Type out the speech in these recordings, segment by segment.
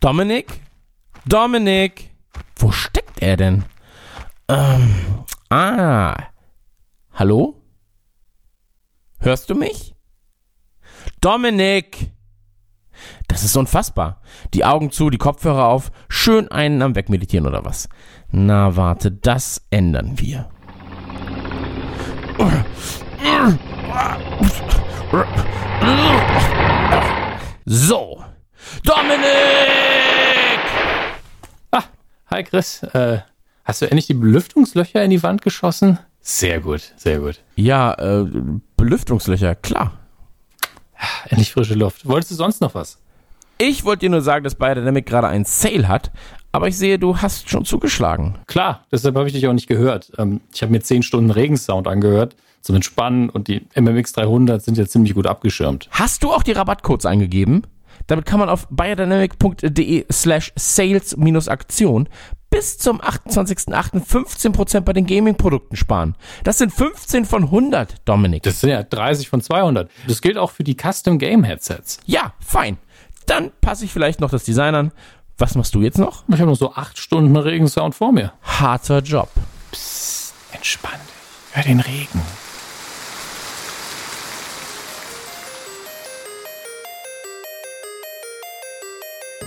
Dominik? Dominik? Wo steckt er denn? Ähm, ah. Hallo? Hörst du mich? Dominik! Das ist unfassbar. Die Augen zu, die Kopfhörer auf, schön einen am Wegmeditieren oder was? Na, warte, das ändern wir. So. Dominik! Ah, hi Chris. Äh, hast du endlich die Belüftungslöcher in die Wand geschossen? Sehr gut, sehr gut. Ja, äh, Belüftungslöcher, klar. Endlich frische Luft. Wolltest du sonst noch was? Ich wollte dir nur sagen, dass Biodynamic gerade einen Sale hat, aber ich sehe, du hast schon zugeschlagen. Klar, deshalb habe ich dich auch nicht gehört. Ähm, ich habe mir 10 Stunden Regensound angehört zum Entspannen und die MMX 300 sind ja ziemlich gut abgeschirmt. Hast du auch die Rabattcodes eingegeben? Damit kann man auf biodynamic.de slash sales-aktion bis zum 28.08. 15% bei den Gaming-Produkten sparen. Das sind 15 von 100, Dominik. Das sind ja 30 von 200. Das gilt auch für die Custom Game Headsets. Ja, fein. Dann passe ich vielleicht noch das Design an. Was machst du jetzt noch? Ich habe noch so 8 Stunden Regensound vor mir. Harter Job. Psst, entspann dich. Hör den Regen.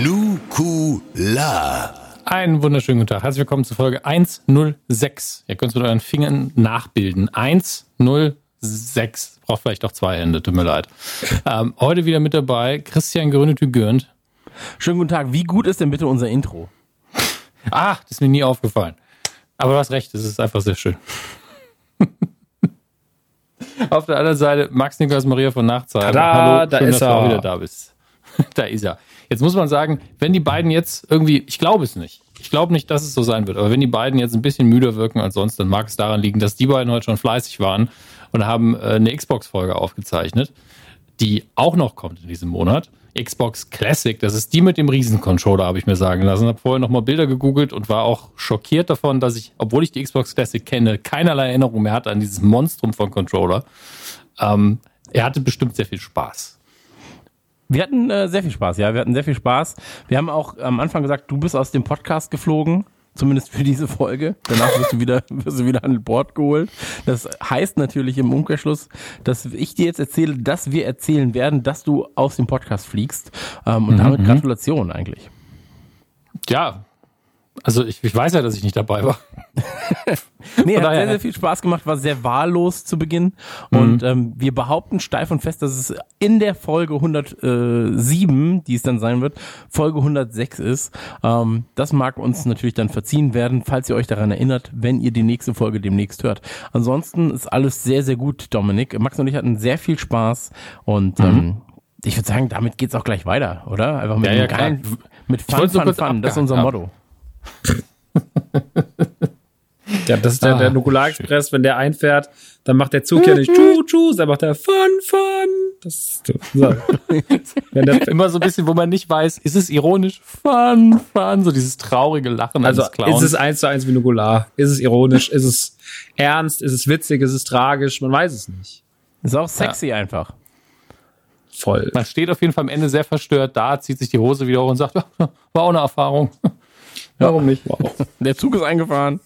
Nukula. Einen wunderschönen guten Tag. Herzlich willkommen zu Folge 106. Ihr könnt es mit euren Fingern nachbilden. 106. Braucht vielleicht auch zwei Hände, tut mir leid. Ähm, heute wieder mit dabei Christian Grönetü-Gürnt. Schönen guten Tag. Wie gut ist denn bitte unser Intro? Ah, das ist mir nie aufgefallen. Aber du hast recht, es ist einfach sehr schön. Auf der anderen Seite Max Nikolaus Maria von Nachtzeit. Tada, Hallo, da schön, ist dass du auch er. wieder da bist. da ist er. Jetzt muss man sagen, wenn die beiden jetzt irgendwie, ich glaube es nicht. Ich glaube nicht, dass es so sein wird. Aber wenn die beiden jetzt ein bisschen müder wirken als sonst, dann mag es daran liegen, dass die beiden heute schon fleißig waren und haben äh, eine Xbox-Folge aufgezeichnet, die auch noch kommt in diesem Monat. Xbox Classic, das ist die mit dem Riesencontroller, habe ich mir sagen lassen. Habe vorher nochmal Bilder gegoogelt und war auch schockiert davon, dass ich, obwohl ich die Xbox Classic kenne, keinerlei Erinnerung mehr hatte an dieses Monstrum von Controller. Ähm, er hatte bestimmt sehr viel Spaß. Wir hatten äh, sehr viel Spaß, ja. Wir hatten sehr viel Spaß. Wir haben auch am Anfang gesagt, du bist aus dem Podcast geflogen. Zumindest für diese Folge. Danach wirst du wieder, wirst du wieder an Bord geholt. Das heißt natürlich im Umkehrschluss, dass ich dir jetzt erzähle, dass wir erzählen werden, dass du aus dem Podcast fliegst. Ähm, und damit Gratulation eigentlich. Ja, also ich, ich weiß ja, dass ich nicht dabei war. Nee, hat sehr, sehr viel Spaß gemacht, war sehr wahllos zu Beginn. Und ähm, wir behaupten steif und fest, dass es in der Folge 107, die es dann sein wird, Folge 106 ist. Ähm, das mag uns natürlich dann verziehen werden, falls ihr euch daran erinnert, wenn ihr die nächste Folge demnächst hört. Ansonsten ist alles sehr, sehr gut, Dominik. Max und ich hatten sehr viel Spaß und ähm, ich würde sagen, damit geht's auch gleich weiter, oder? Einfach mit Ja, ja, geilen, mit Fun, Fun, Fun. Das ist unser Motto. Ja, das ist der, Ah, der Nukular Express, wenn der einfährt, dann macht der Zug ja nicht tschu tschu, dann macht er fun fun. Das so. wenn der, Immer so ein bisschen, wo man nicht weiß, ist es ironisch? Fun, fun, so dieses traurige Lachen also ist es eins zu eins wie Nukular? Ist es ironisch? Ist es ernst? Ist es witzig? Ist es tragisch? Man weiß es nicht. Ist auch sexy einfach. Voll. man steht auf jeden Fall am Ende sehr verstört da, zieht sich die Hose wieder hoch und sagt, war auch eine Erfahrung. Warum nicht? Wow. Der Zug ist eingefahren.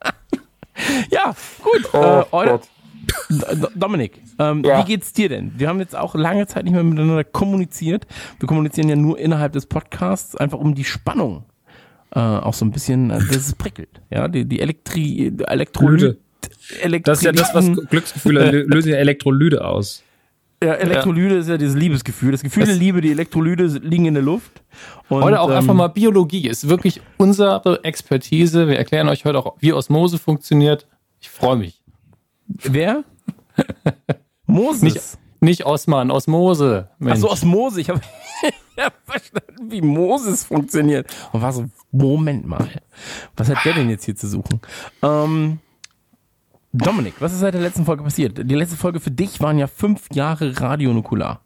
ja, gut. Oh äh, Dominik, ähm, wie geht's dir denn? Wir haben jetzt auch lange Zeit nicht mehr miteinander kommuniziert. Wir kommunizieren ja nur innerhalb des Podcasts, einfach um die Spannung äh, auch so ein bisschen, dass es prickelt. Ja, die, die Elektri Elektrolyte. Das ist ja das, was Glücksgefühle lö- lösen ja Elektrolyte aus. Ja, Elektrolyte ist ja dieses Liebesgefühl. Das Gefühl der Liebe, die Elektrolyte liegen in der Luft. Und, Heute auch ähm, einfach mal Biologie. Ist wirklich unsere Expertise. Wir erklären euch heute auch, wie Osmose funktioniert. Ich freue mich. Wer? Moses. Nicht, nicht Osman, Osmose. Mensch. Ach so, Osmose. Ich habe hab verstanden, wie Moses funktioniert. Und war so, Moment mal. Was hat der denn jetzt hier zu suchen? Ähm, Dominik, was ist seit der letzten Folge passiert? Die letzte Folge für dich waren ja fünf Jahre Radionukular.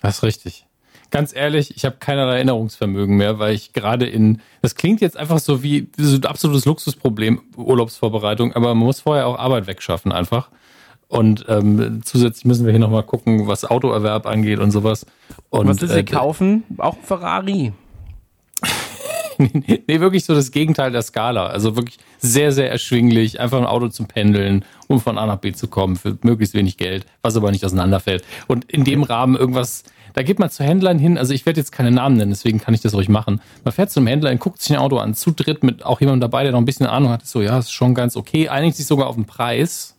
Das ist richtig. Ganz ehrlich, ich habe keinerlei Erinnerungsvermögen mehr, weil ich gerade in, das klingt jetzt einfach so wie so ein absolutes Luxusproblem, Urlaubsvorbereitung, aber man muss vorher auch Arbeit wegschaffen einfach. Und ähm, zusätzlich müssen wir hier nochmal gucken, was Autoerwerb angeht und sowas. Und, was willst du äh, kaufen? Auch ein Ferrari. nee, wirklich so das Gegenteil der Skala. Also wirklich sehr, sehr erschwinglich. Einfach ein Auto zum Pendeln, um von A nach B zu kommen, für möglichst wenig Geld, was aber nicht auseinanderfällt. Und in dem Rahmen irgendwas, da geht man zu Händlern hin. Also ich werde jetzt keine Namen nennen, deswegen kann ich das ruhig machen. Man fährt zum Händler, guckt sich ein Auto an, zu dritt mit auch jemandem dabei, der noch ein bisschen Ahnung hat. So, ja, ist schon ganz okay. Einigt sich sogar auf den Preis.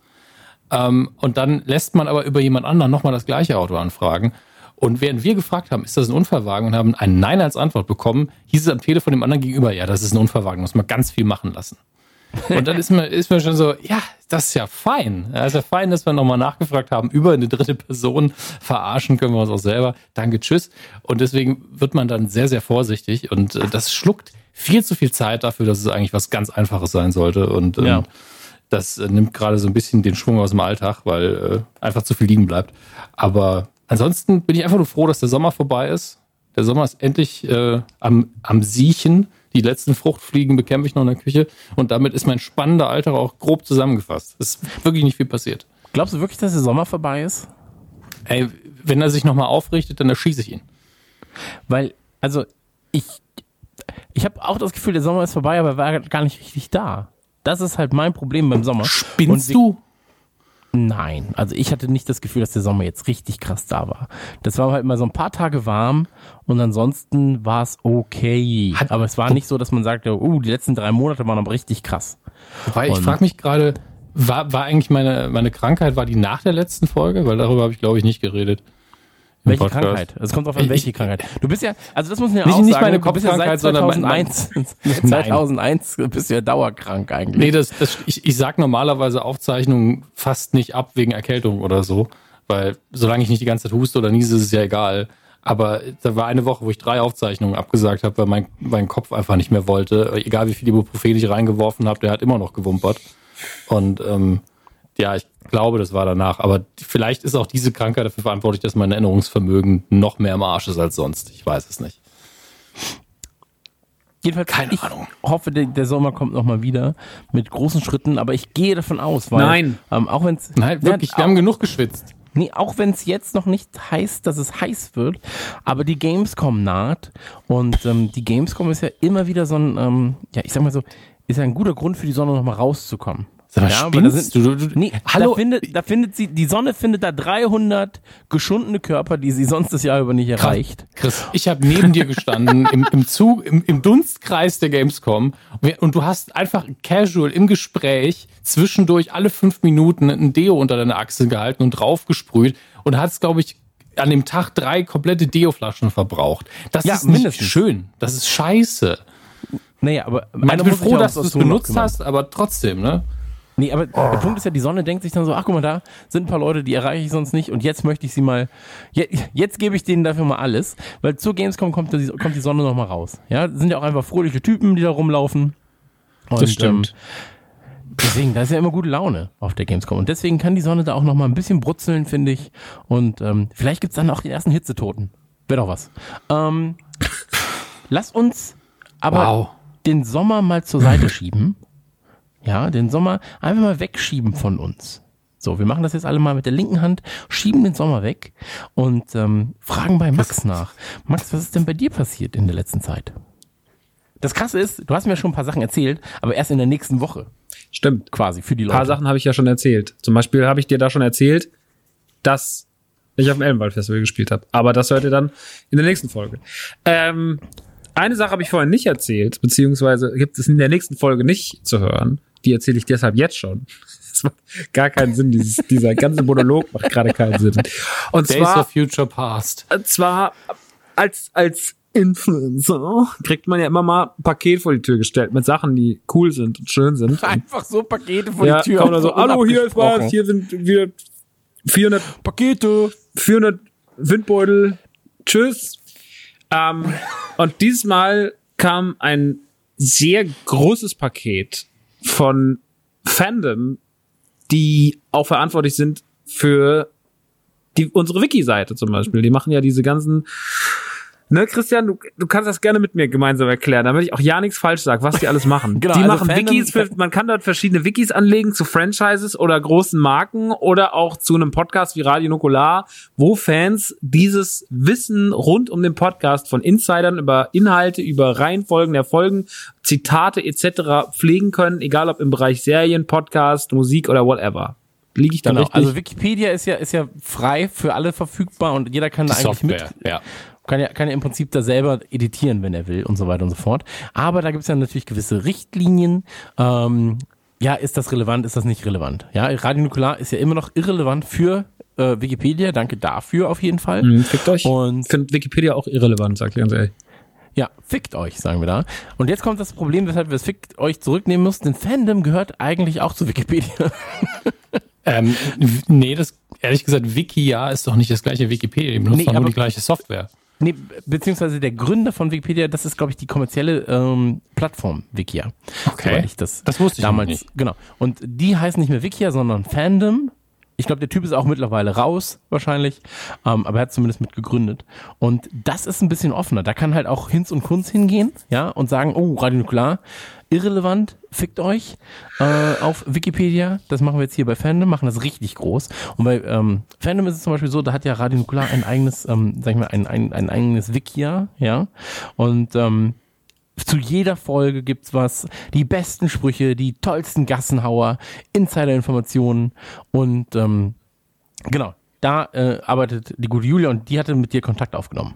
Ähm, und dann lässt man aber über jemand anderen nochmal das gleiche Auto anfragen. Und während wir gefragt haben, ist das ein Unfallwagen und haben ein Nein als Antwort bekommen, hieß es am Telefon dem anderen gegenüber, ja, das ist ein Unfallwagen, muss man ganz viel machen lassen. Und dann ist man, ist man schon so, ja, das ist ja fein. Das ist ja fein, dass wir nochmal nachgefragt haben, über eine dritte Person verarschen können wir uns auch selber. Danke, tschüss. Und deswegen wird man dann sehr, sehr vorsichtig und äh, das schluckt viel zu viel Zeit dafür, dass es eigentlich was ganz Einfaches sein sollte. Und ähm, Ja. das äh, nimmt gerade so ein bisschen den Schwung aus dem Alltag, weil äh, einfach zu viel liegen bleibt. Aber ansonsten bin ich einfach nur froh, dass der Sommer vorbei ist. Der Sommer ist endlich äh, am, am Siechen. Die letzten Fruchtfliegen bekämpfe ich noch in der Küche. Und damit ist mein spannender Alltag auch grob zusammengefasst. Es ist wirklich nicht viel passiert. Glaubst du wirklich, dass der Sommer vorbei ist? Ey, wenn er sich nochmal aufrichtet, dann erschieße ich ihn. Weil, also, ich, ich habe auch das Gefühl, der Sommer ist vorbei, aber er war gar nicht richtig da. Das ist halt mein Problem beim Sommer. Spinnst Und du? Nein, also ich hatte nicht das Gefühl, dass der Sommer jetzt richtig krass da war. Das war halt mal so ein paar Tage warm und ansonsten war es okay. Hat- aber es war nicht so, dass man sagte, uh, die letzten drei Monate waren aber richtig krass. Wobei, ich frage mich gerade, war, war eigentlich meine, meine Krankheit, war die nach der letzten Folge? Weil darüber habe ich, glaube ich, nicht geredet. Welche Podcast. Krankheit? Es kommt drauf an, Ich- welche Krankheit. Du bist ja, also das muss man ja Nicht- auch nicht sagen, meine du bist ja Kopfkrankheit, seit sondern mein- 2001, Nein. 2001 bist du ja dauerkrank eigentlich. Nee, das, das, ich, ich sag normalerweise Aufzeichnungen fast nicht ab wegen Erkältung oder so, weil solange ich nicht die ganze Zeit huste oder niese, ist es ja egal. Aber da war eine Woche, wo ich drei Aufzeichnungen abgesagt habe, weil mein, mein Kopf einfach nicht mehr wollte. Egal wie viel Ibuprofen ich reingeworfen habe, der hat immer noch gewumpert. Und ähm, ja, ich glaube, das war danach. Aber vielleicht ist auch diese Krankheit dafür verantwortlich, dass mein Erinnerungsvermögen noch mehr im Arsch ist als sonst. Ich weiß es nicht. Jedenfalls, Keine ich Ahnung. hoffe, der, der Sommer kommt nochmal wieder mit großen Schritten, aber ich gehe davon aus, weil Nein. Ähm, auch wenn es Nein, wirklich, wir haben genug geschwitzt. Nee, auch wenn es jetzt noch nicht heißt, dass es heiß wird, aber die Gamescom naht und ähm, die Gamescom ist ja immer wieder so ein, ähm, ja, ich sag mal so, ist ja ein guter Grund für die Sonne nochmal rauszukommen. Sag mal, ja, weil da spinnst sind, du? Du- du- nee, Hallo? Da findet, da findet sie, die Sonne findet da 300 geschundene Körper, die sie sonst das Jahr über nicht erreicht. Chris, ich habe neben dir gestanden im, im Zug, im, im Dunstkreis der Gamescom und du hast einfach casual im Gespräch zwischendurch alle fünf Minuten ein Deo unter deine Achsel gehalten und draufgesprüht und hast, glaube ich, an dem Tag drei komplette Deo-Flaschen verbraucht. Das Ja, ist nicht mindestens. schön. Das ist scheiße. Naja, aber Ich bin froh, dass du es benutzt hast, aber trotzdem, ne? Nee, aber der Punkt ist ja, die Sonne denkt sich dann so, ach guck mal, da sind ein paar Leute, die erreiche ich sonst nicht und jetzt möchte ich sie mal, jetzt, jetzt gebe ich denen dafür mal alles, weil zur Gamescom kommt die, kommt die Sonne nochmal raus. Ja, das sind ja auch einfach fröhliche Typen, die da rumlaufen. Und, Das stimmt. Ähm, deswegen, da ist ja immer gute Laune auf der Gamescom und deswegen kann die Sonne da auch nochmal ein bisschen brutzeln, finde ich. Und ähm, vielleicht gibt's dann auch die ersten Hitzetoten. Wäre doch was. Ähm, lass uns aber Wow. den Sommer mal zur Seite schieben. Ja, den Sommer einfach mal wegschieben von uns. So, wir machen das jetzt alle mal mit der linken Hand, schieben den Sommer weg und ähm, fragen bei Max nach. Max, was ist denn bei dir passiert in der letzten Zeit? Das Krasse ist, du hast mir schon ein paar Sachen erzählt, aber erst in der nächsten Woche Stimmt. quasi für die Ein Leute. paar Sachen habe ich ja schon erzählt. Zum Beispiel habe ich dir da schon erzählt, dass ich auf dem Elbenwald Festival gespielt habe. Aber das hört ihr dann in der nächsten Folge. Ähm, eine Sache habe ich vorhin nicht erzählt, beziehungsweise gibt es in der nächsten Folge nicht zu hören. Die erzähle ich deshalb jetzt schon. Das macht gar keinen Sinn. Dieses, dieser ganze Monolog macht gerade keinen Sinn. Und Days zwar, of Future Past. und zwar als, als Influencer kriegt man ja immer mal ein Paket vor die Tür gestellt mit Sachen, die cool sind und schön sind. Einfach so Pakete vor ja, die Tür. dann so, hallo, hier ist was, hier sind wieder 400 Pakete. 400 Windbeutel. Tschüss. Ähm, und dieses Mal kam ein sehr großes Paket von Fandom, die auch verantwortlich sind für die, unsere Wiki-Seite zum Beispiel. Die machen ja diese ganzen Ne, Christian, du, du kannst das gerne mit mir gemeinsam erklären, damit ich auch ja nichts falsch sage, was die alles machen. Genau, die also machen Fandom- Wikis, für, man kann dort verschiedene Wikis anlegen zu Franchises oder großen Marken oder auch zu einem Podcast wie Radio Nukular, wo Fans dieses Wissen rund um den Podcast von Insidern über Inhalte, über Reihenfolgen der Folgen, Zitate etc. pflegen können, egal ob im Bereich Serien, Podcast, Musik oder whatever. Liege ich da Genau, richtig? also Wikipedia ist ja, ist ja frei für alle verfügbar und jeder kann da eigentlich Software, mit, ja. Kann ja, kann ja im Prinzip da selber editieren, wenn er will und so weiter und so fort. Aber da gibt es ja natürlich gewisse Richtlinien. Ähm, ja, ist das relevant, ist das nicht relevant? Ja, Radio Nukular ist ja immer noch irrelevant für äh, Wikipedia. Danke dafür auf jeden Fall. Hm, fickt euch. Und- ich finde Wikipedia auch irrelevant, sag ich ganz ehrlich. Ja, fickt euch, sagen wir da. Und jetzt kommt das Problem, weshalb wir es fickt euch zurücknehmen müssen. Denn Fandom gehört eigentlich auch zu Wikipedia. Ähm, nee, das, ehrlich gesagt, Wikia ist doch nicht das gleiche Wikipedia. Die benutzen Nee, doch nur die gleiche Software. Nee, beziehungsweise der Gründer von Wikipedia, das ist, glaube ich, die kommerzielle ähm, Plattform Wikia. Okay. Das, Das wusste ich damals, nicht. Genau. Und die heißen nicht mehr Wikia, sondern Fandom. Ich glaube, der Typ ist auch mittlerweile raus, wahrscheinlich. Ähm, aber er hat zumindest mit gegründet. Und das ist ein bisschen offener. Da kann halt auch Hinz und Kunz hingehen, ja, und sagen, oh, Radio Nuklear, irrelevant, fickt euch äh, auf Wikipedia. Das machen wir jetzt hier bei Fandom, machen das richtig groß. Und bei ähm, Fandom ist es zum Beispiel so, da hat ja Radio Nuklear ein eigenes, ähm, sag ich mal, ein, ein, ein eigenes Wikia, ja. Und ähm, zu jeder Folge gibt's was, die besten Sprüche, die tollsten Gassenhauer, Insider-Informationen und ähm, genau, da äh, arbeitet die gute Julia und die hatte mit dir Kontakt aufgenommen.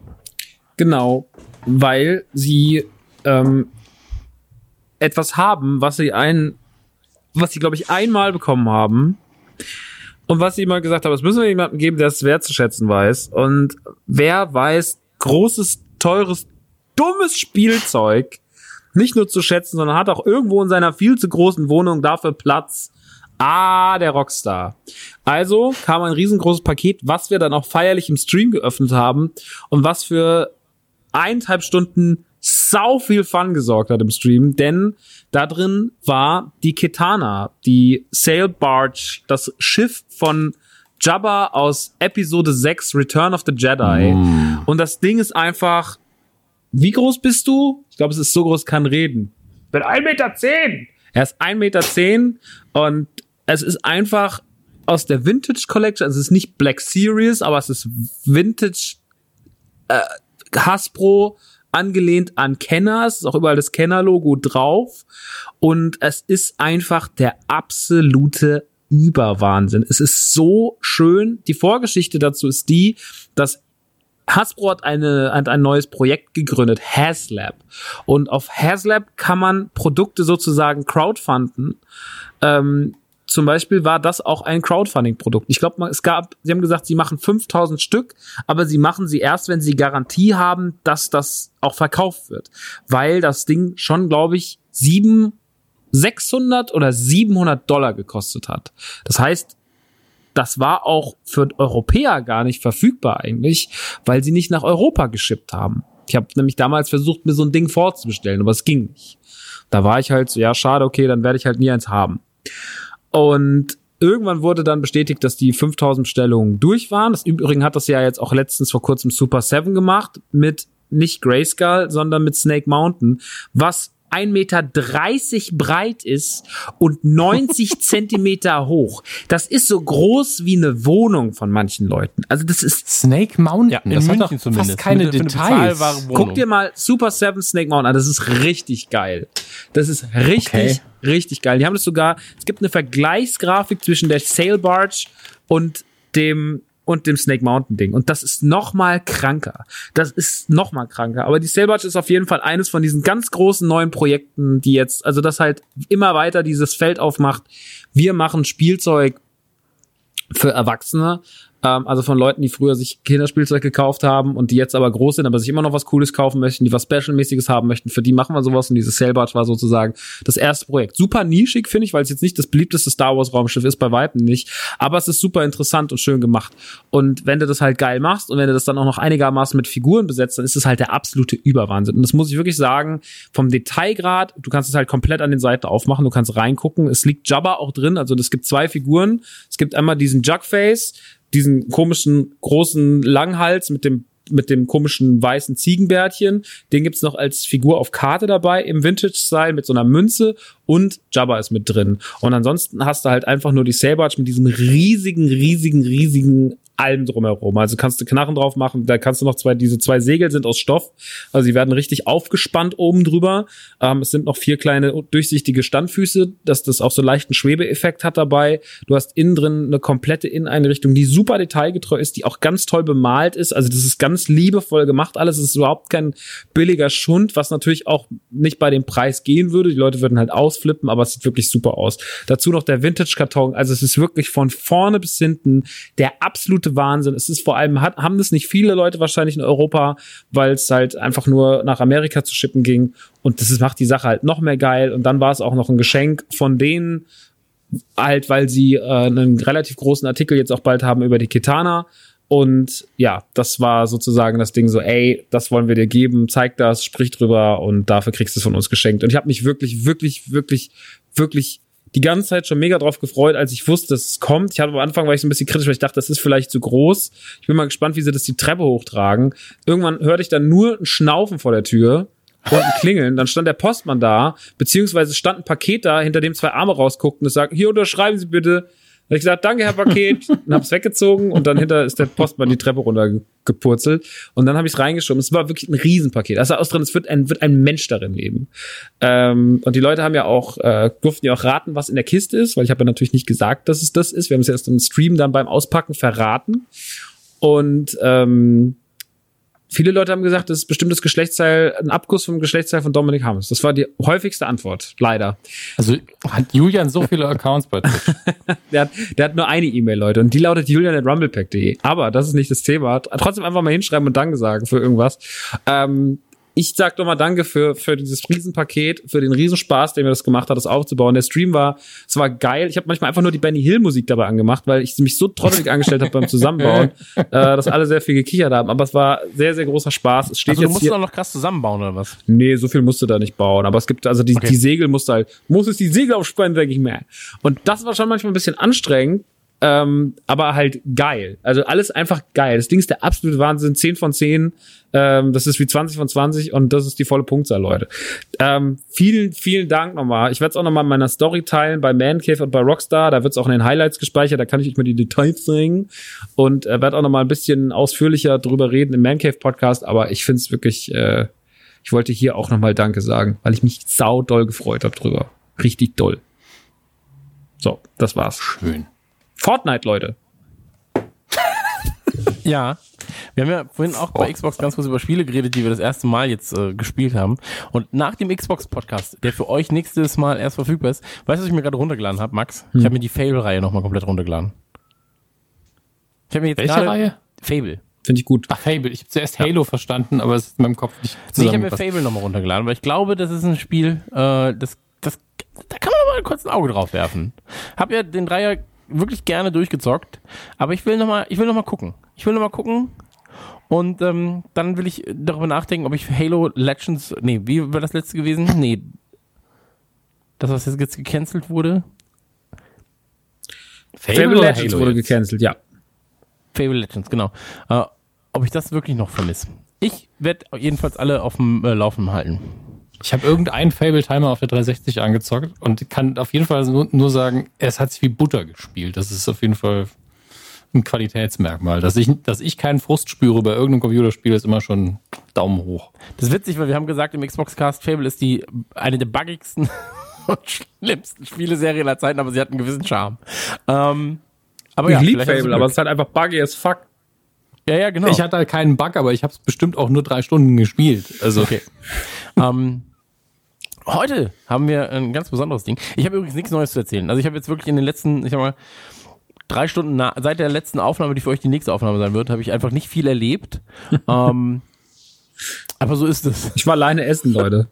Genau, weil sie ähm, etwas haben, was sie ein, was sie glaube ich einmal bekommen haben und was sie immer gesagt haben, es müssen wir jemandem geben, der es wertzuschätzen weiß. Und wer weiß großes, teures, dummes Spielzeug nicht nur zu schätzen, sondern hat auch irgendwo in seiner viel zu großen Wohnung dafür Platz. Ah, der Rockstar. Also kam ein riesengroßes Paket, was wir dann auch feierlich im Stream geöffnet haben und was für eineinhalb Stunden sau viel Fun gesorgt hat im Stream, denn da drin war die Kitana, die Sail Barge, das Schiff von Jabba aus Episode 6 Return of the Jedi. Und das Ding ist einfach, wie groß bist du? Ich glaube, es ist so groß, kann reden. Ich bin 1,10 Meter. Zehn. Er ist 1,10 Meter zehn und es ist einfach aus der Vintage Collection, also es ist nicht Black Series, aber es ist Vintage Hasbro angelehnt an Kenner. Es ist auch überall das Kenner-Logo drauf. Und es ist einfach der absolute Überwahnsinn. Es ist so schön. Die Vorgeschichte dazu ist die, dass Hasbro hat, eine, hat ein neues Projekt gegründet, HasLab. Und auf HasLab kann man Produkte sozusagen crowdfunden. Ähm, zum Beispiel war das auch ein Crowdfunding-Produkt. Ich glaube, es gab, sie haben gesagt, sie machen 5000 Stück, aber sie machen sie erst, wenn sie Garantie haben, dass das auch verkauft wird. Weil das Ding schon, glaube ich, sieben, 600 oder 700 Dollar gekostet hat. Das heißt, das war auch für Europäer gar nicht verfügbar eigentlich, weil sie nicht nach Europa geschippt haben. Ich habe nämlich damals versucht, mir so ein Ding vorzubestellen, aber es ging nicht. Da war ich halt so, ja, schade, okay, dann werde ich halt nie eins haben. Und irgendwann wurde dann bestätigt, dass die 5000 Bestellungen durch waren. Das Übrigen hat das ja jetzt auch letztens vor kurzem Super 7 gemacht mit nicht Grayskull, sondern mit Snake Mountain, was 1,30 Meter breit ist und 90 Zentimeter hoch. Das ist so groß wie eine Wohnung von manchen Leuten. Also das ist Snake Mountain. Ja, in das hat doch zumindest. fast keine eine Details. Guck dir mal Super 7 Snake Mountain an. Das ist richtig geil. Das ist richtig, Okay. richtig geil. Die haben das sogar, es gibt eine Vergleichsgrafik zwischen der Sail Barge und dem und dem Snake Mountain Ding. Und das ist noch mal kranker. Das ist noch mal kranker. Aber die Sailbatch ist auf jeden Fall eines von diesen ganz großen neuen Projekten, die jetzt, also das halt immer weiter dieses Feld aufmacht. Wir machen Spielzeug für Erwachsene, ähm, also von Leuten, die früher sich Kinderspielzeug gekauft haben und die jetzt aber groß sind, aber sich immer noch was Cooles kaufen möchten, die was Special-mäßiges haben möchten. Für die machen wir sowas und dieses Sailbarge war sozusagen das erste Projekt. Super nischig, finde ich, weil es jetzt nicht das beliebteste Star Wars Raumschiff ist, bei Weitem nicht. Aber es ist super interessant und schön gemacht. Und wenn du das halt geil machst und wenn du das dann auch noch einigermaßen mit Figuren besetzt, dann ist es halt der absolute Überwahnsinn. Und das muss ich wirklich sagen, vom Detailgrad, du kannst es halt komplett an den Seiten aufmachen, du kannst reingucken. Es liegt Jabba auch drin, also es gibt zwei Figuren. Es gibt einmal diesen Jugface, diesen komischen großen Langhals mit dem mit dem komischen weißen Ziegenbärtchen. Den gibt's noch als Figur auf Karte dabei im Vintage-Style mit so einer Münze und Jabba ist mit drin. Und ansonsten hast du halt einfach nur die Saberge mit diesem riesigen, riesigen, riesigen allem drumherum. Also kannst du Knarren drauf machen, da kannst du noch zwei, diese zwei Segel sind aus Stoff, also sie werden richtig aufgespannt oben drüber. Ähm, es sind noch vier kleine durchsichtige Standfüße, dass das auch so leichten Schwebeeffekt hat dabei. Du hast innen drin eine komplette Inneneinrichtung, die super detailgetreu ist, die auch ganz toll bemalt ist. Also das ist ganz liebevoll gemacht alles. Es ist überhaupt kein billiger Schund, was natürlich auch nicht bei dem Preis gehen würde. Die Leute würden halt ausflippen, aber es sieht wirklich super aus. Dazu noch der Vintage-Karton. Also es ist wirklich von vorne bis hinten der absolute Wahnsinn. Es ist vor allem, hat, haben das nicht viele Leute wahrscheinlich in Europa, weil es halt einfach nur nach Amerika zu schippen ging. Und das ist, macht die Sache halt noch mehr geil. Und dann war es auch noch ein Geschenk von denen, halt, weil sie äh, einen relativ großen Artikel jetzt auch bald haben über die Kitana. Und ja, das war sozusagen das Ding so, ey, das wollen wir dir geben, zeig das, sprich drüber und dafür kriegst du es von uns geschenkt. Und ich habe mich wirklich, wirklich, wirklich, wirklich die ganze Zeit schon mega drauf gefreut, als ich wusste, dass es kommt. Ich hatte am Anfang war ich so ein bisschen kritisch, weil ich dachte, das ist vielleicht zu groß. Ich bin mal gespannt, wie sie das die Treppe hochtragen. Irgendwann hörte ich dann nur ein Schnaufen vor der Tür und ein Klingeln. Dann stand der Postmann da, beziehungsweise stand ein Paket da, hinter dem zwei Arme rausguckten und es sagt, hier unterschreiben Sie bitte habe ich gesagt, danke, Herr Paket, und hab's weggezogen und dann hinter ist der Postmann die Treppe runtergepurzelt und dann habe ich es reingeschoben. Es war wirklich ein Riesenpaket. Also aus drin, es wird ein, wird ein Mensch darin leben. Ähm, und die Leute haben ja auch, äh, durften ja auch raten, was in der Kiste ist, weil ich habe ja natürlich nicht gesagt, dass es das ist. Wir haben es erst im Stream dann beim Auspacken verraten. Und ähm, Viele Leute haben gesagt, das ist bestimmtes Geschlechtsteil, ein Abguss vom Geschlechtsteil von Dominik Hammes. Das war die häufigste Antwort, leider. Also hat Julian so viele Accounts bei der, hat, der hat nur eine E-Mail, Leute, und die lautet julian.rumblepack.de. Aber das ist nicht das Thema. Trotzdem einfach mal hinschreiben und Danke sagen für irgendwas. Ähm, ich sag doch mal Danke für, für dieses Riesenpaket, für den Riesenspaß, den mir das gemacht hat, das aufzubauen. Der Stream war, es war geil. Ich habe manchmal einfach nur die Benny Hill Musik dabei angemacht, weil ich mich so trottelig angestellt habe beim Zusammenbauen, äh, dass alle sehr viel gekichert haben. Aber es war sehr, sehr großer Spaß. Es steht also, jetzt du musst hier, auch noch krass zusammenbauen, oder was? Nee, so viel musst du da nicht bauen. Aber es gibt, also die, Okay. die Segel musst du halt, muss es die Segel aufspannen, sag ich mehr. Und das war schon manchmal ein bisschen anstrengend, ähm, aber halt geil. Also alles einfach geil. Das Ding ist der absolute Wahnsinn. 10 von 10. Ähm, das ist wie 20 von 20 und das ist die volle Punktzahl, Leute. Ähm, vielen, vielen Dank nochmal. Ich werde es auch nochmal in meiner Story teilen bei Mancave und bei Rockstar. Da wird es auch in den Highlights gespeichert. Da kann ich euch mal die Details zeigen. Und äh, werde auch nochmal ein bisschen ausführlicher drüber reden im Mancave Podcast. Aber ich finde es wirklich, äh, ich wollte hier auch nochmal Danke sagen, weil ich mich sau doll gefreut habe drüber. Richtig doll. So, das war's. Schön. Fortnite, Leute. Ja. Wir haben ja vorhin auch bei Xbox ganz kurz über Spiele geredet, die wir das erste Mal jetzt äh, gespielt haben. Und nach dem Xbox-Podcast, der für euch nächstes Mal erst verfügbar ist, weißt du, was ich mir gerade runtergeladen habe, Max? Ich habe mir die Fable-Reihe nochmal komplett runtergeladen. Ich habe mir jetzt Welche Reihe? Fable. Finde ich gut. Ach, Fable. Ich habe zuerst Halo verstanden, aber es ist in meinem Kopf nicht Nee, ich habe mir. Fable nochmal runtergeladen, weil ich glaube, das ist ein Spiel, äh, das, das, da kann man mal kurz ein Auge drauf werfen. Hab ja den Dreier wirklich gerne durchgezockt, aber ich will noch mal, ich will noch mal gucken. Ich will noch mal gucken und ähm, dann will ich darüber nachdenken, ob ich Halo Legends, nee, wie war das letzte gewesen? Nee, das was jetzt jetzt gecancelt wurde, Fable oder Legends Halo wurde jetzt? gecancelt, ja. Fable Legends, genau. Äh, ob ich das wirklich noch vermisse. Ich werde jedenfalls alle auf dem äh, Laufen halten. Ich habe irgendeinen Fable-Timer auf der 360 angezockt und kann auf jeden Fall nur, nur sagen, es hat sich wie Butter gespielt. Das ist auf jeden Fall ein Qualitätsmerkmal. Dass ich, dass ich keinen Frust spüre bei irgendeinem Computerspiel, ist immer schon Daumen hoch. Das ist witzig, weil wir haben gesagt, im Xbox Cast Fable ist die eine der buggigsten und schlimmsten Spieleserien aller Zeiten, aber sie hat einen gewissen Charme. Ähm, Aber ich ja, liebe Fable, aber es ist halt einfach buggy as fuck. Ja, ja, genau. Ich hatte halt keinen Bug, aber ich habe es bestimmt auch nur drei Stunden gespielt. Also Okay. ähm, heute haben wir ein ganz besonderes Ding. Ich habe übrigens nichts Neues zu erzählen. Also ich habe jetzt wirklich in den letzten, ich sag mal, drei Stunden na, seit der letzten Aufnahme, die für euch die nächste Aufnahme sein wird, habe ich einfach nicht viel erlebt. ähm, aber so ist es. Ich war alleine essen, Leute.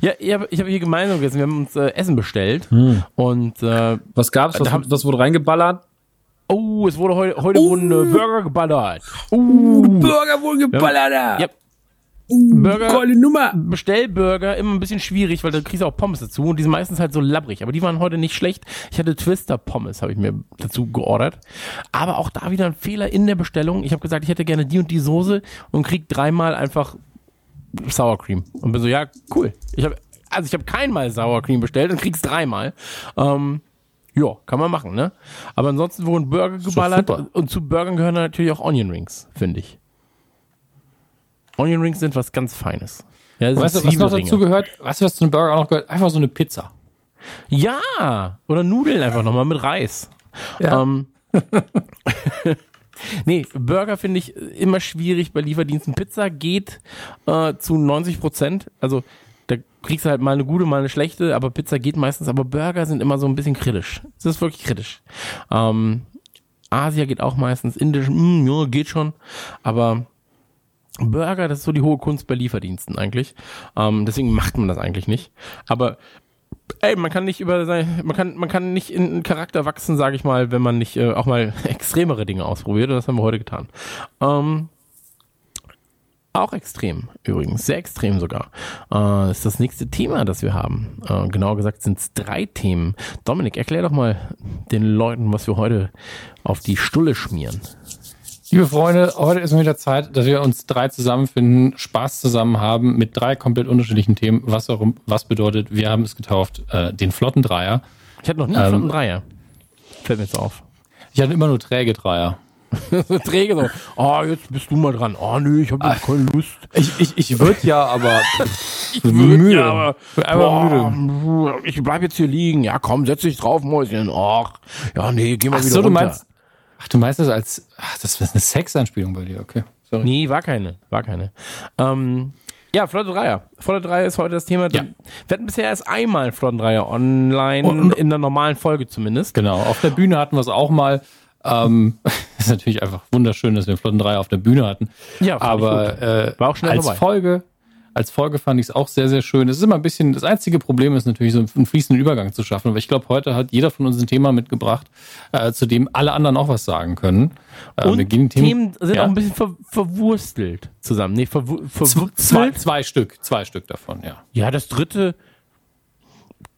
Ja, ich habe hab hier gemeinsam gegessen. Wir haben uns äh, Essen bestellt und äh, Was gab's? Was, haben- was wurde reingeballert? Oh, es wurde heute heute wurden äh, Burger geballert. Burger wohl geballert, Ja, Burger Geile Nummer. Bestellburger immer ein bisschen schwierig, weil da kriegst du auch Pommes dazu und die sind meistens halt so labbrig. Aber die waren heute nicht schlecht. Ich hatte Twister Pommes, habe ich mir dazu geordert. Aber auch da wieder ein Fehler in der Bestellung. Ich habe gesagt, ich hätte gerne die und die Soße und krieg dreimal einfach Sour Cream. Und bin so, ja, cool. Ich habe also ich habe keinmal Sour Cream bestellt und krieg's dreimal. Ähm, ja, kann man machen, ne? Aber ansonsten wurden Burger geballert und zu Burgern gehören natürlich auch Onion Rings, finde ich. Onion Rings sind was ganz Feines. Ja, weißt du, was noch dazu gehört? Weißt du, was zu einem Burger auch noch gehört? Einfach so eine Pizza. Ja, oder Nudeln einfach nochmal mit Reis. Ähm, nee, Burger finde ich immer schwierig bei Lieferdiensten. Pizza geht äh, zu 90 Prozent. Also kriegst halt mal eine gute, mal eine schlechte, aber Pizza geht meistens. Aber Burger sind immer so ein bisschen kritisch. Das ist wirklich kritisch. Ähm, Asia geht auch meistens. Indisch, mh, ja, geht schon. Aber Burger, das ist so die hohe Kunst bei Lieferdiensten eigentlich. Ähm, deswegen macht man das eigentlich nicht. Aber ey, man kann nicht über sein, man kann, man kann nicht in einen Charakter wachsen, sage ich mal, wenn man nicht äh, auch mal extremere Dinge ausprobiert. Und das haben wir heute getan. Ähm, auch extrem, übrigens, sehr extrem sogar. Äh, ist das nächste Thema, das wir haben. Äh, genauer gesagt sind es drei Themen. Dominik, erklär doch mal den Leuten, was wir heute auf die Stulle schmieren. Liebe Freunde, heute ist mal wieder Zeit, dass wir uns drei zusammenfinden, Spaß zusammen haben mit drei komplett unterschiedlichen Themen. Was, warum, was bedeutet, wir haben es getauft, äh, den flotten Dreier. Ich hatte noch nie Ähm, einen Dreier. Fällt mir jetzt auf. Ich hatte immer nur träge Dreier. So träge so. Oh, jetzt bist du mal dran. Oh, nö, ich habe jetzt keine Lust. Ich, ich, ich würde ja, aber ich würd müde. ja, aber- einfach müde. Ich bleib jetzt hier liegen. Ja, komm, setz dich drauf, Mäuschen. Ach, ja, nee, geh mal Ach wieder so, du runter. meinst, ach, du meinst das als, ach, das ist eine Sexanspielung bei dir, okay. Sorry. Nee, war keine, war keine. Ähm, ja, Flotte Dreier. Flotte Dreier ist heute das Thema. Ja. Wir hatten bisher erst einmal Flotten Dreier online, Und- in der normalen Folge zumindest. Genau, auf der Bühne hatten wir es auch mal. Ähm, ist natürlich einfach wunderschön, dass wir Flotten Dreier auf der Bühne hatten. Ja, aber äh, War auch schnell als vorbei. Folge, als Folge fand ich es auch sehr, sehr schön. Es ist immer ein bisschen, das einzige Problem ist natürlich so einen fließenden Übergang zu schaffen. Aber ich glaube, heute hat jeder von uns ein Thema mitgebracht, äh, zu dem alle anderen auch was sagen können. Äh, Und wir gehen Themen, sind ja. auch ein bisschen ver verwurstelt zusammen. Nee, zwei, verwurzelt. zwei Stück, zwei Stück davon, ja. Ja, das dritte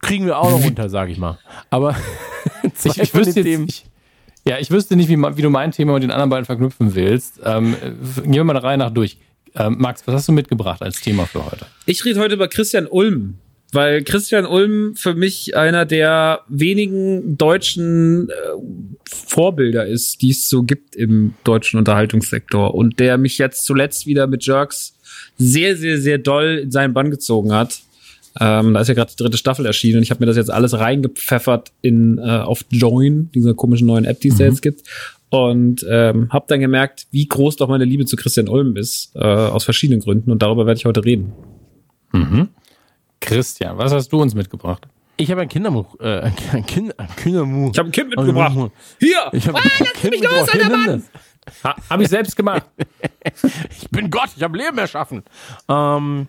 kriegen wir auch noch runter, sage ich mal. Aber zwei Ich, ich wüsste jetzt, Themen- ich, ja, ich wüsste nicht, wie, wie du mein Thema mit den anderen beiden verknüpfen willst. Ähm, äh, gehen wir mal der Reihe nach durch. Ähm, Max, was hast du mitgebracht als Thema für heute? Ich rede heute über Christian Ulm, weil Christian Ulm für mich einer der wenigen deutschen äh, Vorbilder ist, die es so gibt im deutschen Unterhaltungssektor und der mich jetzt zuletzt wieder mit Jerks sehr, sehr, sehr doll in seinen Bann gezogen hat. Ähm, da ist ja gerade die dritte Staffel erschienen und ich habe mir das jetzt alles reingepfeffert in äh, auf Join, dieser komischen neuen App, die es da jetzt gibt. Und ähm, habe dann gemerkt, wie groß doch meine Liebe zu Christian Ulm ist, äh, aus verschiedenen Gründen. Und darüber werde ich heute reden. Christian, was hast du uns mitgebracht? Ich habe ein Kinderbuch, äh, ein, ein, kind, ein Kinderbuch. Ich habe ein Kind mitgebracht. Mann. Hier! Ich habe Ah, ein Kind mitgebracht. Wer denn das? Ha, Habe ich selbst gemacht. Ich bin Gott, ich habe Leben erschaffen. Ähm,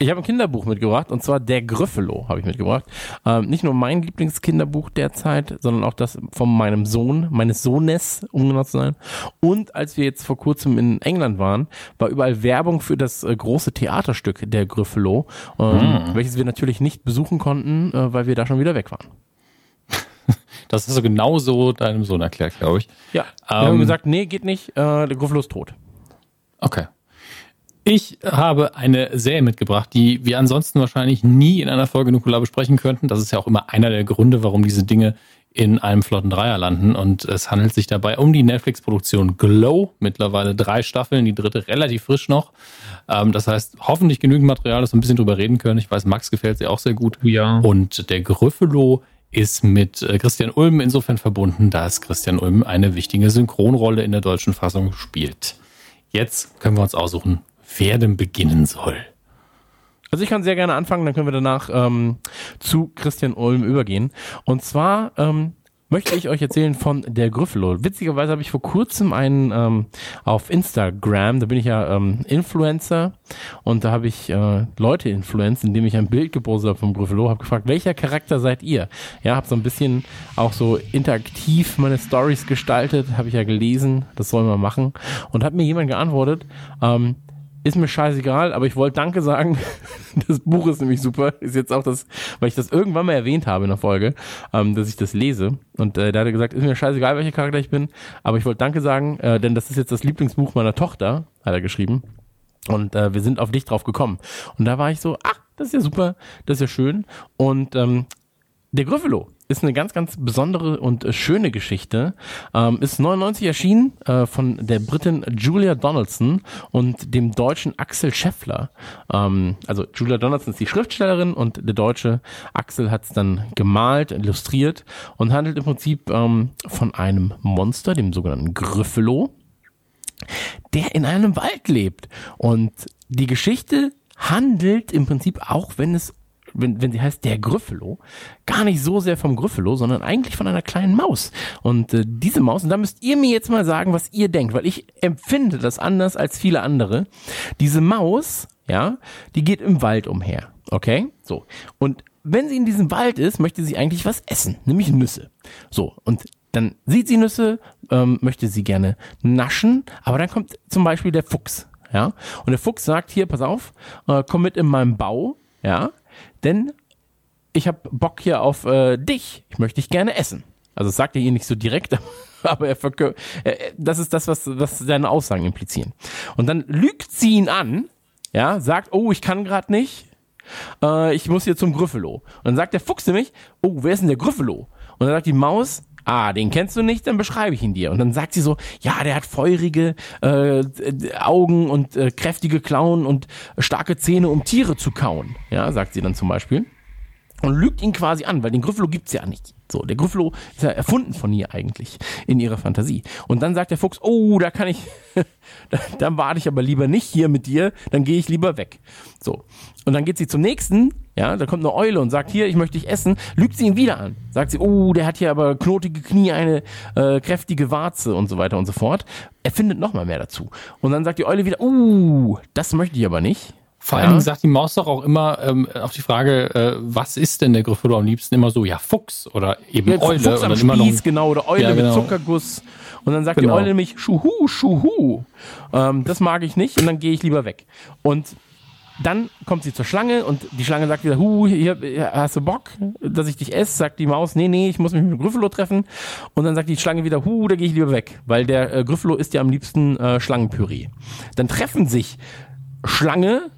ich habe ein Kinderbuch mitgebracht und zwar Der Grüffalo habe ich mitgebracht. Ähm, nicht nur mein Lieblingskinderbuch derzeit, sondern auch das von meinem Sohn, meines Sohnes, um genau zu sein. Und als wir jetzt vor kurzem in England waren, war überall Werbung für das äh, große Theaterstück Der Grüffalo, ähm, welches wir natürlich nicht besuchen konnten, äh, weil wir da schon wieder weg waren. Das hast du genauso deinem Sohn erklärt, glaube ich. Ja, wir haben Ähm, gesagt, nee, geht nicht, äh, der Grüffalo ist tot. Okay. Ich habe eine Serie mitgebracht, die wir ansonsten wahrscheinlich nie in einer Folge Nukular besprechen könnten. Das ist ja auch immer einer der Gründe, warum diese Dinge in einem flotten Dreier landen. Und es handelt sich dabei um die Netflix-Produktion Glow. Mittlerweile drei Staffeln, die dritte relativ frisch noch. Ähm, das heißt, hoffentlich genügend Material, dass wir ein bisschen drüber reden können. Ich weiß, Max gefällt sie auch sehr gut. Ja. Und der Grüffalo ist mit äh, Christian Ulm insofern verbunden, dass Christian Ulm eine wichtige Synchronrolle in der deutschen Fassung spielt. Jetzt können wir uns aussuchen, wer denn beginnen soll. Also ich kann sehr gerne anfangen, dann können wir danach ähm, zu Christian Ulm übergehen. Und zwar ähm, möchte ich euch erzählen von der Gryffalo. Witzigerweise habe ich vor kurzem einen ähm, auf Instagram, da bin ich ja ähm, Influencer und da habe ich äh, Leute influenced, indem ich ein Bild gepostet habe vom Gryffalo, habe gefragt, welcher Charakter seid ihr? Ja, habe so ein bisschen auch so interaktiv meine Stories gestaltet, habe ich ja gelesen, das soll man machen und hat mir jemand geantwortet, ähm, ist mir scheißegal, aber ich wollte Danke sagen. Das Buch ist nämlich super. Ist jetzt auch das, weil ich das irgendwann mal erwähnt habe in der Folge, ähm, dass ich das lese. Und äh, da hat er gesagt, ist mir scheißegal, welcher Charakter ich bin, aber ich wollte Danke sagen, äh, denn das ist jetzt das Lieblingsbuch meiner Tochter, hat er geschrieben. Und äh, wir sind auf dich drauf gekommen. Und da war ich so, ach, das ist ja super, das ist ja schön. Und ähm, der Gryffalo ist eine ganz, ganz besondere und äh, schöne Geschichte. Ähm, ist 99 erschienen äh, von der Britin Julia Donaldson und dem deutschen Axel Scheffler. Ähm, also Julia Donaldson ist die Schriftstellerin und der deutsche Axel hat es dann gemalt, illustriert und handelt im Prinzip ähm, von einem Monster, dem sogenannten Gryffalo, der in einem Wald lebt. Und die Geschichte handelt im Prinzip auch, wenn es wenn, wenn sie heißt der Gryffalo, gar nicht so sehr vom Gryffalo, sondern eigentlich von einer kleinen Maus. Und äh, diese Maus, und da müsst ihr mir jetzt mal sagen, was ihr denkt, weil ich empfinde das anders als viele andere. Diese Maus, ja, die geht im Wald umher. Okay? So. Und wenn sie in diesem Wald ist, möchte sie eigentlich was essen, nämlich Nüsse. So. Und dann sieht sie Nüsse, ähm, möchte sie gerne naschen, aber dann kommt zum Beispiel der Fuchs. Ja, und der Fuchs sagt hier, pass auf, äh, komm mit in meinem Bau, ja, denn ich habe Bock hier auf äh, dich. Ich möchte dich gerne essen. Also das sagt er ihr nicht so direkt, aber er verkö äh, das ist das, was, was seine Aussagen implizieren. Und dann lügt sie ihn an, ja, sagt, oh, ich kann gerade nicht, äh, ich muss hier zum Gryffalo. Und dann sagt der Fuchs nämlich, oh, wer ist denn der Gryffalo? Und dann sagt die Maus, ah, den kennst du nicht, dann beschreibe ich ihn dir. Und dann sagt sie so, ja, der hat feurige äh, Augen und äh, kräftige Klauen und starke Zähne, um Tiere zu kauen. Ja, sagt sie dann zum Beispiel. Und lügt ihn quasi an, weil den Gryffalo gibt's ja nicht. So, der Gryffalo ist ja erfunden von ihr eigentlich in ihrer Fantasie. Und dann sagt der Fuchs, oh, da kann ich, dann warte ich aber lieber nicht hier mit dir, dann gehe ich lieber weg. So. Und dann geht sie zum nächsten, ja, da kommt eine Eule und sagt, hier, ich möchte dich essen, lügt sie ihn wieder an. Sagt sie, oh, der hat hier aber knotige Knie, eine äh, kräftige Warze und so weiter und so fort. Er findet nochmal mehr dazu. Und dann sagt die Eule wieder, oh, das möchte ich aber nicht. Vor allen Dingen sagt die Maus doch auch immer ähm, auf die Frage, äh, was ist denn der Gryffindor am liebsten immer so, ja Fuchs oder eben ja, Eule Fuchs am oder Spieß, immer noch genau oder Eule ja, genau. mit Zuckerguss und dann sagt genau. die Eule nämlich Schuhu Schuhu. Ähm, das mag ich nicht und dann gehe ich lieber weg. Und dann kommt sie zur Schlange und die Schlange sagt wieder, hu, hier, hast du Bock, dass ich dich esse? Sagt die Maus, nee, nee, ich muss mich mit dem Gryffalo treffen. Und dann sagt die Schlange wieder, hu, da gehe ich lieber weg, weil der äh, Gryffalo isst ja am liebsten äh, Schlangenpüree. Dann treffen sich Schlange,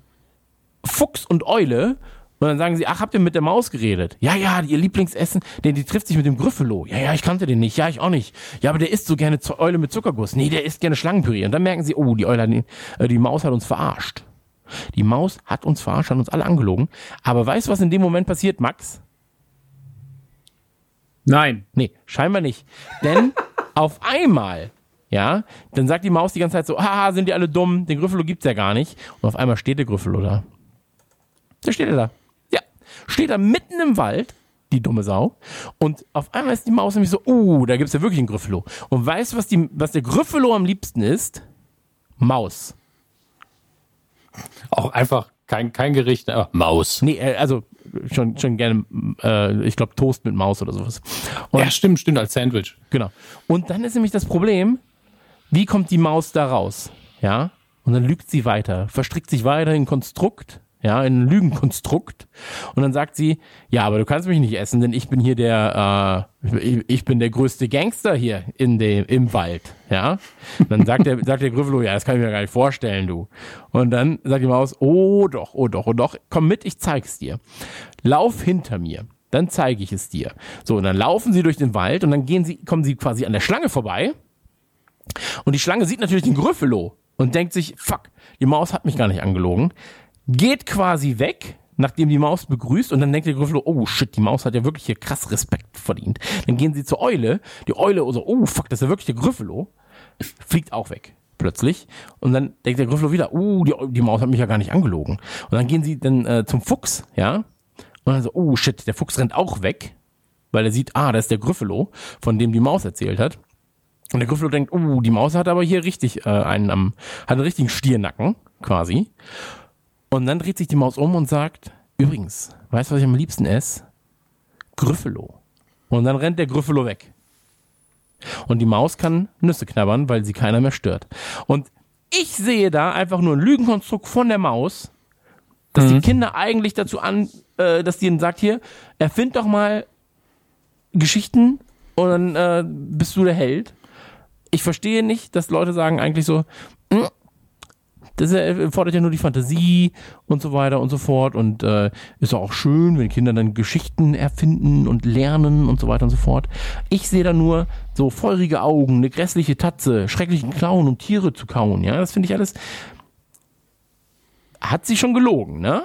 Fuchs und Eule und dann sagen sie, ach, habt ihr mit der Maus geredet? Ja, ja, ihr Lieblingsessen, denn die trifft sich mit dem Gryffalo. Ja, ja, ich kannte den nicht. Ja, ich auch nicht. Ja, aber der isst so gerne Eule mit Zuckerguss. Nee, der isst gerne Schlangenpüree. Und dann merken sie, oh, die Eule, die, äh, die Maus hat uns verarscht. Die Maus hat uns verarscht, hat uns alle angelogen. Aber weißt du, was in dem Moment passiert, Max? Nein. Nee, scheinbar nicht. Denn auf einmal, ja, dann sagt die Maus die ganze Zeit so, haha, sind die alle dumm, den Gryffalo gibt's ja gar nicht. Und auf einmal steht der Gryffalo da. Da steht er da. Ja. Steht da mitten im Wald, die dumme Sau. Und auf einmal ist die Maus nämlich so, uh, da gibt's ja wirklich einen Gryffalo. Und weißt du, was, die, was der Gryffalo am liebsten ist? Maus. Auch einfach kein, kein Gericht, aber Maus. Nee, äh, also schon, schon gerne, äh, ich glaube, Toast mit Maus oder sowas. Und, ja, stimmt, stimmt, als Sandwich. Genau. Und dann ist nämlich das Problem, wie kommt die Maus da raus? Ja? Und dann lügt sie weiter, verstrickt sich weiter in Konstrukt ja, in ein Lügenkonstrukt. Und dann sagt sie, ja, aber du kannst mich nicht essen, denn ich bin hier der, äh, ich, ich bin der größte Gangster hier in dem, im Wald, ja. Und dann sagt der, sagt der Gryffalo, ja, das kann ich mir gar nicht vorstellen, du. Und dann sagt die Maus, oh doch, oh doch, oh doch, komm mit, ich zeig's dir. Lauf hinter mir. Dann zeige ich es dir. So, und dann laufen sie durch den Wald und dann gehen sie, kommen sie quasi an der Schlange vorbei. Und die Schlange sieht natürlich den Gryffalo und denkt sich, fuck, die Maus hat mich gar nicht angelogen geht quasi weg, nachdem die Maus begrüßt und dann denkt der Gryffindor, oh shit, die Maus hat ja wirklich hier krass Respekt verdient. Dann gehen sie zur Eule, die Eule so, oh fuck, das ist ja wirklich der Gryffalo, fliegt auch weg plötzlich und dann denkt der Gryffalo wieder, oh, die, die Maus hat mich ja gar nicht angelogen. Und dann gehen sie dann äh, zum Fuchs, ja, und dann so, oh shit, der Fuchs rennt auch weg, weil er sieht, ah, das ist der Gryffalo, von dem die Maus erzählt hat. Und der Gryffalo denkt, oh, die Maus hat aber hier richtig äh, einen am, hat einen richtigen Stiernacken, quasi. Und dann dreht sich die Maus um und sagt, übrigens, weißt du, was ich am liebsten esse? Gryffalo. Und dann rennt der Gryffalo weg. Und die Maus kann Nüsse knabbern, weil sie keiner mehr stört. Und ich sehe da einfach nur ein Lügenkonstrukt von der Maus, dass die Kinder eigentlich dazu an, äh, dass die ihnen sagt, hier, erfind doch mal Geschichten und dann äh, bist du der Held. Ich verstehe nicht, dass Leute sagen eigentlich so, "Mm, das erfordert ja nur die Fantasie und so weiter und so fort und äh, ist auch schön, wenn Kinder dann Geschichten erfinden und lernen und so weiter und so fort. Ich sehe da nur so feurige Augen, eine grässliche Tatze, schrecklichen Clown und Tiere zu kauen. Ja, das finde ich alles. Hat sie schon gelogen, ne?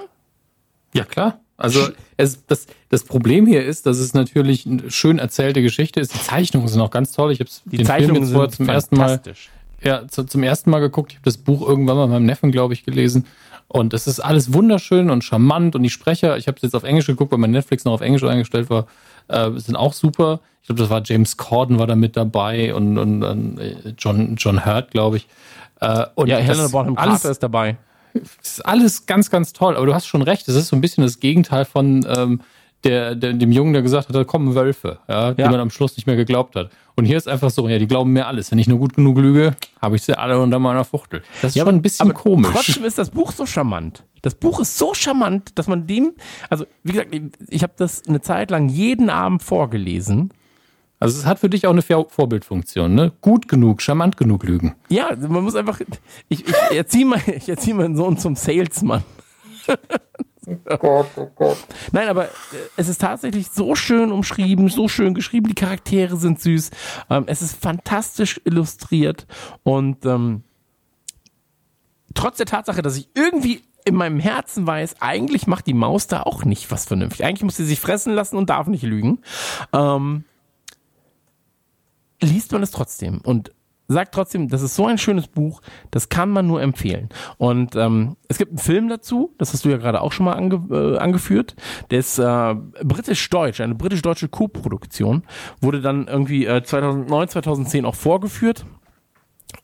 Ja, klar. Also es, das, das Problem hier ist, dass es natürlich eine schön erzählte Geschichte ist. Die Zeichnungen sind auch ganz toll. Ich habe Die den Zeichnungen Film jetzt vorher zum ersten Mal. Ja, zu, zum ersten Mal geguckt. Ich habe das Buch irgendwann mal meinem Neffen, glaube ich, gelesen. Und es ist alles wunderschön und charmant. Und die Sprecher, ich habe es jetzt auf Englisch geguckt, weil mein Netflix noch auf Englisch eingestellt war, äh, sind auch super. Ich glaube, das war James Corden war da mit dabei und, und, und äh, John, John Hurt, glaube ich. Äh, und Ja, Helena Bonham alles, Carter ist dabei. das ist alles ganz, ganz toll. Aber du hast schon recht. Das ist so ein bisschen das Gegenteil von ähm, der, der, dem Jungen, der gesagt hat, da kommen Wölfe, ja, die Ja. man am Schluss nicht mehr geglaubt hat. Und hier ist einfach so, ja, die glauben mir alles. Wenn ich nur gut genug lüge, habe ich sie alle unter meiner Fuchtel. Das ist Ja, schon ein bisschen aber komisch. Trotzdem ist das Buch so charmant. Das Buch ist so charmant, dass man dem, also wie gesagt, ich habe das eine Zeit lang jeden Abend vorgelesen. Also es hat für dich auch eine Vor- Vorbildfunktion, ne? Gut genug, charmant genug lügen. Ja, man muss einfach, ich, ich erziehe meinen Sohn zum Salesman. Nein, aber äh, es ist tatsächlich so schön umschrieben, so schön geschrieben, die Charaktere sind süß, ähm, es ist fantastisch illustriert. Und ähm, trotz der Tatsache, dass ich irgendwie in meinem Herzen weiß, eigentlich macht die Maus da auch nicht was vernünftig. Eigentlich muss sie sich fressen lassen und darf nicht lügen. Ähm, liest man es trotzdem. Und sagt trotzdem, das ist so ein schönes Buch, das kann man nur empfehlen. Und ähm, es gibt einen Film dazu, das hast du ja gerade auch schon mal ange äh, angeführt. Der ist äh, britisch-deutsch, eine britisch-deutsche Co-Produktion, wurde dann irgendwie äh, 2009, 2010 auch vorgeführt.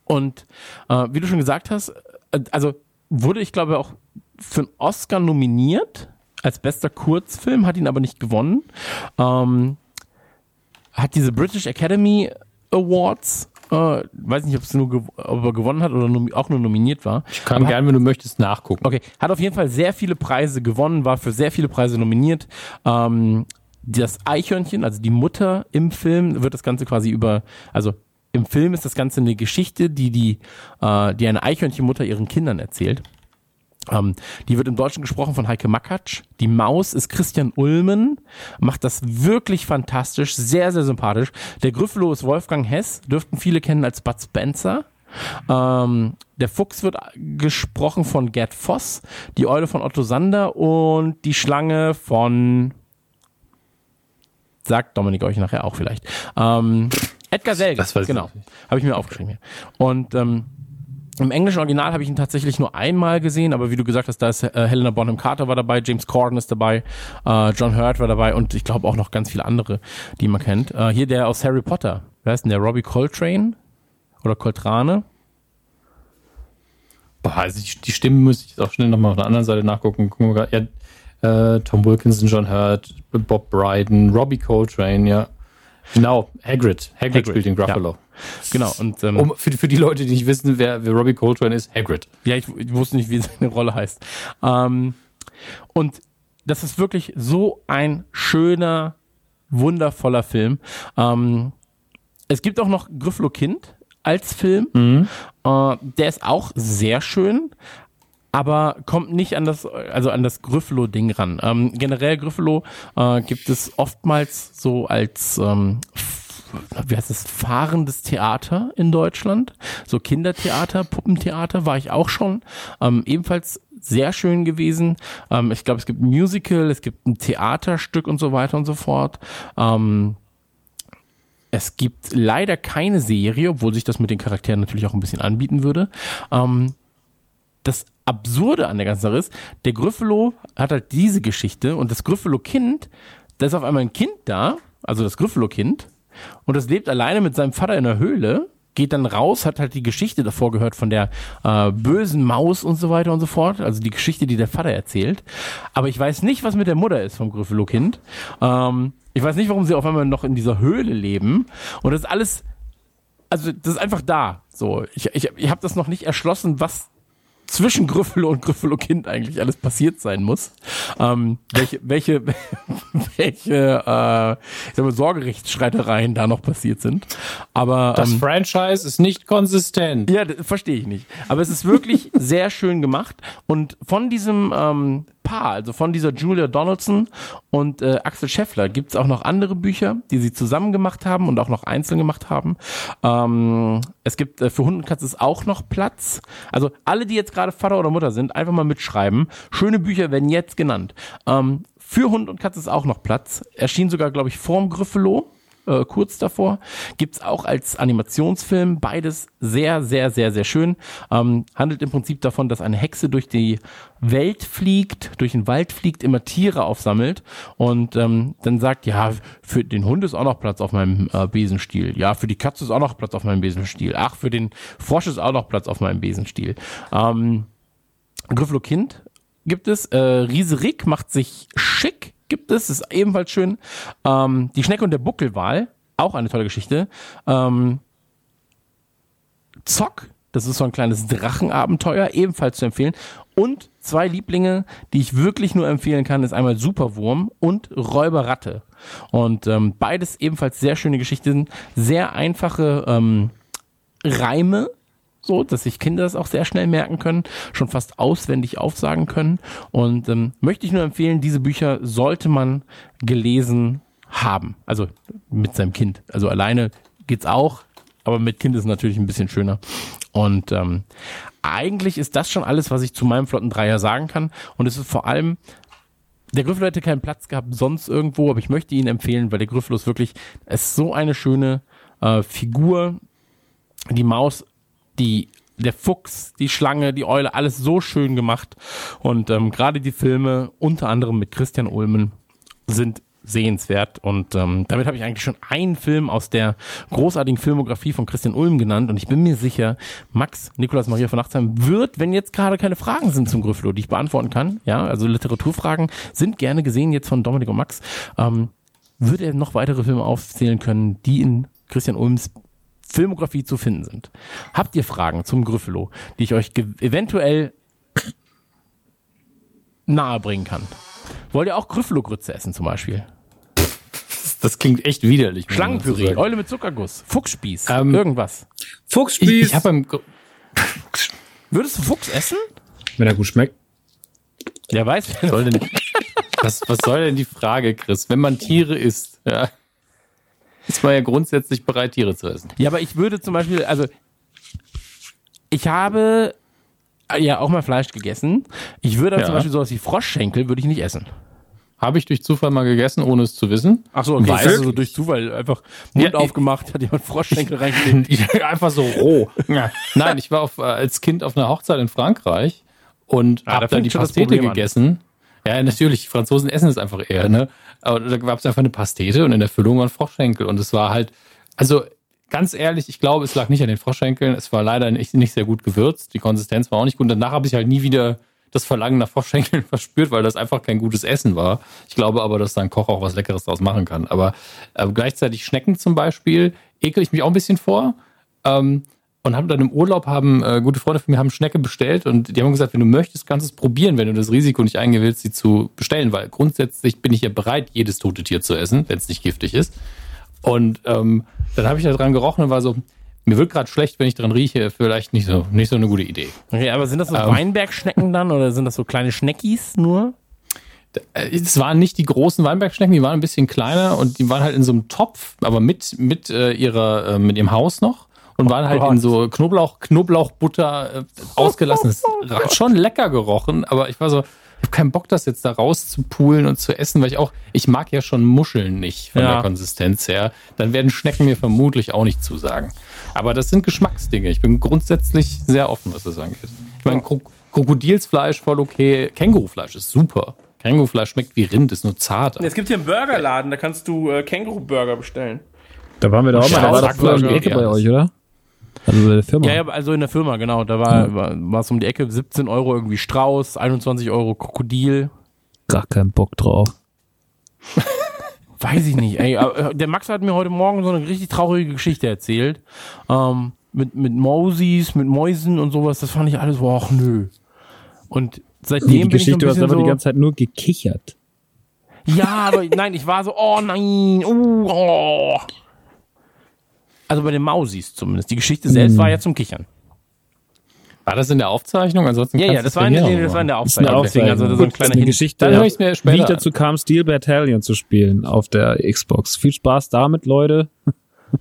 Und äh, wie du schon gesagt hast, äh, also wurde ich glaube auch für einen Oscar nominiert als bester Kurzfilm, hat ihn aber nicht gewonnen. Ähm, hat diese British Academy Awards, äh, weiß nicht, ob es nur gew ob er gewonnen hat oder auch nur nominiert war. Ich kann gerne, wenn du möchtest, nachgucken. Okay, hat auf jeden Fall sehr viele Preise gewonnen, war für sehr viele Preise nominiert. Ähm, das Eichhörnchen, also die Mutter im Film, wird das Ganze quasi über, also im Film ist das Ganze eine Geschichte, die die, äh, die eine Eichhörnchenmutter ihren Kindern erzählt. Ähm, die wird im Deutschen gesprochen von Heike Makatsch. Die Maus ist Christian Ulmen, macht das wirklich fantastisch, sehr, sehr sympathisch. Der Gryffalo ist Wolfgang Hess, dürften viele kennen als Bud Spencer. Ähm, der Fuchs wird gesprochen von Gerd Voss, die Eule von Otto Sander und die Schlange von sagt Dominik euch nachher auch vielleicht. Ähm, Edgar Selge, Das weiß genau. Habe ich mir aufgeschrieben hier. Und ähm, im englischen Original habe ich ihn tatsächlich nur einmal gesehen, aber wie du gesagt hast, da ist äh, Helena Bonham Carter war dabei, James Corden ist dabei, äh, John Hurt war dabei und ich glaube auch noch ganz viele andere, die man kennt. Äh, hier der aus Harry Potter, wer ist denn der? Robbie Coltrane oder Coltrane? Boah, also die, die Stimmen muss ich jetzt auch schnell nochmal auf der anderen Seite nachgucken. Gucken wir grad. ja, äh, Tom Wilkinson, John Hurt, Bob Bryden, Robbie Coltrane, ja. Genau, Hagrid. Hagrid, Hagrid, spielt den Gruffalo. Genau. Und ähm, Um, für, für die Leute, die nicht wissen, wer, wer Robbie Coltrane ist, Hagrid. Ja, ich, ich wusste nicht, wie seine Rolle heißt. Ähm, und das ist wirklich so ein schöner, wundervoller Film. Ähm, es gibt auch noch Gryffalo Kind als Film. Äh, der ist auch sehr schön, aber kommt nicht an das, also an das Gryffalo-Ding ran. Ähm, generell Gryffalo äh, gibt es oftmals so als ähm, wie heißt das, fahrendes Theater in Deutschland. So Kindertheater, Puppentheater war ich auch schon. Ähm, ebenfalls sehr schön gewesen. Ähm, ich glaube, es gibt ein Musical, es gibt ein Theaterstück und so weiter und so fort. Ähm, es gibt leider keine Serie, obwohl sich das mit den Charakteren natürlich auch ein bisschen anbieten würde. Ähm, das Absurde an der ganzen Sache ist, der Gryffalo hat halt diese Geschichte und das Gryffalo-Kind, da ist auf einmal ein Kind da, also das Gryffalo-Kind, und das lebt alleine mit seinem Vater in der Höhle, geht dann raus, hat halt die Geschichte davor gehört von der äh, bösen Maus und so weiter und so fort, also die Geschichte, die der Vater erzählt. Aber ich weiß nicht, was mit der Mutter ist vom Gryffalo-Kind. Ähm, ich weiß nicht, warum sie auf einmal noch in dieser Höhle leben. Und das ist alles, also das ist einfach da. So, ich, ich, ich habe das noch nicht erschlossen, was zwischen Gryffalo und Gryffalo Kind eigentlich alles passiert sein muss. Ähm, welche, welche, welche, äh, ich sag mal, Sorgerechtsstreitereien da noch passiert sind. Aber Das ähm, Franchise ist nicht konsistent. ja, das verstehe ich nicht. Aber es ist wirklich sehr schön gemacht. Und von diesem ähm, Paar, also von dieser Julia Donaldson und äh, Axel Scheffler, gibt's auch noch andere Bücher, die sie zusammen gemacht haben und auch noch einzeln gemacht haben. Ähm, es gibt äh, für Hund und Katze ist auch noch Platz. Also alle, die jetzt gerade Vater oder Mutter sind, einfach mal mitschreiben. Schöne Bücher werden jetzt genannt. Ähm, für Hund und Katze ist auch noch Platz. Erschien sogar, glaube ich, vorm Gryffalo äh, kurz davor. Gibt's auch als Animationsfilm. Beides sehr, sehr, sehr, sehr schön. Ähm, handelt im Prinzip davon, dass eine Hexe durch die Welt fliegt, durch den Wald fliegt, immer Tiere aufsammelt und ähm, dann sagt, ja, für den Hund ist auch noch Platz auf meinem äh, Besenstiel. Ja, für die Katze ist auch noch Platz auf meinem Besenstiel. Ach, für den Frosch ist auch noch Platz auf meinem Besenstiel. Ähm, Gryffalo Kind gibt es. Äh, Riese Rick macht sich schick, gibt es. Ist ebenfalls schön. Ähm, die Schnecke und der Buckelwal, auch eine tolle Geschichte. Ähm, Zock, das ist so ein kleines Drachenabenteuer, ebenfalls zu empfehlen. Und zwei Lieblinge, die ich wirklich nur empfehlen kann, ist einmal Superwurm und Räuberratte. Und ähm, beides ebenfalls sehr schöne Geschichten, sehr einfache ähm, Reime, so, dass sich Kinder das auch sehr schnell merken können, schon fast auswendig aufsagen können. Und ähm, möchte ich nur empfehlen, diese Bücher sollte man gelesen haben. Also mit seinem Kind. Also alleine geht's auch, aber mit Kind ist natürlich ein bisschen schöner. Und ähm, eigentlich ist das schon alles, was ich zu meinem flotten Dreier sagen kann. Und es ist vor allem der Gryffalo hätte keinen Platz gehabt sonst irgendwo, aber ich möchte ihn empfehlen, weil der Gryffalo ist wirklich, ist so eine schöne äh, Figur. Die Maus, die, der Fuchs, die Schlange, die Eule, alles so schön gemacht. Und ähm, gerade die Filme, unter anderem mit Christian Ulmen, sind sehenswert. Und ähm, damit habe ich eigentlich schon einen Film aus der großartigen Filmografie von Christian Ulm genannt. Und ich bin mir sicher, Max Nikolaus Maria von Nachtsheim wird, wenn jetzt gerade keine Fragen sind zum Gryffalo, die ich beantworten kann, ja, also Literaturfragen sind gerne gesehen jetzt von Dominik und Max, ähm, wird er noch weitere Filme aufzählen können, die in Christian Ulms Filmografie zu finden sind. Habt ihr Fragen zum Gryffalo, die ich euch eventuell nahebringen kann? Wollt ihr auch Gryffalo-Grütze essen zum Beispiel? Das klingt echt widerlich. Schlangenpüree. Eule mit Zuckerguss, Fuchsspieß, Ähm, irgendwas. Fuchsspieß, Ich, ich habe beim Gr- Würdest du Fuchs essen? wenn er gut schmeckt. Der weiß. was soll denn, was, was soll denn die Frage, Chris? Wenn man Tiere isst, ja, ist man ja grundsätzlich bereit, Tiere zu essen. Ja, aber ich würde zum Beispiel, also ich habe äh, ja auch mal Fleisch gegessen. Ich würde aber Ja. zum Beispiel sowas wie Froschschenkel würde ich nicht essen. Habe ich durch Zufall mal gegessen, ohne es zu wissen. Ach so, okay. Weiß- Also so durch Zufall einfach Mund Ja, aufgemacht, hat jemand Froschschenkel reingelegt. Einfach so roh. Nein, ich war auf, äh, als Kind auf einer Hochzeit in Frankreich und Ah, da habe da fängt die Pastete Problem an. gegessen. Ja, natürlich, die Franzosen essen es einfach eher, ne? Aber da gab es einfach eine Pastete und in der Füllung waren Froschschenkel. Und es war halt, also ganz ehrlich, ich glaube, es lag nicht an den Froschschenkeln. Es war leider nicht, nicht sehr gut gewürzt. Die Konsistenz war auch nicht gut. Und danach habe ich halt nie wieder das Verlangen nach Froschschenkeln verspürt, weil das einfach kein gutes Essen war. Ich glaube aber, dass da ein Koch auch was Leckeres draus machen kann. Aber äh, gleichzeitig Schnecken zum Beispiel ekel ich mich auch ein bisschen vor. Ähm, und haben dann im Urlaub haben äh, gute Freunde von mir haben Schnecke bestellt und die haben gesagt, wenn du möchtest, kannst du es probieren, wenn du das Risiko nicht eingehen willst, sie zu bestellen, weil grundsätzlich bin ich ja bereit, jedes tote Tier zu essen, wenn es nicht giftig ist. Und ähm, dann habe ich da dran gerochen und war so, mir wird gerade schlecht, wenn ich dran rieche, vielleicht nicht so nicht so eine gute Idee. Okay, aber sind das so Ähm. Weinbergschnecken dann oder sind das so kleine Schneckis nur? äh, es waren nicht die großen Weinbergschnecken, die waren ein bisschen kleiner und die waren halt in so einem Topf, aber mit, mit äh, ihrer, äh, mit ihrem Haus noch und waren halt Gott. in so Knoblauch, Knoblauchbutter äh, ausgelassen. Es hat schon lecker gerochen, aber ich war so, ich habe keinen Bock, das jetzt da rauszupulen und zu essen, weil ich auch, ich mag ja schon Muscheln nicht von Ja. der Konsistenz her. Dann werden Schnecken mir vermutlich auch nicht zusagen. Aber das sind Geschmacksdinge. Ich bin grundsätzlich sehr offen, was das angeht. Ich meine, Krok Krokodilsfleisch voll okay, Kängurufleisch ist super. Kängurufleisch schmeckt wie Rind, ist nur zart. Es gibt hier einen Burgerladen, da kannst du äh, Känguru-Burger bestellen. Da waren wir doch auch mal, da war doch ja. bei euch, oder? Also bei der Firma. Ja, ja, also in der Firma, genau. Da war war es um die Ecke 17 Euro irgendwie Strauß, 21 Euro Krokodil. Gar keinen Bock drauf. Weiß ich nicht. Ey, äh, der Max hat mir heute Morgen so eine richtig traurige Geschichte erzählt. Ähm, mit, mit Mausis, mit Mäusen und sowas. Das fand ich alles, boah, ach nö. Und seitdem Die bin Geschichte, ich du so hast ein aber die ganze Zeit nur gekichert. Ja, aber nein, ich war so, oh nein, uh, oh. Also bei den Mausis zumindest. Die Geschichte selbst war ja zum Kichern. War das in der Aufzeichnung? Ansonsten Ja, ja, das war, in, auch das war in der. Ist Aufzeichnung. Deswegen, also so ein Gut, kleiner eine Geschichte, Dann höre ich's mir wie später ich an. dazu kam, Steel Battalion zu spielen auf der Xbox. Viel Spaß damit, Leute.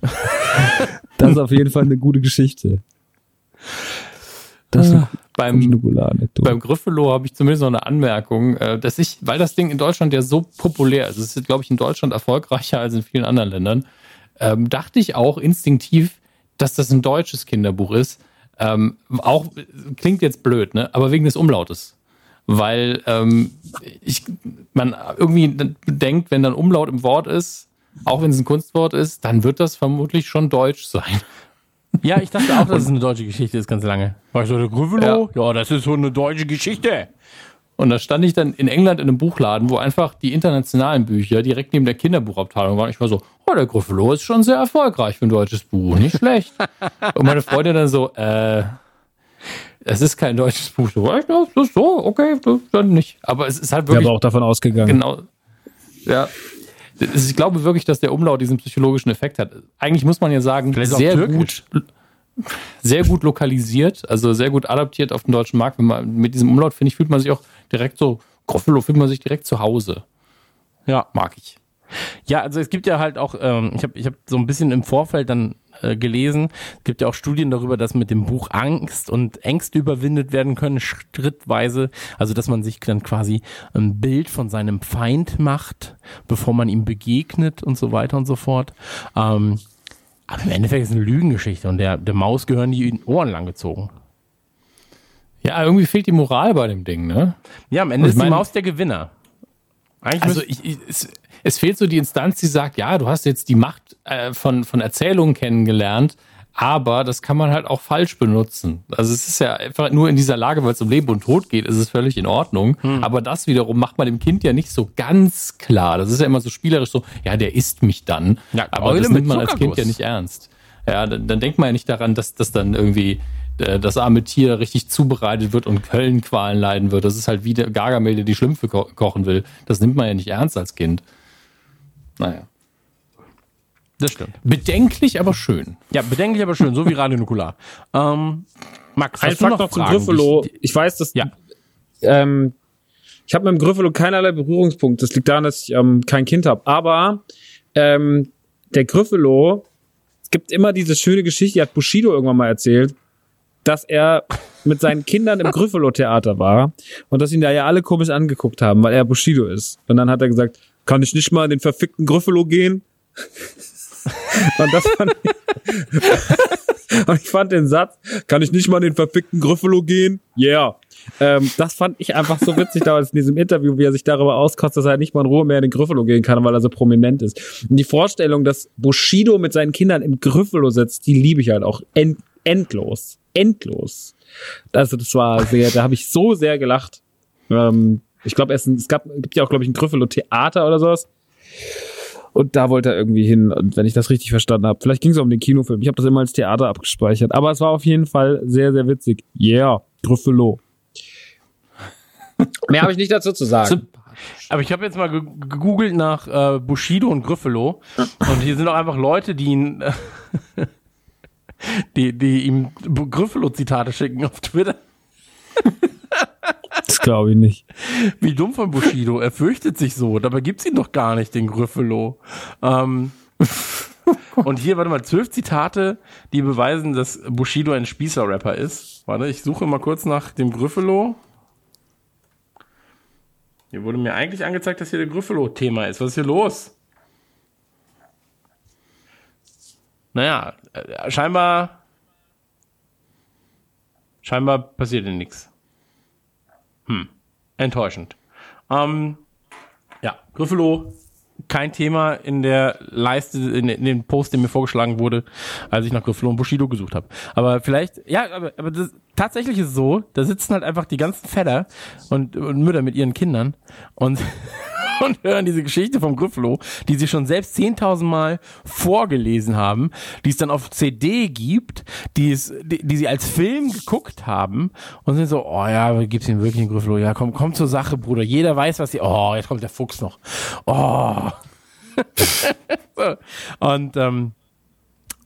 das ist auf jeden Fall eine gute Geschichte. Das ist Beim, beim Gryffalo habe ich zumindest noch eine Anmerkung, äh, dass ich, weil das Ding in Deutschland ja so populär ist, es ist, glaube ich, in Deutschland erfolgreicher als in vielen anderen Ländern, ähm, dachte ich auch instinktiv, dass das ein deutsches Kinderbuch ist. Ähm, auch klingt jetzt blöd, ne? Aber wegen des Umlautes. Weil ähm, ich, man irgendwie denkt, wenn dann Umlaut im Wort ist, auch wenn es ein Kunstwort ist, dann wird das vermutlich schon deutsch sein. Ja, ich dachte auch, dass es eine deutsche Geschichte ist, ganz lange. War ich so, der Grüvelo? Ja. das ist so eine deutsche Geschichte. Und da stand ich dann in England in einem Buchladen, wo einfach die internationalen Bücher direkt neben der Kinderbuchabteilung waren. Ich war so, oh, der Gryffalo ist schon sehr erfolgreich für ein deutsches Buch, nicht schlecht. Und meine Freundin dann so, äh, es ist kein deutsches Buch. So, echt? Das ist so, okay, dann nicht. Aber es ist halt Ich wirklich habe auch davon ausgegangen. genau. Ja. Ich glaube wirklich, dass der Umlaut diesen psychologischen Effekt hat. Eigentlich muss man ja sagen, sehr türkisch. gut, sehr gut lokalisiert, also sehr gut adaptiert auf den deutschen Markt. Wenn man, mit diesem Umlaut, finde ich, fühlt man sich auch direkt so, Gruffalo fühlt man sich direkt zu Hause. Ja. Mag ich. Ja, also es gibt ja halt auch, ähm, ich habe ich hab so ein bisschen im Vorfeld dann äh, gelesen, es gibt ja auch Studien darüber, dass mit dem Buch Angst und Ängste überwindet werden können, schrittweise. Also dass man sich dann quasi ein Bild von seinem Feind macht, bevor man ihm begegnet und so weiter und so fort. Ähm, aber im Endeffekt ist es eine Lügengeschichte und der, der Maus gehören die Ohren langgezogen. Ja, irgendwie fehlt die Moral bei dem Ding, ne? Ja, am Ende ist die mein- Maus der Gewinner. Eigentlich Also ich, ich, es, es fehlt so die Instanz, die sagt, ja, du hast jetzt die Macht äh, von, von Erzählungen kennengelernt, aber das kann man halt auch falsch benutzen. Also es ist ja einfach nur in dieser Lage, weil es um Leben und Tod geht, ist es völlig in Ordnung. Hm. Aber das wiederum macht man dem Kind ja nicht so ganz klar. Das ist ja immer so spielerisch so, ja, der isst mich dann. Ja, aber Eule das nimmt man als Kind ja nicht ernst. Ja, dann, dann denkt man ja nicht daran, dass das dann irgendwie äh, das arme Tier richtig zubereitet wird und Höllenqualen leiden wird. Das ist halt wie der Gargamel, der die Schlümpfe ko kochen will. Das nimmt man ja nicht ernst als Kind. Naja. Das stimmt. Bedenklich, aber schön. Ja, bedenklich, aber schön, so wie Radio Nukular. Ähm, Max, Ein hast du Fakt noch noch zum. Die- Ich weiß, dass Ja. ähm, ich habe mit dem Gryffalo keinerlei Berührungspunkt. Das liegt daran, dass ich ähm, kein Kind habe. Aber ähm, der Gryffalo, es gibt immer diese schöne Geschichte, die hat Bushido irgendwann mal erzählt, dass er mit seinen Kindern im Gryffalo-Theater war und dass ihn da ja alle komisch angeguckt haben, weil er Bushido ist. Und dann hat er gesagt, kann ich nicht mal in den verfickten Gryffalo gehen? Und das fand ich, und ich fand den Satz, kann ich nicht mal in den verfickten Gryffalo gehen? Yeah. Ähm, das fand ich einfach so witzig damals in diesem Interview, wie er sich darüber auskostet, dass er nicht mal in Ruhe mehr in den Gryffalo gehen kann, weil er so prominent ist. Und die Vorstellung, dass Bushido mit seinen Kindern im Gryffalo sitzt, die liebe ich halt auch end endlos. Endlos. Also das war sehr, da habe ich so sehr gelacht. Ähm, ich glaube, es, es gab, gibt ja auch, glaube ich, ein Gryffalo-Theater oder sowas. Und da wollte er irgendwie hin. Und wenn ich das richtig verstanden habe, vielleicht ging es um den Kinofilm. Ich habe das immer als Theater abgespeichert. Aber es war auf jeden Fall sehr, sehr witzig. Yeah, Gryffalo. Mehr habe ich nicht dazu zu sagen. Aber ich habe jetzt mal ge- gegoogelt nach äh, Bushido und Gryffalo und hier sind auch einfach Leute, die ihn, äh, die, die ihm Gryffalo-Zitate schicken auf Twitter. Glaube ich nicht. Wie dumm von Bushido. Er fürchtet sich so. Dabei gibt's ihn doch gar nicht, den Gryffalo. Ähm, und hier, warte mal, zwölf Zitate, die beweisen, dass Bushido ein Spießer-Rapper ist. Warte, ich suche mal kurz nach dem Gryffalo. Hier wurde mir eigentlich angezeigt, dass hier der Gryffalo-Thema ist. Was ist hier los? Naja, äh, scheinbar. Scheinbar passiert hier nichts. Hm. Enttäuschend. Ähm, ja, Gryffalo, kein Thema in der Leiste, in, in dem Post, der mir vorgeschlagen wurde, als ich nach Gryffalo und Bushido gesucht habe. Aber vielleicht, ja, aber, aber das, tatsächlich ist es so, da sitzen halt einfach die ganzen Väter und, und Mütter mit ihren Kindern und und hören diese Geschichte vom Gryffalo, die sie schon selbst 10.000 Mal vorgelesen haben, die es dann auf CD gibt, die es, die, die sie als Film geguckt haben und sind so, oh ja, gibt's ihn wirklich einen Gryffalo? Ja, komm, komm zur Sache, Bruder. Jeder weiß, was sie, oh, jetzt kommt der Fuchs noch. Oh. so. Und, ähm,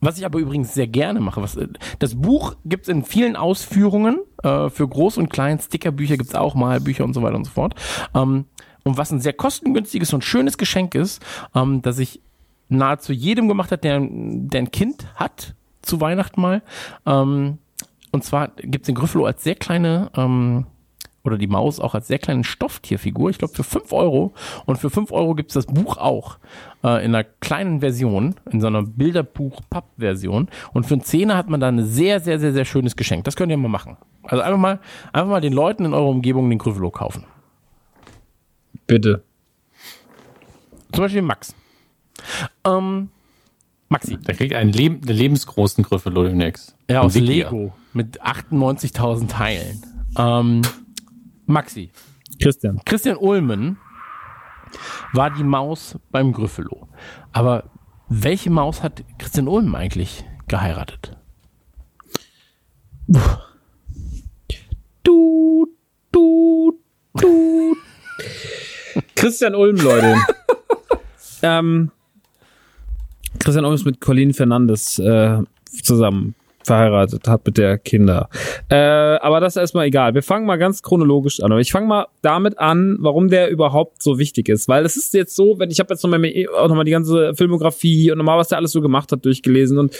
was ich aber übrigens sehr gerne mache, was das Buch gibt's in vielen Ausführungen, äh, für Groß- und Klein, Stickerbücher gibt's auch, Malbücher und so weiter und so fort. Ähm, und was ein sehr kostengünstiges und schönes Geschenk ist, ähm, dass ich nahezu jedem gemacht hat, der, der ein Kind hat, zu Weihnachten mal. Ähm, und zwar gibt's den Gryffalo als sehr kleine, ähm, oder die Maus auch als sehr kleine Stofftierfigur. Ich glaube für fünf Euro. Und für fünf Euro gibt's das Buch auch äh, in einer kleinen Version, in so einer Bilderbuch-Papp-Version. Und für einen Zehner hat man da ein sehr, sehr, sehr, sehr schönes Geschenk. Das könnt ihr mal machen. Also einfach mal, einfach mal den Leuten in eurer Umgebung den Gryffalo kaufen. Bitte. Zum Beispiel Max. Ähm, Maxi. Der kriegt einen, Leb einen lebensgroßen Gryffalo demnächst. Ja, aus Wikia. Lego. Mit 98.000 Teilen. Ähm, Maxi. Christian. Christian Ulmen war die Maus beim Gryffalo. Aber welche Maus hat Christian Ulmen eigentlich geheiratet? Du, du, du. Christian Ulm, Leute. ähm, Christian Ulm ist mit Colleen Fernandes äh, zusammen verheiratet, hat mit der Kinder. Äh, aber das ist erstmal egal. Wir fangen mal ganz chronologisch an. Aber ich fange mal damit an, warum der überhaupt so wichtig ist. Weil es ist jetzt so, wenn ich habe jetzt nochmal auch nochmal die ganze Filmografie und nochmal, was der alles so gemacht hat, durchgelesen. Und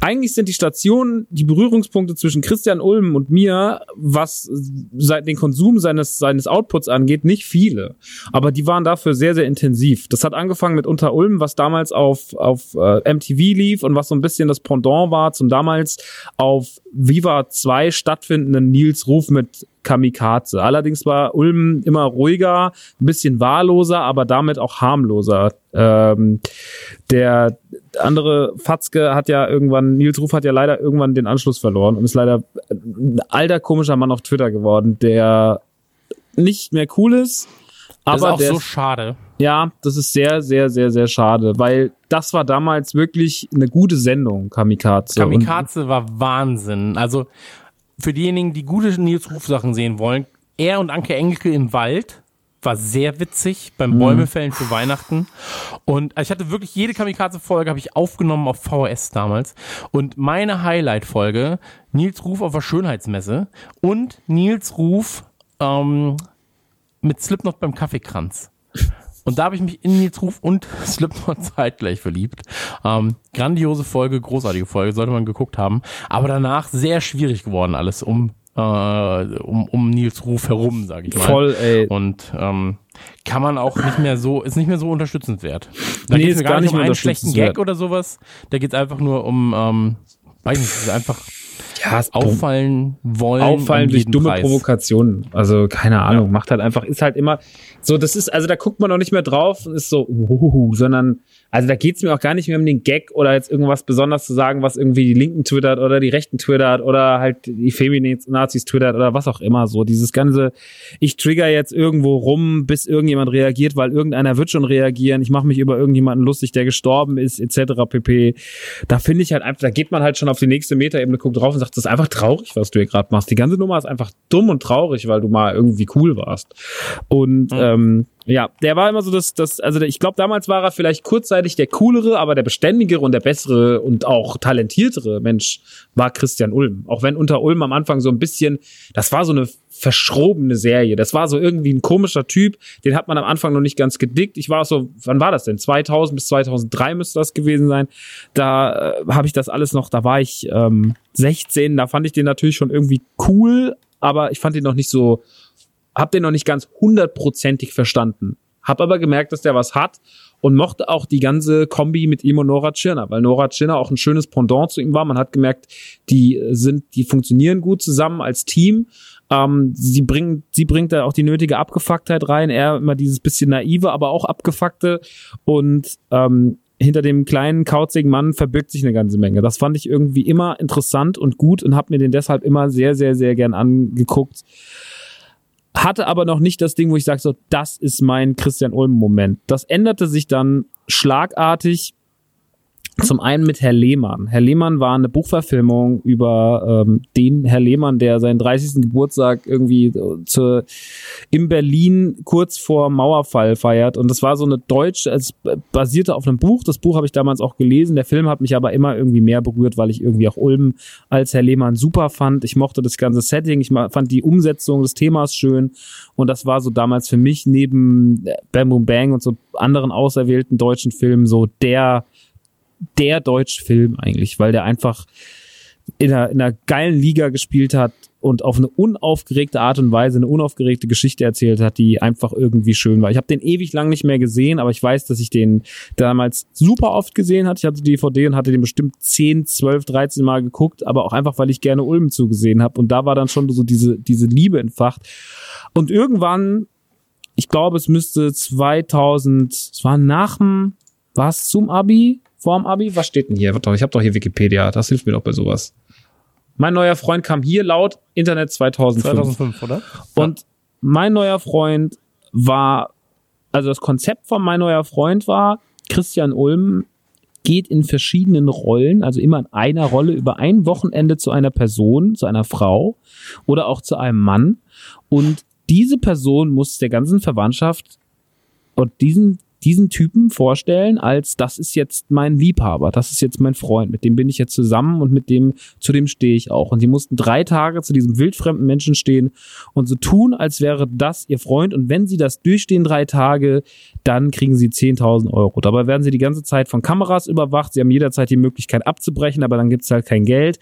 eigentlich sind die Stationen, die Berührungspunkte zwischen Christian Ulm und mir, was seit den Konsum seines, seines Outputs angeht, nicht viele. Aber die waren dafür sehr, sehr intensiv. Das hat angefangen mit Unter Ulm, was damals auf, auf äh, MTV lief und was so ein bisschen das Pendant war zum damals auf Viva 2 stattfindenden Nils Ruf mit Kamikaze. Allerdings war Ulm immer ruhiger, ein bisschen wahlloser, aber damit auch harmloser. Ähm, der andere Fatzke hat ja irgendwann, Nils Ruf hat ja leider irgendwann den Anschluss verloren und ist leider ein alter komischer Mann auf Twitter geworden, der nicht mehr cool ist. Das ist Aber auch der so schade. Ja, das ist sehr, sehr, sehr, sehr schade, weil das war damals wirklich eine gute Sendung, Kamikaze. Kamikaze war Wahnsinn. Also für diejenigen, die gute Nils Ruf Sachen sehen wollen, er und Anke Engelke im Wald war sehr witzig beim Bäumefällen für Weihnachten. Und ich hatte wirklich jede Kamikaze-Folge habe ich aufgenommen auf VHS damals. Und meine Highlight-Folge, Nils Ruf auf der Schönheitsmesse und Nils Ruf ähm, mit Slipknot beim Kaffeekranz. Und da habe ich mich in Nils Ruf und Slipknot zeitgleich verliebt. Ähm, grandiose Folge, großartige Folge, sollte man geguckt haben. Aber danach sehr schwierig geworden alles um, äh, um, um Nils Ruf herum, sage ich mal. Voll, ey. Und ähm, kann man auch nicht mehr so, ist nicht mehr so unterstützenswert. Da Nee, geht es gar, gar nicht um einen schlechten Gag oder sowas. Da geht es einfach nur um, ähm, weiß nicht, es ist einfach ja, auffallen wollen. auffallen um durch dumme Preis. Provokationen. Also keine Ahnung, macht halt einfach, ist halt immer so, das ist, also da guckt man auch nicht mehr drauf und ist so, uhuhu, sondern, also da geht's mir auch gar nicht mehr um den Gag oder jetzt irgendwas besonders zu sagen, was irgendwie die Linken twittert oder die Rechten twittert oder halt die Feminazis twittert oder was auch immer so. Dieses ganze, ich trigger jetzt irgendwo rum, bis irgendjemand reagiert, weil irgendeiner wird schon reagieren, ich mache mich über irgendjemanden lustig, der gestorben ist, etc. pp. Da finde ich halt einfach, da geht man halt schon auf die nächste Metaebene, guckt drauf und sagt, das ist einfach traurig, was du hier gerade machst. Die ganze Nummer ist einfach dumm und traurig, weil du mal irgendwie cool warst. Und ähm, Ja, der war immer so das, das also ich glaube, damals war er vielleicht kurzzeitig der coolere, aber der beständigere und der bessere und auch talentiertere Mensch war Christian Ulm. Auch wenn unter Ulm am Anfang so ein bisschen, das war so eine verschrobene Serie. Das war so irgendwie ein komischer Typ, den hat man am Anfang noch nicht ganz gedickt. Ich war so, wann war das denn? 2000 bis 2003 müsste das gewesen sein. Da äh, habe ich das alles noch, da war ich ähm, 16, da fand ich den natürlich schon irgendwie cool, aber ich fand ihn noch nicht so hab den noch nicht ganz hundertprozentig verstanden. Hab aber gemerkt, dass der was hat und mochte auch die ganze Kombi mit ihm und Nora Tschirner, weil Nora Tschirner auch ein schönes Pendant zu ihm war. Man hat gemerkt, die sind, die funktionieren gut zusammen als Team. Ähm, sie bringt, sie bringt da auch die nötige Abgefucktheit rein. Er immer dieses bisschen naive, aber auch abgefuckte und ähm, hinter dem kleinen, kauzigen Mann verbirgt sich eine ganze Menge. Das fand ich irgendwie immer interessant und gut und habe mir den deshalb immer sehr, sehr, sehr gern angeguckt hatte aber noch nicht das Ding, wo ich sage, so, das ist mein Christian Ulm-Moment. Das änderte sich dann schlagartig zum einen mit Herr Lehmann. Herr Lehmann war eine Buchverfilmung über ähm, den Herr Lehmann, der seinen 30. Geburtstag irgendwie äh, zu, in Berlin kurz vor Mauerfall feiert. Und das war so eine deutsche, es basierte auf einem Buch. Das Buch habe ich damals auch gelesen. Der Film hat mich aber immer irgendwie mehr berührt, weil ich irgendwie auch Ulm als Herr Lehmann super fand. Ich mochte das ganze Setting. Ich fand die Umsetzung des Themas schön. Und das war so damals für mich neben Bam Boom Bang und so anderen auserwählten deutschen Filmen so der der deutsche Film eigentlich, weil der einfach in einer, in einer geilen Liga gespielt hat und auf eine unaufgeregte Art und Weise eine unaufgeregte Geschichte erzählt hat, die einfach irgendwie schön war. Ich habe den ewig lang nicht mehr gesehen, aber ich weiß, dass ich den damals super oft gesehen hatte. Ich hatte die DVD und hatte den bestimmt 10, 12, 13 Mal geguckt, aber auch einfach, weil ich gerne Ulm zugesehen habe. Und da war dann schon so diese, diese Liebe entfacht. Und irgendwann, ich glaube, es müsste 2000, es war nach dem, war es zum Abi? Vorm Abi? Was steht denn hier? Ich habe doch hier Wikipedia. Das hilft mir doch bei sowas. Mein neuer Freund kam hier laut Internet 2005. 2005, oder? Und mein neuer Freund war, also das Konzept von mein neuer Freund war, Christian Ulm geht in verschiedenen Rollen, also immer in einer Rolle über ein Wochenende zu einer Person, zu einer Frau oder auch zu einem Mann. Und diese Person muss der ganzen Verwandtschaft und diesen diesen Typen vorstellen, als das ist jetzt mein Liebhaber, das ist jetzt mein Freund, mit dem bin ich jetzt zusammen und mit dem, zu dem stehe ich auch. Und sie mussten drei Tage zu diesem wildfremden Menschen stehen und so tun, als wäre das ihr Freund. Und wenn sie das durchstehen, drei Tage, dann kriegen sie 10.000 Euro. Dabei werden sie die ganze Zeit von Kameras überwacht. Sie haben jederzeit die Möglichkeit abzubrechen, aber dann gibt's halt kein Geld.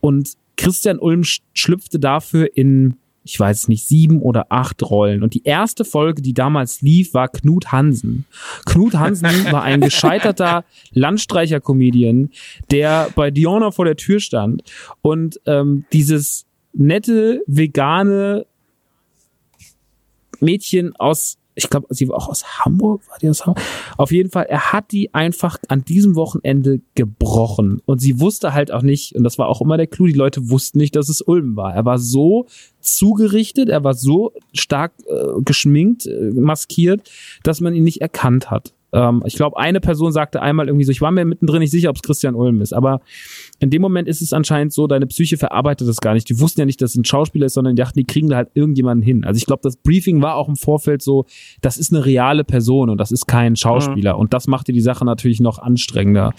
Und Christian Ulm schlüpfte dafür in ich weiß nicht, sieben oder acht Rollen. Und die erste Folge, die damals lief, war Knut Hansen. Knut Hansen war ein gescheiterter Landstreicher-Comedian, der bei Diona vor der Tür stand und ähm, dieses nette, vegane Mädchen aus ich glaube, sie war auch aus Hamburg, war die aus Hamburg? Auf jeden Fall, er hat die einfach an diesem Wochenende gebrochen. Und sie wusste halt auch nicht, und das war auch immer der Clou, die Leute wussten nicht, dass es Ulm war. Er war so zugerichtet, er war so stark äh, geschminkt, äh, maskiert, dass man ihn nicht erkannt hat. Ähm, ich glaube, eine Person sagte einmal irgendwie so, ich war mir mittendrin nicht sicher, ob es Christian Ulm ist, aber in dem Moment ist es anscheinend so, deine Psyche verarbeitet das gar nicht. Die wussten ja nicht, dass es ein Schauspieler ist, sondern die dachten, die kriegen da halt irgendjemanden hin. Also ich glaube, das Briefing war auch im Vorfeld so, das ist eine reale Person und das ist kein Schauspieler. Mhm. Und das machte die Sache natürlich noch anstrengender.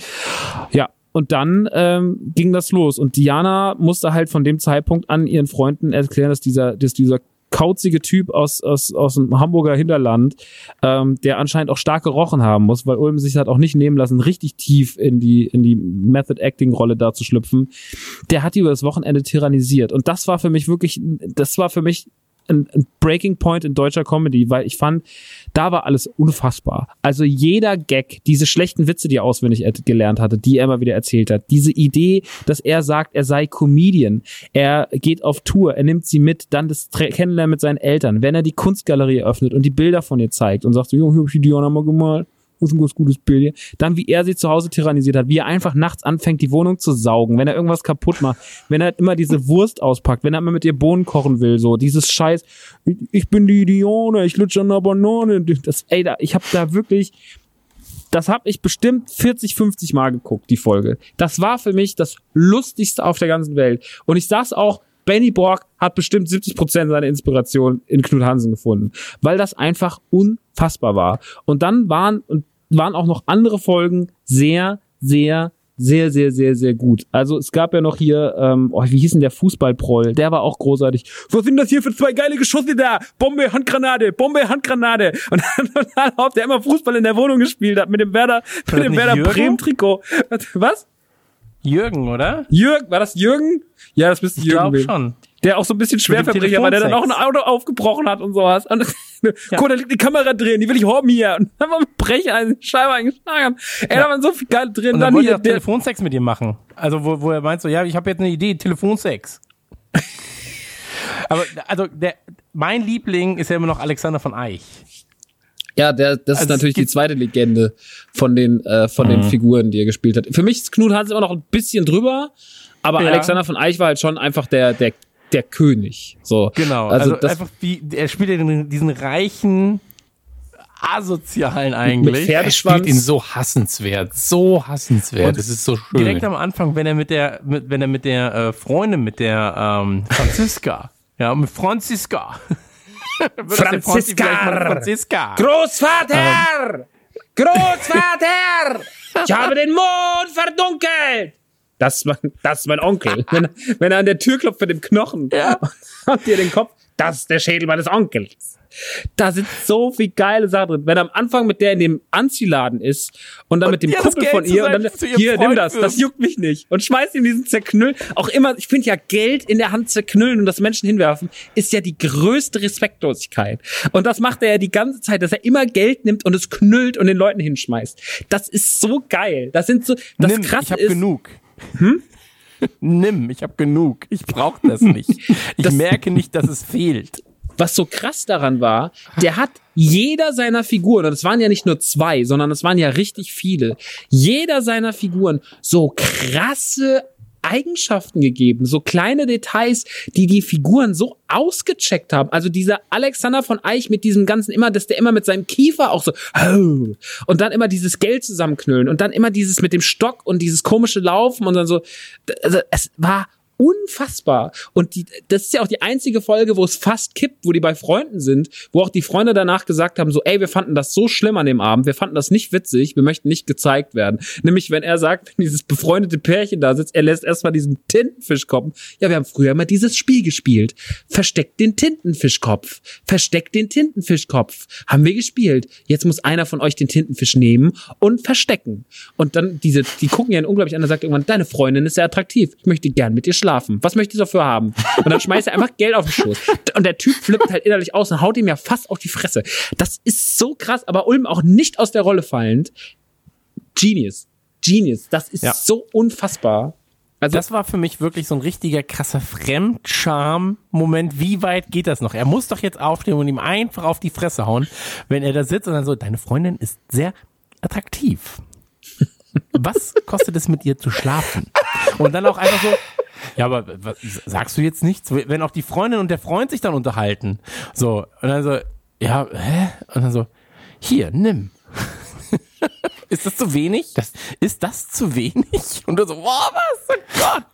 Ja, und dann ähm, ging das los. Und Diana musste halt von dem Zeitpunkt an ihren Freunden erklären, dass dieser, dass dieser kauzige Typ aus, aus, aus dem Hamburger Hinterland, ähm, der anscheinend auch stark gerochen haben muss, weil Ulm sich hat auch nicht nehmen lassen, richtig tief in die, in die Method-Acting-Rolle da zu schlüpfen. Der hat die über das Wochenende tyrannisiert. Und das war für mich wirklich, das war für mich ein, ein Breaking Point in deutscher Comedy, weil ich fand, da war alles unfassbar. Also jeder Gag, diese schlechten Witze, die er auswendig gelernt hatte, die er immer wieder erzählt hat, diese Idee, dass er sagt, er sei Comedian, er geht auf Tour, er nimmt sie mit, dann das Kennenlernen mit seinen Eltern, wenn er die Kunstgalerie öffnet und die Bilder von ihr zeigt und sagt so, jo, hab ich die Diana mal gemalt ist ein ganz gutes Bild hier. Dann, wie er sie zu Hause tyrannisiert hat, wie er einfach nachts anfängt, die Wohnung zu saugen, wenn er irgendwas kaputt macht, wenn er immer diese Wurst auspackt, wenn er immer mit ihr Bohnen kochen will, so, dieses Scheiß, ich bin die Dione, ich lutsche an der Banane, das, ey, da, ich hab da wirklich, das habe ich bestimmt 40, 50 Mal geguckt, die Folge. Das war für mich das lustigste auf der ganzen Welt. Und ich saß auch Benny Borg hat bestimmt 70 Prozent seiner Inspiration in Knut Hansen gefunden, weil das einfach unfassbar war. Und dann waren und waren auch noch andere Folgen sehr, sehr sehr, sehr, sehr, sehr gut. Also es gab ja noch hier, ähm, oh, wie hieß denn der Fußballproll? Der war auch großartig. Was sind das hier für zwei geile Geschosse da? Bombe, Handgranate, Bombe, Handgranate. Und dann, auf der immer Fußball in der Wohnung gespielt hat mit dem Werder, mit dem Werder Bremen Trikot. Was? Jürgen, oder? Jürgen, war das Jürgen? Ja, das Ich Jürgen glaube sein. schon. Der auch so ein bisschen Schwerverbrecher war, der dann auch ein Auto aufgebrochen hat und sowas. Und, Ja. Guck, da liegt die Kamera drin, die will ich haben hier. Und dann war ein Brecher, eine Scheibe eingeschlagen. Ey, da waren so viel geil drin. Und dann dann wollte hier, er auch der, Telefonsex mit ihr machen. Also wo, wo er meint so, ja, ich habe jetzt eine Idee, Telefonsex. Aber also der, mein Liebling ist ja immer noch Alexander von Eich. Ja, der, das Also ist natürlich die zweite Legende von den, äh, von den Figuren, die er gespielt hat. Für mich ist Knut Hans immer noch ein bisschen drüber, aber Ja. Alexander von Eich war halt schon einfach der, der, der König. So. Genau. Also, Also, das einfach wie, er spielt ja den, diesen reichen, asozialen eigentlich. mit Er Pferdeschwanz. spielt ihn so hassenswert, so hassenswert. Und das ist so schön. Direkt am Anfang, wenn er mit der, mit, wenn er mit der äh, Freundin, mit der ähm, Franziska, ja, mit Franziska. Franziska. Franziska. Großvater! Großvater! Ich habe den Mond verdunkelt! Das ist mein, das ist mein Onkel. Wenn, wenn er an der Tür klopft mit dem Knochen Ja. und dir den Kopf, das ist der Schädel meines Onkels. Da sind so viel geile Sachen drin. Wenn er am Anfang mit der in dem Anziehladen ist und dann mit dem das Kumpel von ihr und dann, hier, nimm Freund das, wirft. das juckt mich nicht. Und schmeißt ihm diesen Zerknüll. Auch immer, ich finde ja, Geld in der Hand zerknüllen und das Menschen hinwerfen, ist ja die größte Respektlosigkeit. Und das macht er ja die ganze Zeit, dass er immer Geld nimmt und es knüllt und den Leuten hinschmeißt. Das ist so geil. Das sind so, das Nimm, krasse ich habe ist, genug. Hm? Nimm, ich habe genug. Ich brauche das nicht. Ich Das- merke nicht, dass es fehlt. was so krass daran war, der hat jeder seiner Figuren, und es waren ja nicht nur zwei, sondern es waren ja richtig viele, jeder seiner Figuren so krasse Eigenschaften gegeben, so kleine Details, die die Figuren so ausgecheckt haben. Also dieser Alexander von Eich mit diesem ganzen immer, dass der immer mit seinem Kiefer auch so und dann immer dieses Geld zusammenknüllen und dann immer dieses mit dem Stock und dieses komische Laufen und dann so. Also es war unfassbar. Und die, das ist ja auch die einzige Folge, wo es fast kippt, wo die bei Freunden sind, wo auch die Freunde danach gesagt haben, so, ey, wir fanden das so schlimm an dem Abend, wir fanden das nicht witzig, wir möchten nicht gezeigt werden. Nämlich, wenn er sagt, wenn dieses befreundete Pärchen da sitzt, er lässt erstmal diesen Tintenfisch kommen. Ja, wir haben früher mal dieses Spiel gespielt. Versteckt den Tintenfischkopf. Versteckt den Tintenfischkopf. Haben wir gespielt. Jetzt muss einer von euch den Tintenfisch nehmen und verstecken. Und dann diese, die gucken ja unglaublich an, er sagt irgendwann, deine Freundin ist sehr attraktiv. Ich möchte gern mit dir schlafen. Was möchtest du dafür haben? Und dann schmeißt er einfach Geld auf den Schoß. Und der Typ flippt halt innerlich aus und haut ihm ja fast auf die Fresse. Das ist so krass, aber Ulm auch nicht aus der Rolle fallend. Genius. Genius. Das ist Ja. so unfassbar. Also, Das war für mich wirklich so ein richtiger krasser Fremdscham-Moment. Wie weit geht das noch? Er muss doch jetzt aufstehen und ihm einfach auf die Fresse hauen, wenn er da sitzt und dann so, deine Freundin ist sehr attraktiv. Was kostet es mit ihr zu schlafen? Und dann auch einfach so, ja, aber sagst du jetzt nichts? Wenn auch die Freundin und der Freund sich dann unterhalten. So, und dann so, ja, hä? Und dann so, hier, nimm. Ist das zu wenig? Das, ist das zu wenig? Und du so, wow, was? Oh Gott.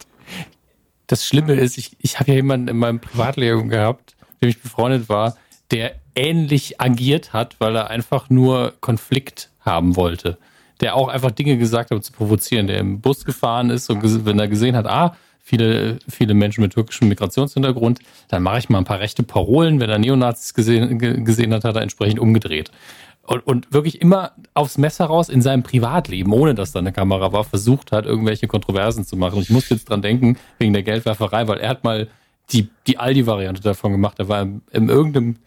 Das Schlimme ist, ich, ich habe ja jemanden in meinem Privatleben gehabt, mit dem ich befreundet war, der ähnlich agiert hat, weil er einfach nur Konflikt haben wollte. Der auch einfach Dinge gesagt hat, um zu provozieren, der im Bus gefahren ist und wenn er gesehen hat, ah, viele, viele Menschen mit türkischem Migrationshintergrund, dann mache ich mal ein paar rechte Parolen. Wenn er Neonazis gesehen, ge- gesehen hat, hat er entsprechend umgedreht. Und, und wirklich immer aufs Messer raus in seinem Privatleben, ohne dass da eine Kamera war, versucht hat, irgendwelche Kontroversen zu machen. Ich muss jetzt dran denken, wegen der Geldwerferei, weil er hat mal die, die Aldi-Variante davon gemacht. Er war im, in irgendeinem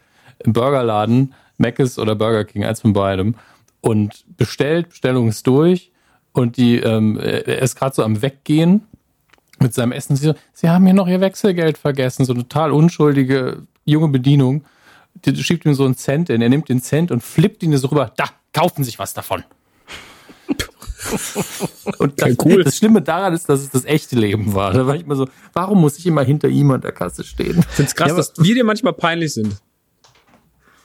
Burgerladen, Mc's oder Burger King, eins von beidem, und bestellt, Bestellung ist durch und die, ähm, er ist gerade so am Weggehen mit seinem Essen. Sie so, Sie haben hier noch Ihr Wechselgeld vergessen. So eine total unschuldige junge Bedienung. Die schiebt ihm so einen Cent in. Er nimmt den Cent und flippt ihn so rüber. Da, kaufen sich was davon. Und das, cool. das Schlimme daran ist, dass es das echte Leben war. Da war ich immer so, warum muss ich immer hinter ihm an der Kasse stehen? ich find's krass, Ja, dass wir dir manchmal peinlich sind.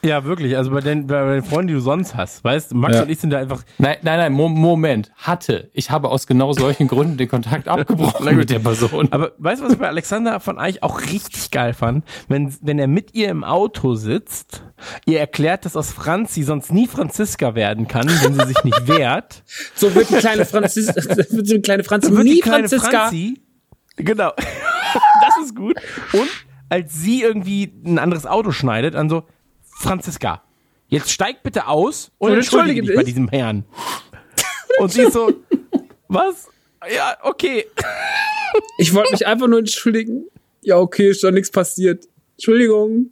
Ja, wirklich. Also bei den, bei den Freunden, die du sonst hast, weißt Max Ja. und ich sind da einfach. Nein, nein, nein, Mo Moment. Hatte. Ich habe aus genau solchen Gründen den Kontakt abgebrochen mit der Person. Aber weißt du, was ich bei Alexander von Eich auch richtig geil fand? Wenn, wenn er mit ihr im Auto sitzt, ihr erklärt, dass aus Franzi sonst nie Franziska werden kann, wenn sie sich nicht wehrt. So wird die kleine Franzis, wird die kleine Franzi wird nie kleine Franziska. Franzi, genau, das ist gut. Und als sie irgendwie ein anderes Auto schneidet, dann so, Franziska, jetzt steig bitte aus und, Und entschuldige dich bei diesem Herrn. Und sie ist so, was? Ja, okay. Ich wollte mich einfach nur entschuldigen. Ja, okay, ist doch nichts passiert. Entschuldigung.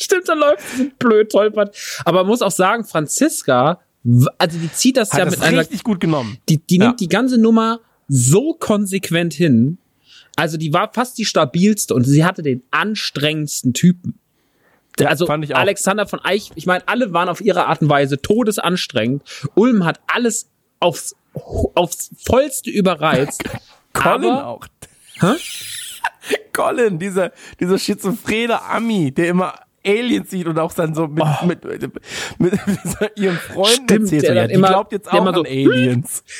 Stimmt, dann läuft so blöd, tollpert. Aber man muss auch sagen, Franziska, also die zieht das Hat ja das mit einer, richtig gut genommen. die, die Ja. nimmt die ganze Nummer so konsequent hin. Also die war fast die stabilste und sie hatte den anstrengendsten Typen. Also. Alexander von Eich, ich meine, alle waren auf ihre Art und Weise todesanstrengend. Ulm hat alles aufs, aufs vollste überreizt. Colin aber, auch. Hä? Colin, dieser, dieser schizophrene Ami, der immer Aliens sieht und auch dann so mit, mit, mit, mit, ihren Freunden Stimmt, erzählt. der ja, dann die immer- glaubt jetzt auch immer an so, Aliens.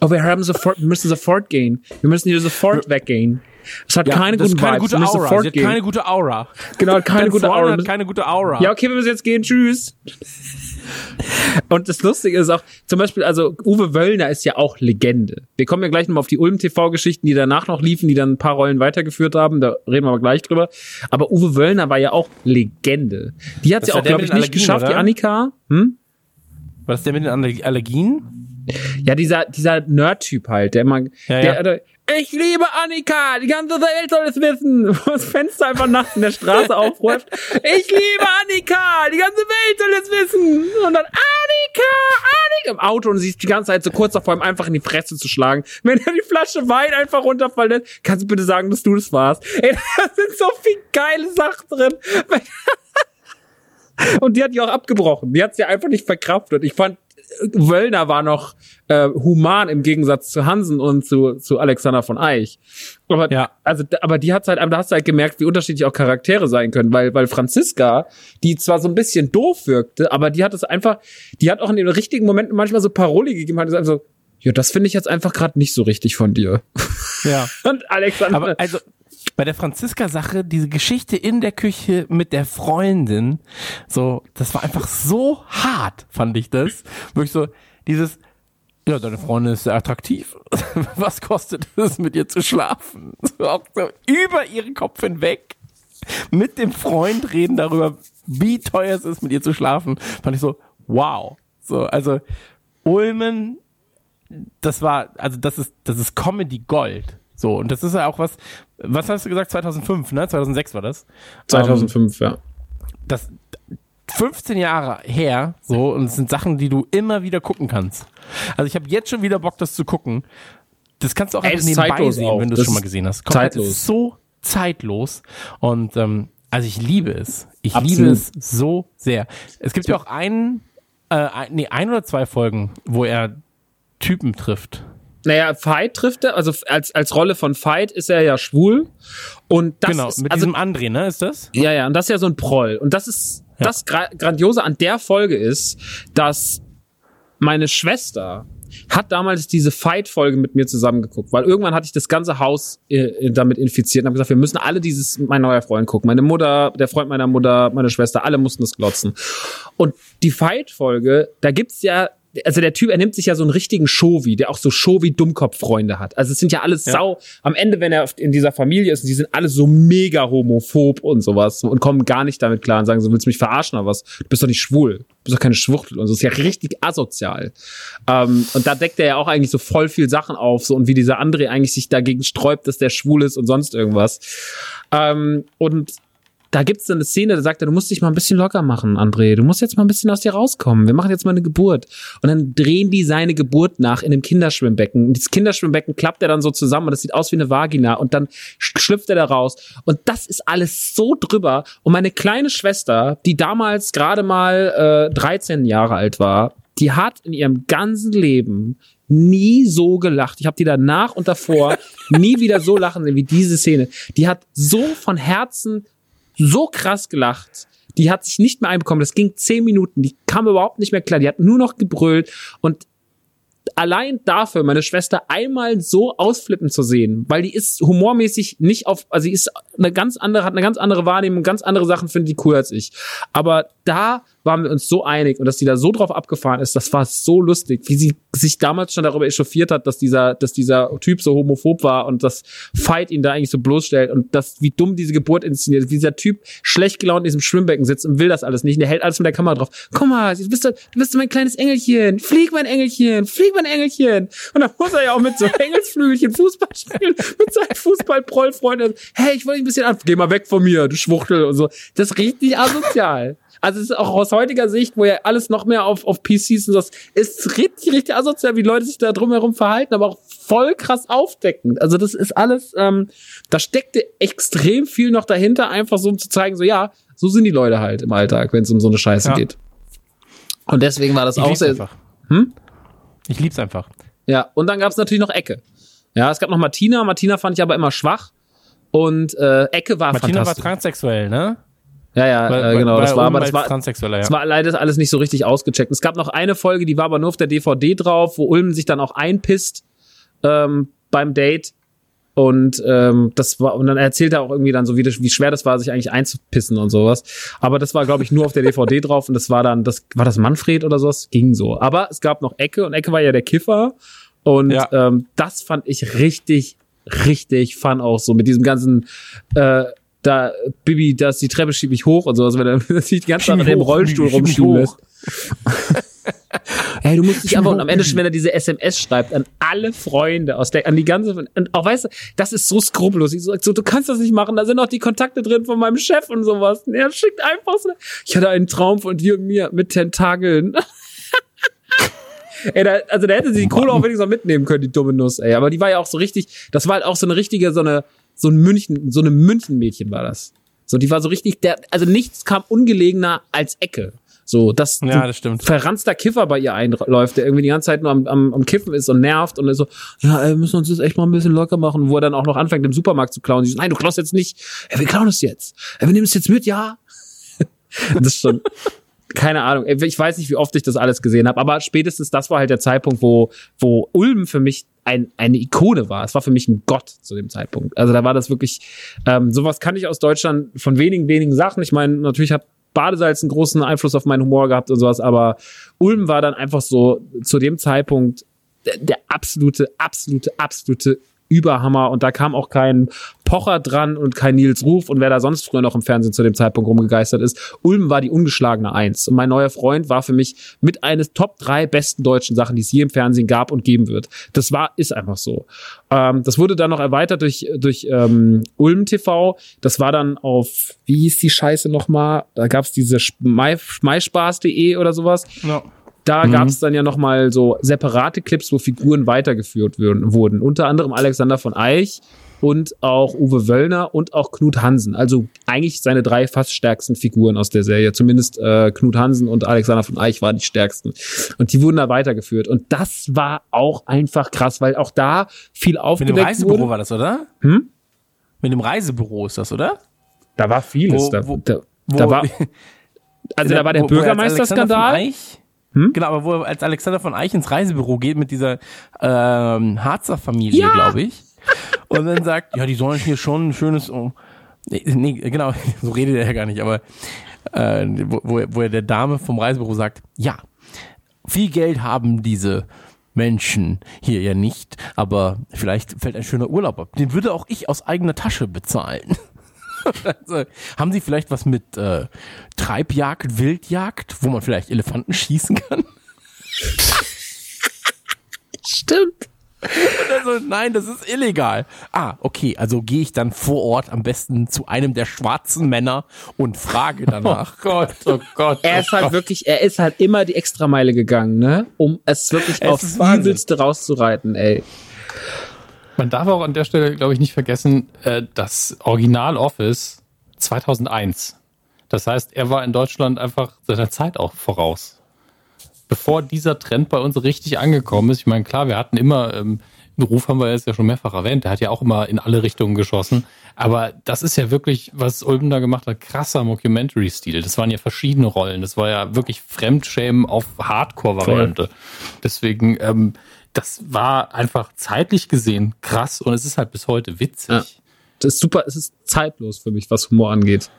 Oh, wir haben sofort, wir müssen sofort gehen. Wir müssen hier sofort weggehen. Es hat keine das guten keine Vibes. gute müssen Aura. Sie hat keine gute Aura. genau, keine gute Aura. hat keine gute Aura. Ja, okay, wir müssen jetzt gehen. Tschüss. Und das Lustige ist auch, zum Beispiel, also Uwe Wöllner ist ja auch Legende. Wir kommen ja gleich nochmal auf die Ulm-TV-Geschichten, die danach noch liefen, die dann ein paar Rollen weitergeführt haben. Da reden wir aber gleich drüber. Aber Uwe Wöllner war ja auch Legende. Die hat Das ja auch, glaube ich, nicht Allergien, geschafft, die oder? Annika. Hm? Was ist der mit den Aller- Allergien? Ja, dieser, dieser Nerd-Typ halt, der immer, Ja, ja. der, ich liebe Annika, die ganze Welt soll es wissen, wo das Fenster einfach nachts in der Straße aufräumt. Ich liebe Annika, die ganze Welt soll es wissen. Und dann Annika, Annika im Auto und sie ist die ganze Zeit so kurz davor, ihm einfach in die Fresse zu schlagen. Wenn er die Flasche Wein einfach runterfallen lässt, kannst du bitte sagen, dass du das warst. Ey, da sind so viel geile Sachen drin. Und die hat die auch abgebrochen. Die hat sie einfach nicht verkraftet. Ich fand, Wöllner war noch äh, human im Gegensatz zu Hansen und zu, zu Alexander von Eich. Aber, Ja. also, aber die hat halt, da hast du halt gemerkt, wie unterschiedlich auch Charaktere sein können, weil, weil Franziska, die zwar so ein bisschen doof wirkte, aber die hat es einfach, die hat auch in den richtigen Momenten manchmal so Paroli gegeben, hat gesagt so, ja, das finde ich jetzt einfach gerade nicht so richtig von dir. Ja. Und Alexander, Aber also bei der Franziska-Sache, diese Geschichte in der Küche mit der Freundin, so, das war einfach so hart, fand ich das. Wirklich so, dieses, ja, deine Freundin ist sehr attraktiv. Was kostet es, mit ihr zu schlafen? So, auch so über ihren Kopf hinweg. Mit dem Freund reden darüber, wie teuer es ist, mit ihr zu schlafen. Fand ich so, wow. So, also, Ulmen, das war, also das ist, das ist Comedy Gold. So, und das ist ja auch was, was hast du gesagt, 2005, ne? 2006 war das. 2005, ja. Ähm, das 15 Jahre her, so, und es sind Sachen, die du immer wieder gucken kannst. Also ich habe jetzt schon wieder Bock, das zu gucken. Das kannst du auch Ey, einfach nebenbei sehen, auch. wenn du es Das schon mal gesehen hast. Komplett, zeitlos. Es ist so zeitlos. Und ähm, also ich liebe es. Ich Absolut. liebe es so sehr. Es gibt ja auch einen, äh, ein, nee, ein oder zwei Folgen, wo er Typen trifft. Naja, Veit trifft er, also als, als Rolle von Veit ist er ja schwul. Und das genau, ist, mit also, diesem André, ne, ist das? ja, ja, und das ist ja so ein Proll. Und das ist, Ja. das Gra Grandiose an der Folge ist, dass meine Schwester hat damals diese Fight-Folge mit mir zusammengeguckt, weil irgendwann hatte ich das ganze Haus äh, damit infiziert und habe gesagt, wir müssen alle dieses Mein neuer Freund gucken. Meine Mutter, der Freund meiner Mutter, meine Schwester, alle mussten das glotzen. Und die Fight-Folge, da gibt's ja, also der Typ, er nimmt sich ja so einen richtigen Shovi, der auch so Shovi-Dummkopf-Freunde hat. Also es sind ja alles sau, am Ende, wenn er in dieser Familie ist, die sind alle so mega homophob und sowas und kommen gar nicht damit klar und sagen so, willst du mich verarschen oder was? Du bist doch nicht schwul. Du bist doch keine Schwuchtel und so. Das ist ja richtig asozial. Ähm, und da deckt er ja auch eigentlich so voll viel Sachen auf, so und wie dieser André eigentlich sich dagegen sträubt, dass der schwul ist und sonst irgendwas. Ähm, und da gibt's dann eine Szene, da sagt er, du musst dich mal ein bisschen locker machen, André. Du musst jetzt mal ein bisschen aus dir rauskommen. Wir machen jetzt mal eine Geburt. Und dann drehen die seine Geburt nach in einem Kinderschwimmbecken. Und dieses Kinderschwimmbecken klappt er dann so zusammen und das sieht aus wie eine Vagina. Und dann sch- schlüpft er da raus. Und das ist alles so drüber. Und meine kleine Schwester, die damals gerade mal äh, 13 Jahre alt war, die hat in ihrem ganzen Leben nie so gelacht. Ich habe die danach und davor nie wieder so lachen sehen wie diese Szene. Die hat so von Herzen so krass gelacht. Die hat sich nicht mehr einbekommen. Das ging zehn Minuten. Die kam überhaupt nicht mehr klar. Die hat nur noch gebrüllt und allein dafür meine Schwester einmal so ausflippen zu sehen, weil die ist humormäßig nicht auf, also sie ist eine ganz andere, hat eine ganz andere Wahrnehmung, ganz andere Sachen findet die cool als ich. Aber da waren wir uns so einig und dass die da so drauf abgefahren ist, das war so lustig, wie sie sich damals schon darüber echauffiert hat, dass dieser, dass dieser Typ so homophob war und das Fight ihn da eigentlich so bloßstellt und das, wie dumm diese Geburt inszeniert ist, wie dieser Typ schlecht gelaunt in diesem Schwimmbecken sitzt und will das alles nicht und der hält alles mit der Kamera drauf. Komm mal, du bist, du bist mein kleines Engelchen, flieg mein Engelchen, flieg mein Engelchen. Und dann muss er ja auch mit so Engelsflügelchen Fußball spielen, mit seinen Fußball-Prollfreunden. Hey, ich wollte dich ein bisschen an, geh mal weg von mir, du Schwuchtel und so. Das ist richtig asozial. Also es ist auch aus heutiger Sicht, wo ja alles noch mehr auf, auf PCs und das ist richtig, richtig asozial, wie Leute sich da drumherum verhalten, aber auch voll krass aufdeckend. Also das ist alles, ähm, da steckte extrem viel noch dahinter, einfach so um zu zeigen, so ja, so sind die Leute halt im Alltag, wenn es um so eine Scheiße Ja. geht. Und deswegen war das Ich auch lieb's sehr. einfach. Hm? Ich lieb's einfach. Ja, und dann gab es natürlich noch Ecke. Ja, es gab noch Martina. Martina fand ich aber immer schwach. Und äh, Ecke war Martina war fantastisch. transsexuell, ne? Ja, ja, Weil- äh, genau. Das war, aber das war, Transsexueller, ja. das war leider alles nicht so richtig ausgecheckt. Es gab noch eine Folge, die war aber nur auf der DVD drauf, wo Ulm sich dann auch einpisst ähm, beim Date. Und ähm, das war und dann erzählt er auch irgendwie dann so, wie, das, wie schwer das war, sich eigentlich einzupissen und sowas. Aber das war, glaube ich, nur auf der DVD drauf und das war dann, das war das Manfred oder sowas, ging so. Aber es gab noch Ecke und Ecke war ja der Kiffer und Ja. ähm, das fand ich richtig, richtig fun auch so mit diesem ganzen äh, da Bibi, das die Treppe schieb ich hoch und sowas, wenn er sich die ganze Zeit mit mich dem Rollstuhl mich rumschieben lässt. Ey, du musst dich einfach, und am Ende, wenn er diese SMS schreibt, an alle Freunde aus der, an die ganze, und auch weißt du, das ist so skrupellos. Ich sag so, du kannst das nicht machen, da sind noch die Kontakte drin von meinem Chef und sowas. Und er schickt einfach so, ich hatte einen Traum von dir und mir mit Tentakeln. Ey, da, also da hätte sie die Kohle auch wenigstens noch mitnehmen können, die dumme Nuss, ey. Aber die war ja auch so richtig, das war halt auch so eine richtige, so eine, so ein München, so eine Münchenmädchen war das. So, die war so richtig, der, also nichts kam ungelegener als Ecke. So, dass Ja, ein das stimmt. verranzter Kiffer bei ihr einläuft, der irgendwie die ganze Zeit nur am, am, am Kiffen ist und nervt und ist so, ja, ey, wir müssen uns das echt mal ein bisschen locker machen, wo er dann auch noch anfängt, im Supermarkt zu klauen. Sie so, nein, du klaust jetzt nicht. Ja, wir klauen es jetzt. Ja, wir nehmen es jetzt mit, ja. das ist schon, keine Ahnung. Ich weiß nicht, wie oft ich das alles gesehen habe, aber spätestens das war halt der Zeitpunkt, wo, wo Ulm für mich ein, eine Ikone war. Es war für mich ein Gott zu dem Zeitpunkt. Also da war das wirklich, ähm, sowas kann ich aus Deutschland von wenigen, wenigen Sachen. Ich meine, natürlich hat Badesalz einen großen Einfluss auf meinen Humor gehabt und sowas, aber Ulm war dann einfach so zu dem Zeitpunkt der, der absolute, absolute, absolute Überhammer und da kam auch kein Pocher dran und kein Nils Ruf und wer da sonst früher noch im Fernsehen zu dem Zeitpunkt rumgegeistert ist. Ulm war die ungeschlagene Eins und mein neuer Freund war für mich mit eines Top drei besten deutschen Sachen, die es je im Fernsehen gab und geben wird. Das war, ist einfach so. Ähm, das wurde dann noch erweitert durch, durch ähm, Ulm TV. Das war dann auf, wie hieß die Scheiße nochmal? Da gab's diese Mai- maispaß.de oder sowas. Ja. Da Mhm. gab es dann ja noch mal so separate Clips, wo Figuren weitergeführt würden, wurden. Unter anderem Alexander von Eich und auch Uwe Wöllner und auch Knut Hansen. Also eigentlich seine drei fast stärksten Figuren aus der Serie. Zumindest äh, Knut Hansen und Alexander von Eich waren die stärksten. Und die wurden da weitergeführt. Und das war auch einfach krass, weil auch da viel Mit dem aufgedeckt Reisebüro wurde. war das, oder? Hm? Mit dem Reisebüro ist das, oder? Da war vieles. Wo- da, wo- da, Wo, da war, also da war der er Bürgermeisterskandal. von Eich- Hm? Genau, aber wo er als Alexander von Eich ins Reisebüro geht mit dieser ähm, Harzer Familie, Ja. glaube ich. Und dann sagt, ja, die sollen hier schon ein schönes. Oh, nee, nee, genau, so redet er ja gar nicht, aber äh, wo, wo, er- wo er der Dame vom Reisebüro sagt, ja, viel Geld haben diese Menschen hier ja nicht, aber vielleicht fällt ein schöner Urlaub ab. Den würde auch ich aus eigener Tasche bezahlen. Also, haben Sie vielleicht was mit äh, Treibjagd, Wildjagd, wo man vielleicht Elefanten schießen kann? Stimmt. Also, nein, das ist illegal. Ah, okay, also gehe ich dann vor Ort am besten zu einem der schwarzen Männer und frage danach. Gott, oh Gott. er ist halt wirklich, er ist halt immer die Extrameile gegangen, ne? Um es wirklich Es aufs. Übelste rauszureiten, ey. Man darf auch an der Stelle, glaube ich, nicht vergessen, äh, das Original Office 2001. Das heißt, er war in Deutschland einfach seiner Zeit auch voraus. Bevor dieser Trend bei uns richtig angekommen ist, ich meine, klar, wir hatten immer ähm, Ruf haben wir jetzt ja schon mehrfach erwähnt. Der hat ja auch immer in alle Richtungen geschossen. Aber das ist ja wirklich, was Ulben da gemacht hat, krasser Mockumentary-Stil. Das waren ja verschiedene Rollen. Das war ja wirklich Fremdschämen auf Hardcore-Variante. Deswegen, ähm, das war einfach zeitlich gesehen krass und es ist halt bis heute witzig. Ja. Das ist super, es ist zeitlos für mich, was Humor angeht.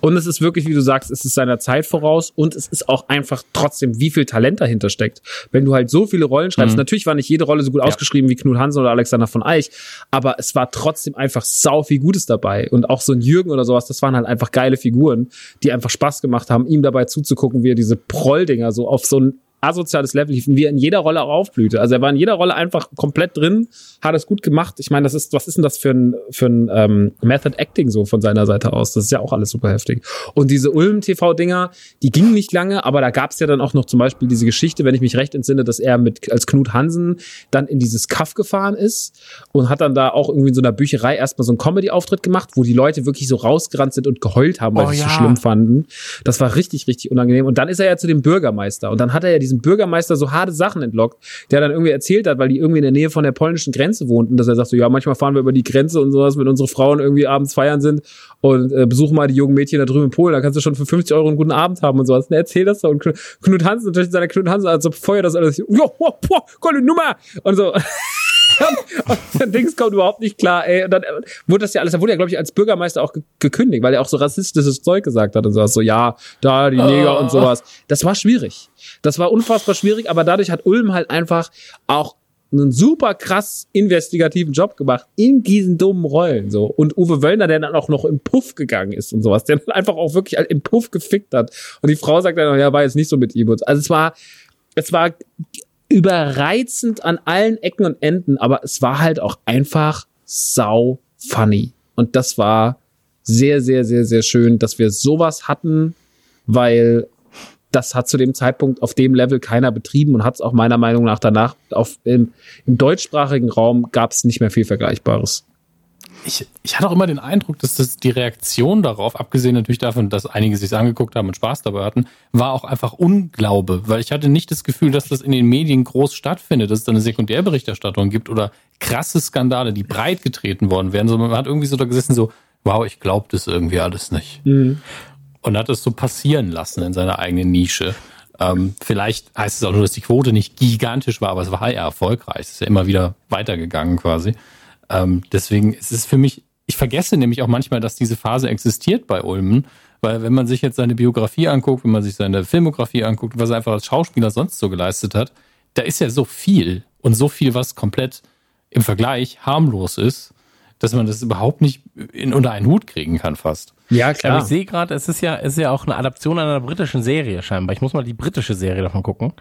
Und es ist wirklich, wie du sagst, es ist seiner Zeit voraus und es ist auch einfach trotzdem, wie viel Talent dahinter steckt. Wenn du halt so viele Rollen schreibst, mhm. natürlich war nicht jede Rolle so gut ja. ausgeschrieben wie Knut Hansen oder Alexander von Eich, aber es war trotzdem einfach sau viel Gutes dabei. Und auch so ein Jürgen oder sowas, das waren halt einfach geile Figuren, die einfach Spaß gemacht haben, ihm dabei zuzugucken, wie er diese Prolldinger so auf so ein asoziales Level liefen, wie er in jeder Rolle auch aufblühte. Also er war in jeder Rolle einfach komplett drin, hat es gut gemacht. Ich meine, das ist, was ist denn das für ein, für ein ähm, Method Acting so von seiner Seite aus? Das ist ja auch alles super heftig. Und diese Ulm-TV-Dinger, die gingen nicht lange, aber da gab es ja dann auch noch zum Beispiel diese Geschichte, wenn ich mich recht entsinne, dass er mit als Knut Hansen dann in dieses Kaff gefahren ist und hat dann da auch irgendwie in so einer Bücherei erstmal so einen Comedy-Auftritt gemacht, wo die Leute wirklich so rausgerannt sind und geheult haben, weil oh, sie es ja. so schlimm fanden. Das war richtig, richtig unangenehm. Und dann ist er ja zu dem Bürgermeister und dann hat er ja diesem Bürgermeister so harte Sachen entlockt, der dann irgendwie erzählt hat, weil die irgendwie in der Nähe von der polnischen Grenze wohnten, dass er sagt so, ja, manchmal fahren wir über die Grenze und sowas, wenn unsere Frauen irgendwie abends feiern sind und äh, besuchen mal die jungen Mädchen da drüben in Polen, da kannst du schon für 50 Euro einen guten Abend haben und sowas. Und er erzählt das so und Knut Hansen, natürlich seiner Knut Hansen, also feuert das alles, boah, boah, coole Nummer und so. und dann Dings kommt überhaupt nicht klar, ey. Und dann wurde das ja alles, da wurde ja, glaube ich, als Bürgermeister auch gekündigt, weil er auch so rassistisches Zeug gesagt hat und sowas. So, ja, da, die Neger oh. und sowas. Das war schwierig. Das war unfassbar schwierig, aber dadurch hat Ulm halt einfach auch einen super krass investigativen Job gemacht in diesen dummen Rollen so und Uwe Wöllner der dann auch noch im Puff gegangen ist und sowas der dann einfach auch wirklich im Puff gefickt hat und die Frau sagt dann ja war jetzt nicht so mit ihm also es war es war überreizend an allen Ecken und Enden aber es war halt auch einfach sau funny und das war sehr sehr sehr sehr schön dass wir sowas hatten weil das hat zu dem Zeitpunkt auf dem Level keiner betrieben und hat es auch meiner Meinung nach danach auf, im, im deutschsprachigen Raum gab es nicht mehr viel Vergleichbares. Ich, ich hatte auch immer den Eindruck, dass das die Reaktion darauf, abgesehen natürlich davon, dass einige sich angeguckt haben und Spaß dabei hatten, war auch einfach Unglaube, weil ich hatte nicht das Gefühl, dass das in den Medien groß stattfindet, dass es da eine Sekundärberichterstattung gibt oder krasse Skandale, die breit getreten worden wären. So, man hat irgendwie so da gesessen, so, wow, ich glaube das irgendwie alles nicht. Mhm und hat es so passieren lassen in seiner eigenen Nische. Ähm, vielleicht heißt es auch nur, dass die Quote nicht gigantisch war, aber es war ja erfolgreich. Es ist ja immer wieder weitergegangen quasi. Ähm, deswegen ist es für mich, ich vergesse nämlich auch manchmal, dass diese Phase existiert bei Ulmen, weil wenn man sich jetzt seine Biografie anguckt, wenn man sich seine Filmografie anguckt, was er einfach als Schauspieler sonst so geleistet hat, da ist ja so viel und so viel, was komplett im Vergleich harmlos ist, dass man das überhaupt nicht in, unter einen Hut kriegen kann fast. Ja, klar. Aber ich sehe gerade, es ist ja, es ist ja auch eine Adaption einer britischen Serie scheinbar. Ich muss mal die britische Serie davon gucken.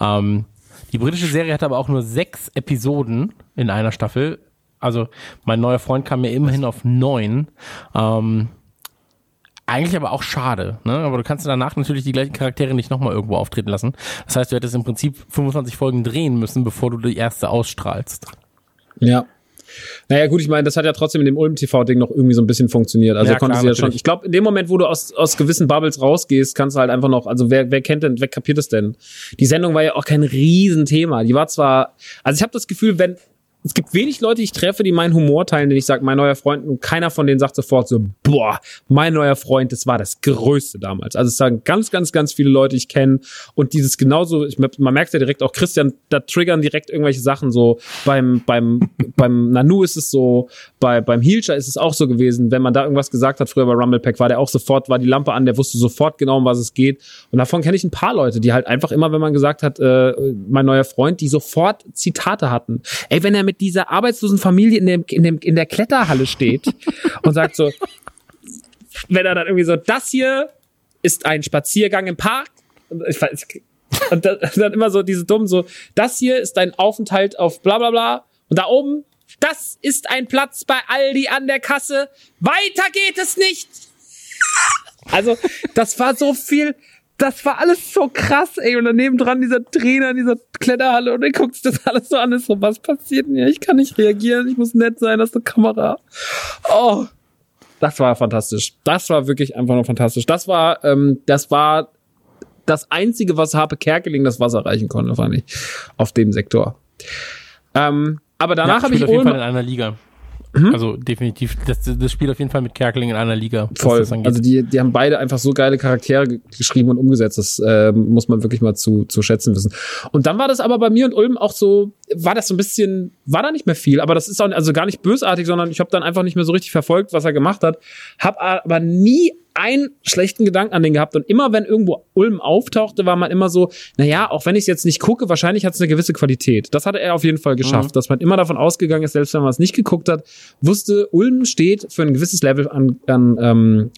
Ähm, die britische Serie hat aber auch nur sechs Episoden in einer Staffel. Also mein neuer Freund kam mir immerhin auf neun. Ähm, eigentlich aber auch schade, ne? Aber du kannst danach natürlich die gleichen Charaktere nicht nochmal irgendwo auftreten lassen. Das heißt, du hättest im Prinzip 25 Folgen drehen müssen, bevor du die erste ausstrahlst. Ja. Naja, gut, ich meine, das hat ja trotzdem in dem Ulm-TV-Ding noch irgendwie so ein bisschen funktioniert. Also ja, konnte sie ja schon. Ich glaube, in dem Moment, wo du aus, aus gewissen Bubbles rausgehst, kannst du halt einfach noch, also wer, wer kennt denn, wer kapiert es denn? Die Sendung war ja auch kein Riesenthema. Die war zwar, also ich habe das Gefühl, wenn, es gibt wenig Leute, die ich treffe, die meinen Humor teilen, den ich sage, mein neuer Freund, und keiner von denen sagt sofort so, boah, mein neuer Freund, das war das Größte damals. Also es sagen ganz, ganz, ganz viele Leute, ich kenne und dieses genauso, ich, man merkt ja direkt auch Christian, da triggern direkt irgendwelche Sachen so. Beim, beim, beim Nanu ist es so, bei, beim Hilscher ist es auch so gewesen, wenn man da irgendwas gesagt hat, früher bei Rumble Pack, war der auch sofort, war die Lampe an, der wusste sofort genau, um was es geht. Und davon kenne ich ein paar Leute, die halt einfach immer, wenn man gesagt hat, äh, mein neuer Freund, die sofort Zitate hatten. Ey, wenn er mit mit dieser arbeitslosen Familie in, dem, in, dem, in der Kletterhalle steht und sagt so, wenn er dann irgendwie so, das hier ist ein Spaziergang im Park. Und, ich, und dann immer so diese dummen so, das hier ist ein Aufenthalt auf bla bla bla. Und da oben, das ist ein Platz bei Aldi an der Kasse. Weiter geht es nicht. Also, das war so viel, das war alles so krass, ey. Und daneben dran dieser Trainer in dieser Kletterhalle und er guckt sich das alles so an. Ist so, was passiert denn hier? Ich kann nicht reagieren. Ich muss nett sein. Das ist eine Kamera. Oh. Das war fantastisch. Das war wirklich einfach nur fantastisch. Das war, ähm, das war das einzige, was Harpe Kerkeling das Wasser reichen konnte, fand ich. Auf dem Sektor. Ähm, Aber danach ja, habe ich auf jeden Fall in einer Liga. Also definitiv, das, das spielt auf jeden Fall mit Kerkeling in einer Liga. Voll. Also die, die haben beide einfach so geile Charaktere ge- geschrieben und umgesetzt. Das ähm, muss man wirklich mal zu, zu schätzen wissen. Und dann war das aber bei mir und Ulm auch so, war das so ein bisschen, war da nicht mehr viel, aber das ist auch also gar nicht bösartig, sondern ich habe dann einfach nicht mehr so richtig verfolgt, was er gemacht hat. Hab aber nie einen schlechten Gedanken an den gehabt und immer wenn irgendwo Ulm auftauchte, war man immer so, naja, auch wenn ich es jetzt nicht gucke, wahrscheinlich hat es eine gewisse Qualität. Das hatte er auf jeden Fall geschafft, dass man immer davon ausgegangen ist, selbst wenn man es nicht geguckt hat, wusste, Ulm steht für ein gewisses Level an, an, ähm,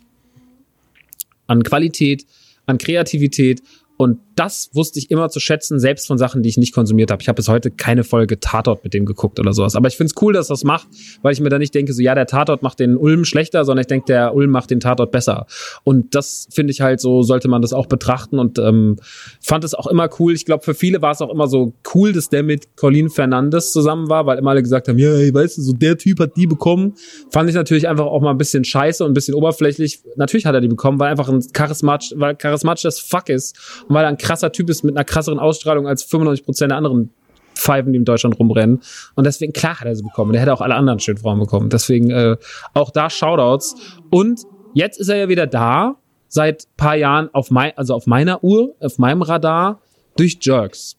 an Qualität, an Kreativität. Und das wusste ich immer zu schätzen, selbst von Sachen, die ich nicht konsumiert habe. Ich habe bis heute keine Folge Tatort mit dem geguckt oder sowas. Aber ich finde es cool, dass das macht, weil ich mir da nicht denke, so ja, der Tatort macht den Ulm schlechter, sondern ich denke, der Ulm macht den Tatort besser. Und das finde ich halt so, sollte man das auch betrachten und ähm, fand es auch immer cool. Ich glaube, für viele war es auch immer so cool, dass der mit Colin Fernandes zusammen war, weil immer alle gesagt haben, ja, ey, weißt du, so der Typ hat die bekommen. Fand ich natürlich einfach auch mal ein bisschen scheiße und ein bisschen oberflächlich. Natürlich hat er die bekommen, weil einfach ein charismatisch, weil charismatisch das Fuck ist und weil er ein krasser Typ ist mit einer krasseren Ausstrahlung als 95% der anderen Pfeifen, die in Deutschland rumrennen. Und deswegen, klar hat er sie bekommen. Der hätte auch alle anderen Schildfrauen bekommen. Deswegen äh, auch da Shoutouts. Und jetzt ist er ja wieder da, seit paar Jahren auf mein, also auf meiner Uhr, auf meinem Radar, durch Jerks.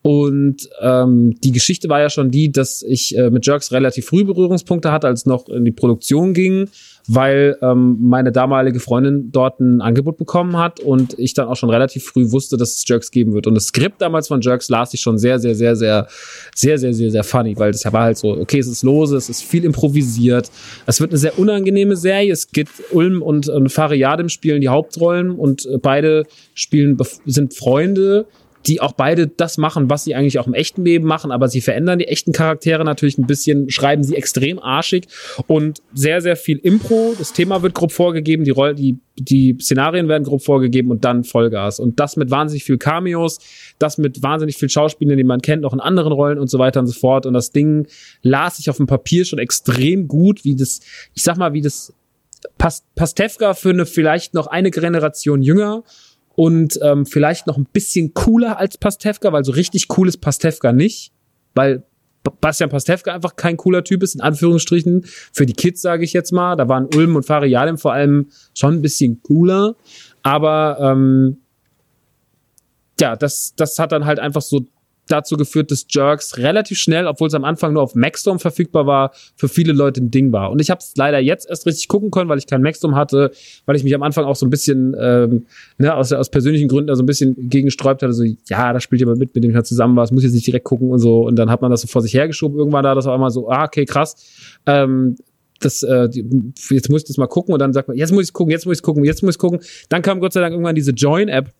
Und ähm, die Geschichte war ja schon die, dass ich äh, mit Jerks relativ früh Berührungspunkte hatte, als noch in die Produktion ging, weil ähm, meine damalige Freundin dort ein Angebot bekommen hat und ich dann auch schon relativ früh wusste, dass es Jerks geben wird. Und das Skript damals von Jerks las ich schon sehr, sehr, sehr, sehr, sehr, sehr, sehr, sehr funny, weil das war halt so, okay, es ist lose, es ist viel improvisiert, es wird eine sehr unangenehme Serie. Es geht Ulm und, und Fariadim spielen die Hauptrollen und äh, beide spielen sind Freunde die auch beide das machen, was sie eigentlich auch im echten Leben machen, aber sie verändern die echten Charaktere natürlich ein bisschen, schreiben sie extrem arschig und sehr, sehr viel Impro. Das Thema wird grob vorgegeben, die Roll, die, die Szenarien werden grob vorgegeben und dann Vollgas. Und das mit wahnsinnig viel Cameos, das mit wahnsinnig viel Schauspielern, die man kennt, auch in anderen Rollen und so weiter und so fort. Und das Ding las ich auf dem Papier schon extrem gut, wie das, ich sag mal, wie das Pas Pastewka für eine vielleicht noch eine Generation jünger und ähm, vielleicht noch ein bisschen cooler als Pastewka, weil so richtig cool ist Pastewka nicht, weil Bastian Pastewka einfach kein cooler Typ ist, in Anführungsstrichen. Für die Kids sage ich jetzt mal, da waren Ulm und Fariadim vor allem schon ein bisschen cooler, aber ähm, ja, das, das hat dann halt einfach so dazu geführt, dass Jerks relativ schnell, obwohl es am Anfang nur auf Maxstorm verfügbar war, für viele Leute ein Ding war. Und ich habe es leider jetzt erst richtig gucken können, weil ich keinen Maxstorm hatte, weil ich mich am Anfang auch so ein bisschen, ähm, ne, aus, aus persönlichen Gründen da so ein bisschen gegengesträubt hatte, so, ja, da spielt jemand mit, mit dem ich halt zusammen war, das muss jetzt nicht direkt gucken und so. Und dann hat man das so vor sich hergeschoben. Irgendwann da das auch einmal so, ah, okay, krass. Ähm, das, äh, jetzt muss ich das mal gucken und dann sagt man, jetzt muss ich gucken, jetzt muss ich gucken, jetzt muss ich gucken. Dann kam Gott sei Dank irgendwann diese Join-App,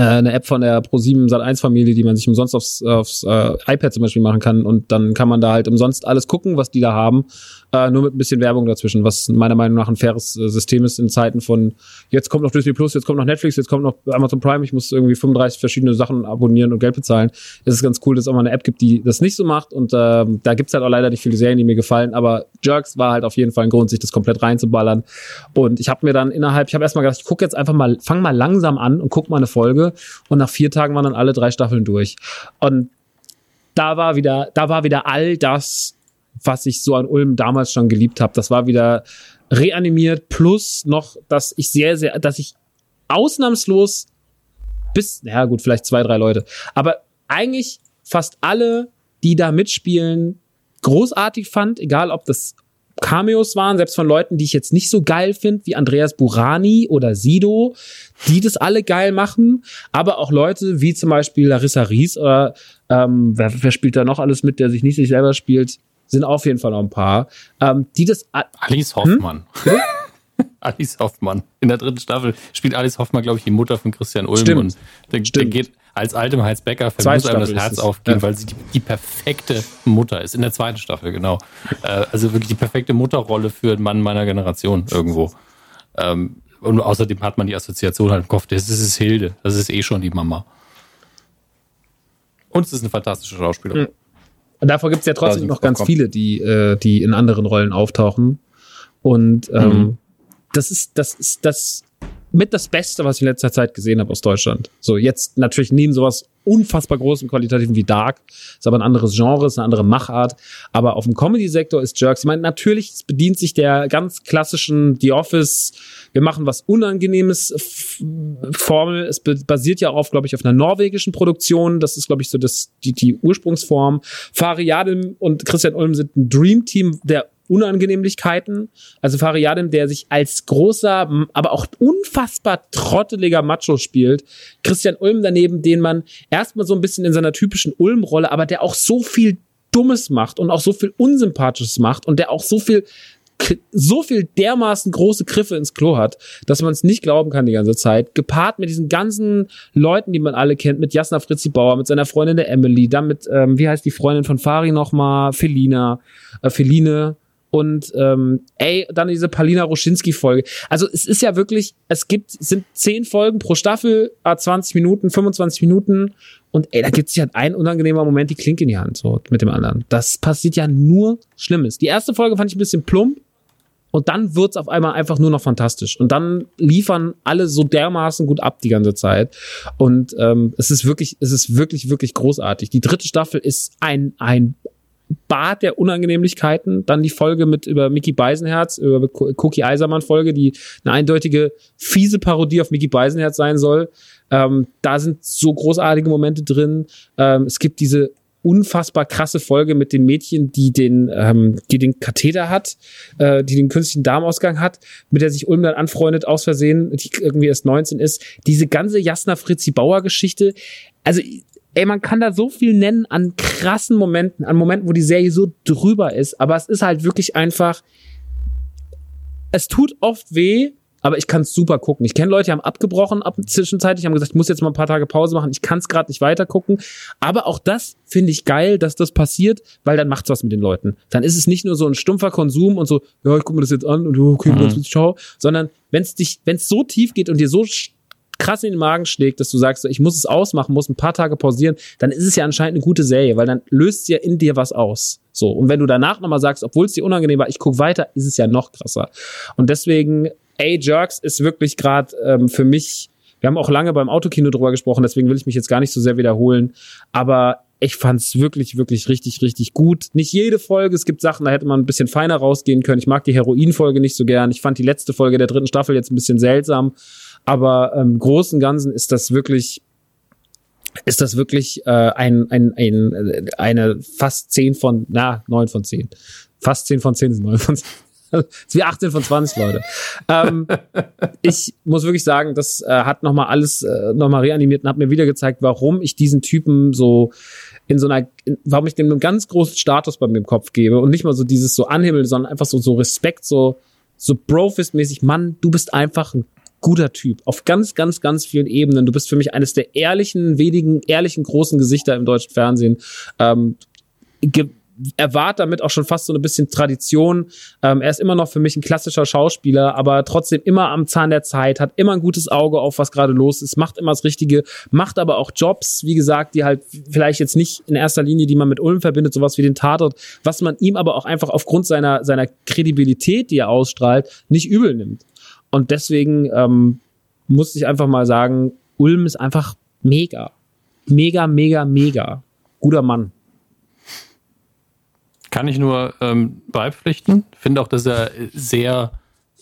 eine App von der Pro7 Sat1 Familie, die man sich umsonst aufs, aufs äh, iPad zum Beispiel machen kann. Und dann kann man da halt umsonst alles gucken, was die da haben, äh, nur mit ein bisschen Werbung dazwischen, was meiner Meinung nach ein faires äh, System ist in Zeiten von jetzt kommt noch Disney Plus, jetzt kommt noch Netflix, jetzt kommt noch Amazon Prime, ich muss irgendwie 35 verschiedene Sachen abonnieren und Geld bezahlen. Es ist ganz cool, dass es auch mal eine App gibt, die das nicht so macht. Und äh, da gibt's halt auch leider nicht viele Serien, die mir gefallen, aber Jerks war halt auf jeden Fall ein Grund, sich das komplett reinzuballern. Und ich habe mir dann innerhalb, ich habe erstmal gedacht, ich gucke jetzt einfach mal, fang mal langsam an und guck mal eine Folge und nach vier Tagen waren dann alle drei Staffeln durch. Und da war wieder, da war wieder all das, was ich so an Ulm damals schon geliebt habe. Das war wieder reanimiert, plus noch, dass ich sehr, sehr, dass ich ausnahmslos bis, naja gut, vielleicht zwei, drei Leute, aber eigentlich fast alle, die da mitspielen, großartig fand, egal ob das Cameos waren, selbst von Leuten, die ich jetzt nicht so geil finde, wie Andreas Burani oder Sido, die das alle geil machen, aber auch Leute wie zum Beispiel Larissa Ries oder ähm, wer, wer spielt da noch alles mit, der sich nicht sich selber spielt, sind auf jeden Fall noch ein paar, ähm, die das Alice Hoffmann. Alice Hoffmann. In der dritten Staffel spielt Alice Hoffmann, glaube ich, die Mutter von Christian Ulm. Stimmt. Und der, der Stimmt. geht als altem Heinz Becker, Zweite muss einem das Herz es. aufgehen, Ja. weil sie die, die perfekte Mutter ist. In der zweiten Staffel, genau. Äh, also wirklich die perfekte Mutterrolle für einen Mann meiner Generation irgendwo. Ähm, und außerdem hat man die Assoziation halt im Kopf, das ist Hilde. Das ist eh schon die Mama. Und es ist eine fantastische Schauspielerin. Und davor gibt's ja Da trotzdem noch ganz viele, die, äh, die in anderen Rollen auftauchen. Und ähm, Mhm. das ist, das ist, das mit das Beste, was ich in letzter Zeit gesehen habe aus Deutschland. So, jetzt natürlich neben sowas unfassbar großem Qualitativen wie Dark, ist aber ein anderes Genre, ist eine andere Machart. Aber auf dem Comedy-Sektor ist Jerks, ich meine, natürlich, bedient sich der ganz klassischen The Office, wir machen was Unangenehmes Formel. Es basiert ja auch, glaube ich, auf einer norwegischen Produktion. Das ist, glaube ich, so das, die, die Ursprungsform. Fariadim und Christian Ulm sind ein Dream-Team der Unangenehmlichkeiten. Also Fariadim, der sich als großer, aber auch unfassbar trotteliger Macho spielt. Christian Ulm daneben, den man erstmal so ein bisschen in seiner typischen Ulm-Rolle, aber der auch so viel Dummes macht und auch so viel Unsympathisches macht und der auch so viel so viel dermaßen große Griffe ins Klo hat, dass man es nicht glauben kann die ganze Zeit. Gepaart mit diesen ganzen Leuten, die man alle kennt, mit Jasna Fritzi Bauer, mit seiner Freundin der Emily, dann mit, ähm, wie heißt die Freundin von Fari nochmal, Felina, äh, Feline, und ähm, ey, dann diese Palina Roschinski-Folge. Also es ist ja wirklich, es gibt, es sind zehn Folgen pro Staffel, 20 Minuten, 25 Minuten und ey, da gibt sich halt ein unangenehmer Moment die Klinke in die Hand, so mit dem anderen. Das passiert ja nur Schlimmes. Die erste Folge fand ich ein bisschen plump, und dann wird's auf einmal einfach nur noch fantastisch. Und dann liefern alle so dermaßen gut ab die ganze Zeit. Und ähm, es ist wirklich, es ist wirklich, wirklich großartig. Die dritte Staffel ist ein, ein Bad der Unangenehmlichkeiten. Dann die Folge mit über Mickey Beisenherz, über Cookie Eisermann Folge, die eine eindeutige fiese Parodie auf Mickey Beisenherz sein soll. Ähm, da sind so großartige Momente drin. Ähm, es gibt diese unfassbar krasse Folge mit dem Mädchen, die den, ähm, die den Katheter hat, äh, die den künstlichen Darmausgang hat, mit der sich Ulm dann anfreundet aus Versehen, die irgendwie erst 19 ist. Diese ganze Jasna Fritzi Bauer Geschichte, also ey, man kann da so viel nennen an krassen Momenten, an Momenten, wo die Serie so drüber ist, aber es ist halt wirklich einfach, es tut oft weh, aber ich kann es super gucken. Ich kenne Leute, die haben abgebrochen ab zwischenzeitlich, haben gesagt, ich muss jetzt mal ein paar Tage Pause machen, ich kann es gerade nicht weiter gucken. Aber auch das finde ich geil, dass das passiert, weil dann macht's was mit den Leuten. Dann ist es nicht nur so ein stumpfer Konsum und so, ja, ich gucke mir das jetzt an und okay, mhm. ciao, sondern wenn es dich, wenn es so tief geht und dir so krass in den Magen schlägt, dass du sagst, ich muss es ausmachen, muss ein paar Tage pausieren, dann ist es ja anscheinend eine gute Serie, weil dann löst ja in dir was aus. So. Und wenn du danach nochmal sagst, obwohl es dir unangenehm war, ich guck weiter, ist es ja noch krasser. Und deswegen, ey, Jerks ist wirklich gerade ähm, für mich, wir haben auch lange beim Autokino drüber gesprochen, deswegen will ich mich jetzt gar nicht so sehr wiederholen, aber ich fand's wirklich, wirklich richtig, richtig gut. Nicht jede Folge, es gibt Sachen, da hätte man ein bisschen feiner rausgehen können. Ich mag die Heroin-Folge nicht so gern. Ich fand die letzte Folge der dritten Staffel jetzt ein bisschen seltsam. Aber im ähm, Großen und Ganzen ist das wirklich ist das wirklich äh, ein, ein, ein, äh, eine fast 10 von, na, 9 von 10. Fast 10 von 10 sind 9 von 10. Das ist wie 18 von 20, Leute. ähm, ich muss wirklich sagen, das äh, hat nochmal alles äh, nochmal reanimiert und hat mir wieder gezeigt, warum ich diesen Typen so in so einer, in, warum ich dem einen ganz großen Status bei mir im Kopf gebe und nicht mal so dieses so Anhimmel, sondern einfach so, so Respekt, so, so Brofist-mäßig, Mann, du bist einfach ein guter Typ. Auf ganz, ganz, ganz vielen Ebenen. Du bist für mich eines der ehrlichen, wenigen, ehrlichen, großen Gesichter im deutschen Fernsehen. Ähm, erwart damit auch schon fast so ein bisschen Tradition. Ähm, er ist immer noch für mich ein klassischer Schauspieler, aber trotzdem immer am Zahn der Zeit, hat immer ein gutes Auge auf, was gerade los ist, macht immer das Richtige, macht aber auch Jobs, wie gesagt, die halt vielleicht jetzt nicht in erster Linie, die man mit Ulm verbindet, sowas wie den Tatort, was man ihm aber auch einfach aufgrund seiner, seiner Kredibilität, die er ausstrahlt, nicht übel nimmt. Und deswegen ähm, muss ich einfach mal sagen, Ulm ist einfach mega. Mega, mega, mega. Guter Mann. Kann ich nur ähm, beipflichten. Finde auch, dass er sehr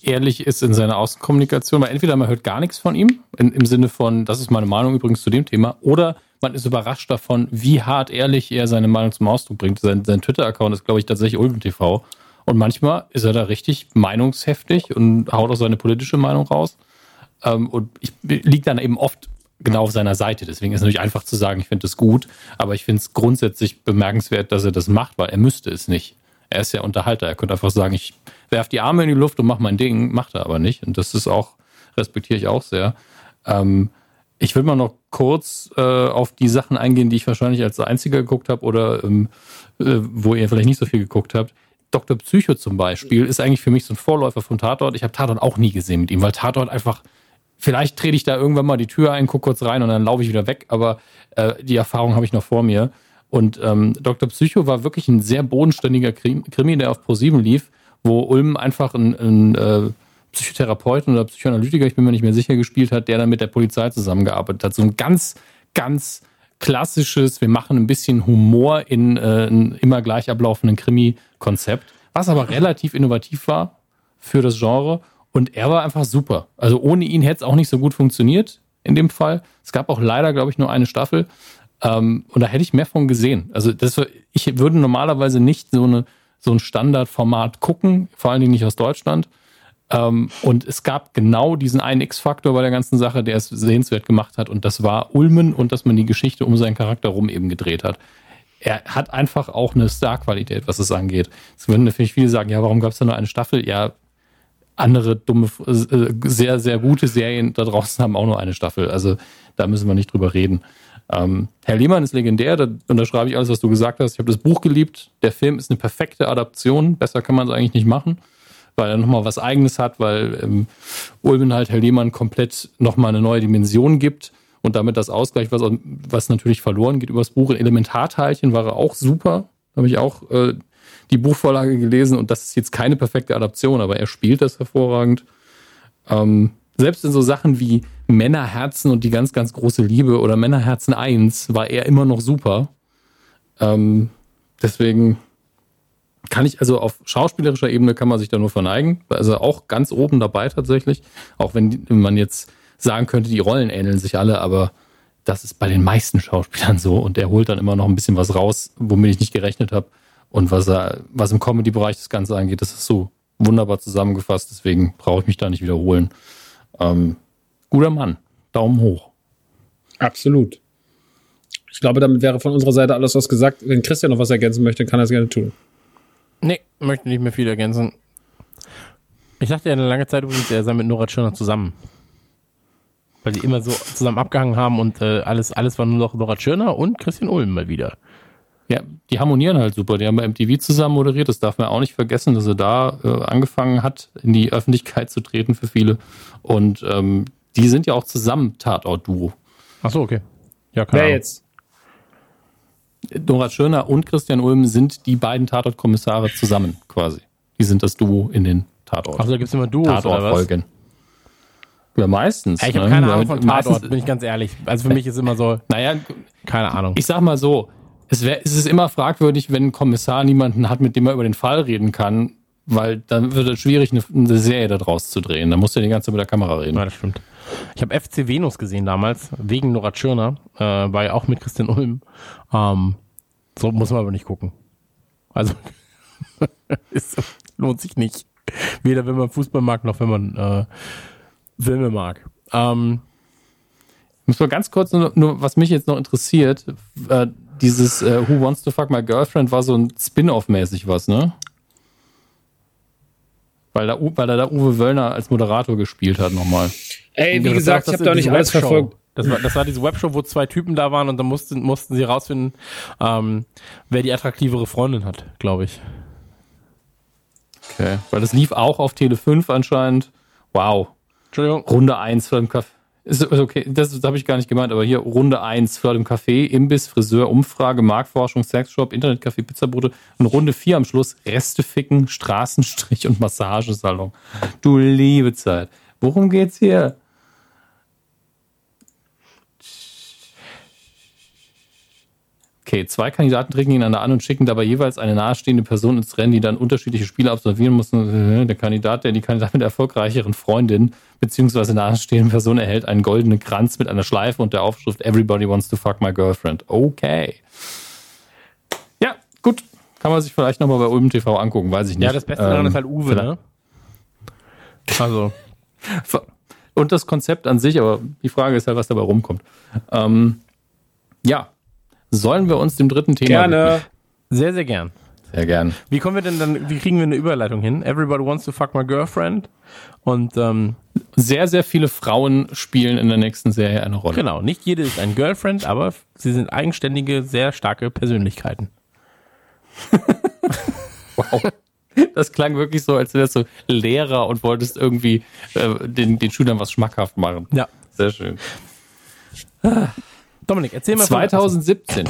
ehrlich ist in seiner Außenkommunikation, weil entweder man hört gar nichts von ihm, in, im Sinne von, das ist meine Meinung übrigens zu dem Thema, oder man ist überrascht davon, wie hart ehrlich er seine Meinung zum Ausdruck bringt. Sein, sein Twitter-Account ist, glaube ich, tatsächlich Ulm TV. Und manchmal ist er da richtig meinungsheftig und haut auch seine politische Meinung raus. Ähm, und ich liege dann eben oft genau auf seiner Seite. Deswegen ist es natürlich einfach zu sagen, ich finde es gut, aber ich finde es grundsätzlich bemerkenswert, dass er das macht, weil er müsste es nicht. Er ist ja Unterhalter. Er könnte einfach sagen, ich werfe die Arme in die Luft und mache mein Ding, macht er aber nicht. Und das ist auch, respektiere ich auch sehr. Ähm, ich will mal noch kurz äh, auf die Sachen eingehen, die ich wahrscheinlich als einziger geguckt habe oder ähm, äh, wo ihr vielleicht nicht so viel geguckt habt. Dr. Psycho zum Beispiel ist eigentlich für mich so ein Vorläufer von Tatort. Ich habe Tatort auch nie gesehen mit ihm, weil Tatort einfach, vielleicht trete ich da irgendwann mal die Tür ein, gucke kurz rein und dann laufe ich wieder weg, aber äh, die Erfahrung habe ich noch vor mir. Und ähm, Dr. Psycho war wirklich ein sehr bodenständiger Krimi, der auf ProSieben lief, wo Ulm einfach ein, ein äh, Psychotherapeuten oder Psychoanalytiker, ich bin mir nicht mehr sicher, gespielt hat, der dann mit der Polizei zusammengearbeitet hat. So ein ganz, ganz klassisches, wir machen ein bisschen Humor in äh, ein immer gleich ablaufenden Krimi-Konzept, was aber relativ innovativ war für das Genre. Und er war einfach super. Also ohne ihn hätte es auch nicht so gut funktioniert in dem Fall. Es gab auch leider, glaube ich, nur eine Staffel. Ähm, und da hätte ich mehr von gesehen. Also das, ich würde normalerweise nicht so, eine, so ein Standardformat gucken, vor allen Dingen nicht aus Deutschland. Ähm, und es gab genau diesen einen X-Faktor bei der ganzen Sache, der es sehenswert gemacht hat. Und das war Ulmen und dass man die Geschichte um seinen Charakter rum eben gedreht hat. Er hat einfach auch eine Star-Qualität, was es angeht. Es würden natürlich viele sagen, ja, warum gab es da nur eine Staffel? Ja, andere dumme, äh, sehr, sehr gute Serien da draußen haben auch nur eine Staffel. Also da müssen wir nicht drüber reden. Ähm, Herr Lehmann ist legendär, da unterschreibe ich alles, was du gesagt hast. Ich habe das Buch geliebt. Der Film ist eine perfekte Adaption. Besser kann man es eigentlich nicht machen weil er nochmal was Eigenes hat, weil ähm, Ulmen halt Herr Lehmann komplett nochmal eine neue Dimension gibt und damit das Ausgleich, was, was natürlich verloren geht übers Buch. In Elementarteilchen war er auch super. Habe ich auch äh, die Buchvorlage gelesen und das ist jetzt keine perfekte Adaption, aber er spielt das hervorragend. Ähm, selbst in so Sachen wie Männerherzen und die ganz, ganz große Liebe oder Männerherzen 1 war er immer noch super. Ähm, deswegen kann ich, also auf schauspielerischer Ebene kann man sich da nur verneigen. Also auch ganz oben dabei tatsächlich. Auch wenn man jetzt sagen könnte, die Rollen ähneln sich alle, aber das ist bei den meisten Schauspielern so und er holt dann immer noch ein bisschen was raus, womit ich nicht gerechnet habe. Und was was im Comedy-Bereich das Ganze angeht, das ist so wunderbar zusammengefasst, deswegen brauche ich mich da nicht wiederholen. Ähm, guter Mann. Daumen hoch. Absolut. Ich glaube, damit wäre von unserer Seite alles was gesagt. Wenn Christian noch was ergänzen möchte, kann er es gerne tun. Nee, möchte nicht mehr viel ergänzen. Ich dachte ja eine lange Zeit übrigens, er sei mit Nora Tschirner zusammen. Weil die immer so zusammen abgehangen haben und äh, alles, alles war nur noch Nora Tschirner und Christian Ulm mal wieder. Ja, die harmonieren halt super. Die haben bei MTV zusammen moderiert. Das darf man auch nicht vergessen, dass er da äh, angefangen hat, in die Öffentlichkeit zu treten für viele. Und ähm, die sind ja auch zusammen Tatort-Duo. Ach so, okay. Ja, klar. Wer jetzt? Nora Schöner und Christian Ulm sind die beiden Tatortkommissare zusammen quasi. Die sind das Duo in den Tatort. Ach, da gibt es immer Duos Tatort-Folgen. Ja, meistens. Ja, ich habe ne? keine Ahnung von Tatort, bin ich ganz ehrlich. Also für mich ist immer so, naja, keine Ahnung. Ich sag mal so, es, wär, es ist immer fragwürdig, wenn ein Kommissar niemanden hat, mit dem er über den Fall reden kann, weil dann wird es schwierig, eine, eine Serie daraus zu drehen. Da musst du ja die ganze Zeit mit der Kamera reden. Ja, das stimmt. Ich habe FC Venus gesehen damals, wegen Nora Tschirner, äh, war ja auch mit Christian Ulm. Ähm, so muss man aber nicht gucken. Also, es lohnt sich nicht. Weder wenn man Fußball mag, noch wenn man äh, Filme mag. Ähm, muss mal ganz kurz nur, nur, was mich jetzt noch interessiert, äh, dieses äh, Who Wants to Fuck My Girlfriend war so ein Spin-off-mäßig was, ne? Weil da, weil da, da Uwe Wöllner als Moderator gespielt hat nochmal. Ey, wie gesagt, ich habe da nicht alles verfolgt. Das war, das war diese Webshow, wo zwei Typen da waren und dann mussten, mussten sie rausfinden, ähm, wer die attraktivere Freundin hat, glaube ich. Okay. Weil das lief auch auf Tele 5 anscheinend. Wow. Entschuldigung. Runde 1 für den Kaffee. Ist okay, das, das habe ich gar nicht gemeint, aber hier Runde 1 vor dem Café, Imbiss, Friseur, Umfrage, Marktforschung, Sexshop, Internetcafé, Pizzabrote und Runde 4 am Schluss Reste ficken, Straßenstrich und Massagesalon. Du liebe Zeit. Worum geht's hier? Okay, zwei Kandidaten treten gegeneinander an und schicken dabei jeweils eine nahestehende Person ins Rennen, die dann unterschiedliche Spiele absolvieren muss. Der Kandidat, der die Kandidatin mit der erfolgreicheren Freundin beziehungsweise nahestehenden Person erhält einen goldenen Kranz mit einer Schleife und der Aufschrift Everybody wants to fuck my girlfriend. Okay. Ja, gut. Kann man sich vielleicht nochmal bei Ulm TV angucken, weiß ich nicht. Ja, das Beste daran ähm, ist halt Uwe, ne? Also. Und das Konzept an sich, aber die Frage ist halt, was dabei rumkommt. Ähm, ja, Sollen wir uns dem dritten Thema Gerne. Widmen? Sehr, sehr gern. Sehr gern. Wie kommen wir denn dann, wie kriegen wir eine Überleitung hin? Everybody wants to fuck my girlfriend. Und ähm, sehr, sehr viele Frauen spielen in der nächsten Serie eine Rolle. Genau, nicht jede ist ein Girlfriend, aber sie sind eigenständige, sehr starke Persönlichkeiten. wow. Das klang wirklich so, als wärst du Lehrer und wolltest irgendwie äh, den, den Schülern was schmackhaft machen. Ja. Sehr schön. Dominik, erzähl mal. 2017.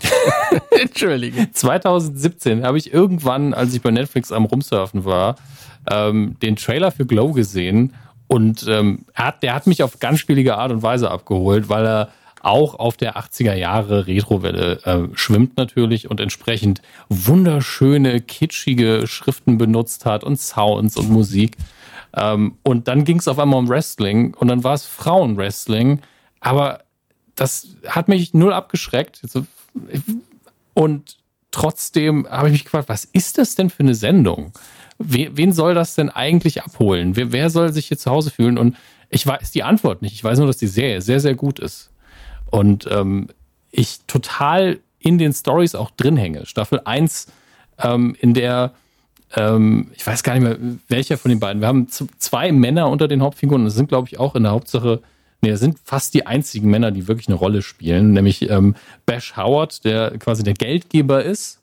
Entschuldige. 2017 habe ich irgendwann, als ich bei Netflix am Rumsurfen war, ähm, den Trailer für Glow gesehen und ähm, er hat, der hat mich auf ganz spielige Art und Weise abgeholt, weil er auch auf der 80er Jahre Retrowelle äh, schwimmt natürlich und entsprechend wunderschöne, kitschige Schriften benutzt hat und Sounds und Musik. Ähm, und dann ging es auf einmal um Wrestling und dann war es Frauenwrestling, aber das hat mich null abgeschreckt. Und trotzdem habe ich mich gefragt, was ist das denn für eine Sendung? Wen soll das denn eigentlich abholen? Wer, soll sich hier zu Hause fühlen? Und ich weiß die Antwort nicht. Ich weiß nur, dass die Serie sehr, sehr gut ist. Und ähm, ich total in den Stories auch drin hänge. Staffel 1, ähm, in der, ähm, ich weiß gar nicht mehr, welcher von den beiden. Wir haben zwei Männer unter den Hauptfiguren. Das sind, glaube ich, auch in der Hauptsache Nee, das sind fast die einzigen Männer, die wirklich eine Rolle spielen, nämlich ähm, Bash Howard, der quasi der Geldgeber ist.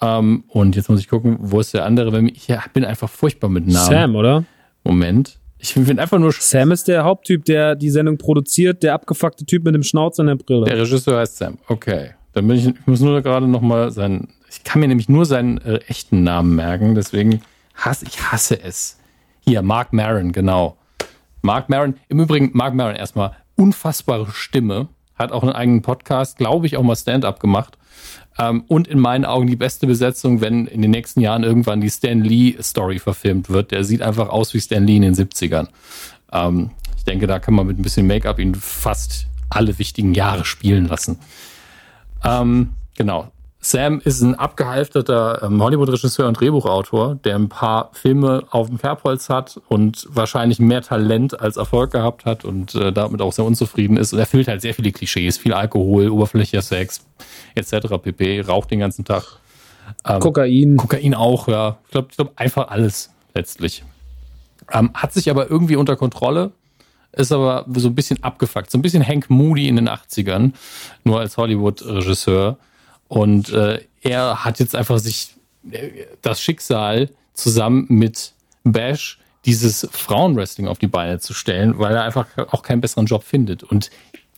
Ähm, und jetzt muss ich gucken, wo ist der andere? Ich bin einfach furchtbar mit Namen. Sam, oder? Moment. Ich bin einfach nur. Sam ist der Haupttyp, der die Sendung produziert, der abgefuckte Typ mit dem Schnauz und der Brille. Der Regisseur heißt Sam. Okay. Dann bin ich, ich muss nur gerade nochmal seinen, ich kann mir nämlich nur seinen äh, echten Namen merken, deswegen hasse ich hasse es. Hier, Mark Maron, genau. Mark Maron, im Übrigen, Mark Maron erstmal unfassbare Stimme, hat auch einen eigenen Podcast, glaube ich, auch mal Stand-up gemacht. Ähm, und in meinen Augen die beste Besetzung, wenn in den nächsten Jahren irgendwann die Stan Lee-Story verfilmt wird. Der sieht einfach aus wie Stan Lee in den 70ern. Ähm, ich denke, da kann man mit ein bisschen Make-up ihn fast alle wichtigen Jahre spielen lassen. Ähm, genau. Sam ist ein abgehalfterter ähm, Hollywood-Regisseur und Drehbuchautor, der ein paar Filme auf dem Kerbholz hat und wahrscheinlich mehr Talent als Erfolg gehabt hat und äh, damit auch sehr unzufrieden ist. Und er füllt halt sehr viele Klischees, viel Alkohol, oberflächlicher Sex etc. pp. Raucht den ganzen Tag. Ähm, Kokain. Kokain auch, ja. Ich glaube, ich glaub, einfach alles letztlich. Ähm, hat sich aber irgendwie unter Kontrolle, ist aber so ein bisschen abgefuckt. So ein bisschen Hank Moody in den 80ern, nur als Hollywood-Regisseur. Und äh, er hat jetzt einfach sich äh, das Schicksal zusammen mit Bash dieses Frauenwrestling auf die Beine zu stellen, weil er einfach auch keinen besseren Job findet. Und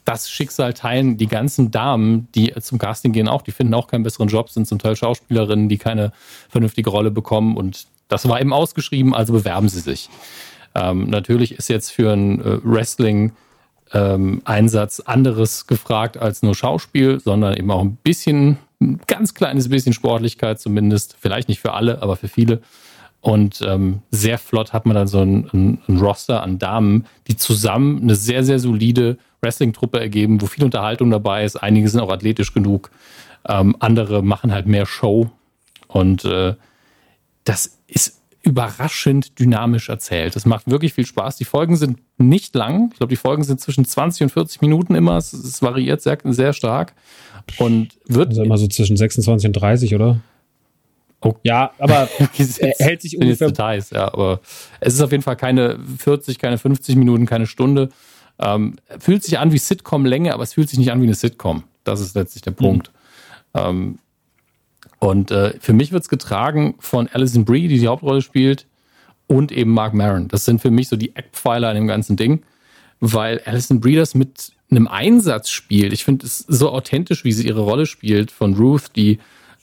das Schicksal teilen die ganzen Damen, die zum Casting gehen, auch. Die finden auch keinen besseren Job, sind zum Teil Schauspielerinnen, die keine vernünftige Rolle bekommen. Und das war eben ausgeschrieben, also bewerben sie sich. Ähm, natürlich ist jetzt für ein äh, Wrestling ähm, Einsatz anderes gefragt als nur Schauspiel, sondern eben auch ein bisschen ein ganz kleines bisschen Sportlichkeit zumindest. Vielleicht nicht für alle, aber für viele. Und ähm, sehr flott hat man dann so ein, ein, ein, Roster an Damen, die zusammen eine sehr, sehr solide Wrestling-Truppe ergeben, wo viel Unterhaltung dabei ist. Einige sind auch athletisch genug. Ähm, andere machen halt mehr Show. Und äh, das ist überraschend dynamisch erzählt. Das macht wirklich viel Spaß. Die Folgen sind nicht lang. Ich glaube, die Folgen sind zwischen 20 und 40 Minuten immer. Es, es variiert sehr, sehr stark. Und wird. Also immer so zwischen 26 und 30, oder? Oh. Ja, aber er hält sich ungefähr. Details, ja, aber es ist auf jeden Fall keine 40, keine 50 Minuten, keine Stunde. Ähm, fühlt sich an wie Sitcom-Länge, aber es fühlt sich nicht an wie eine Sitcom. Das ist letztlich der Punkt. Mhm. Ähm, und äh, für mich wird es getragen von Alison Brie, die die Hauptrolle spielt, und eben Mark Maron. Das sind für mich so die Eckpfeiler in dem ganzen Ding, weil Alison Brie das mit einem Einsatz spielt. Ich finde es so authentisch, wie sie ihre Rolle spielt von Ruth, die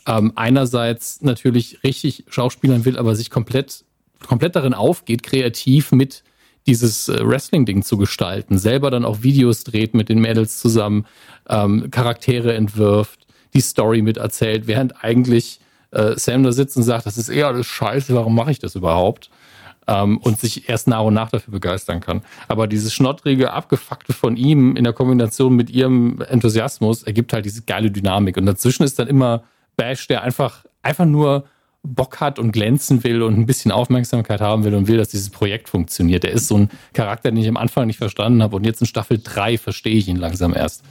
ähm, einerseits natürlich richtig Schauspielern will, aber sich komplett, komplett darin aufgeht, kreativ mit dieses äh, Wrestling-Ding zu gestalten, selber dann auch Videos dreht mit den Mädels zusammen, ähm, Charaktere entwirft, die Story miterzählt, während eigentlich äh, Sam da sitzt und sagt, das ist eher alles scheiße, warum mache ich das überhaupt? ähm, und sich erst nach und nach dafür begeistern kann. Aber dieses schnottrige, abgefuckte von ihm in der Kombination mit ihrem Enthusiasmus ergibt halt diese geile Dynamik. Und dazwischen ist dann immer Bash, der einfach, einfach nur Bock hat und glänzen will und ein bisschen Aufmerksamkeit haben will und will, dass dieses Projekt funktioniert. Der ist so ein Charakter, den ich am Anfang nicht verstanden habe und jetzt in Staffel 3 verstehe ich ihn langsam erst.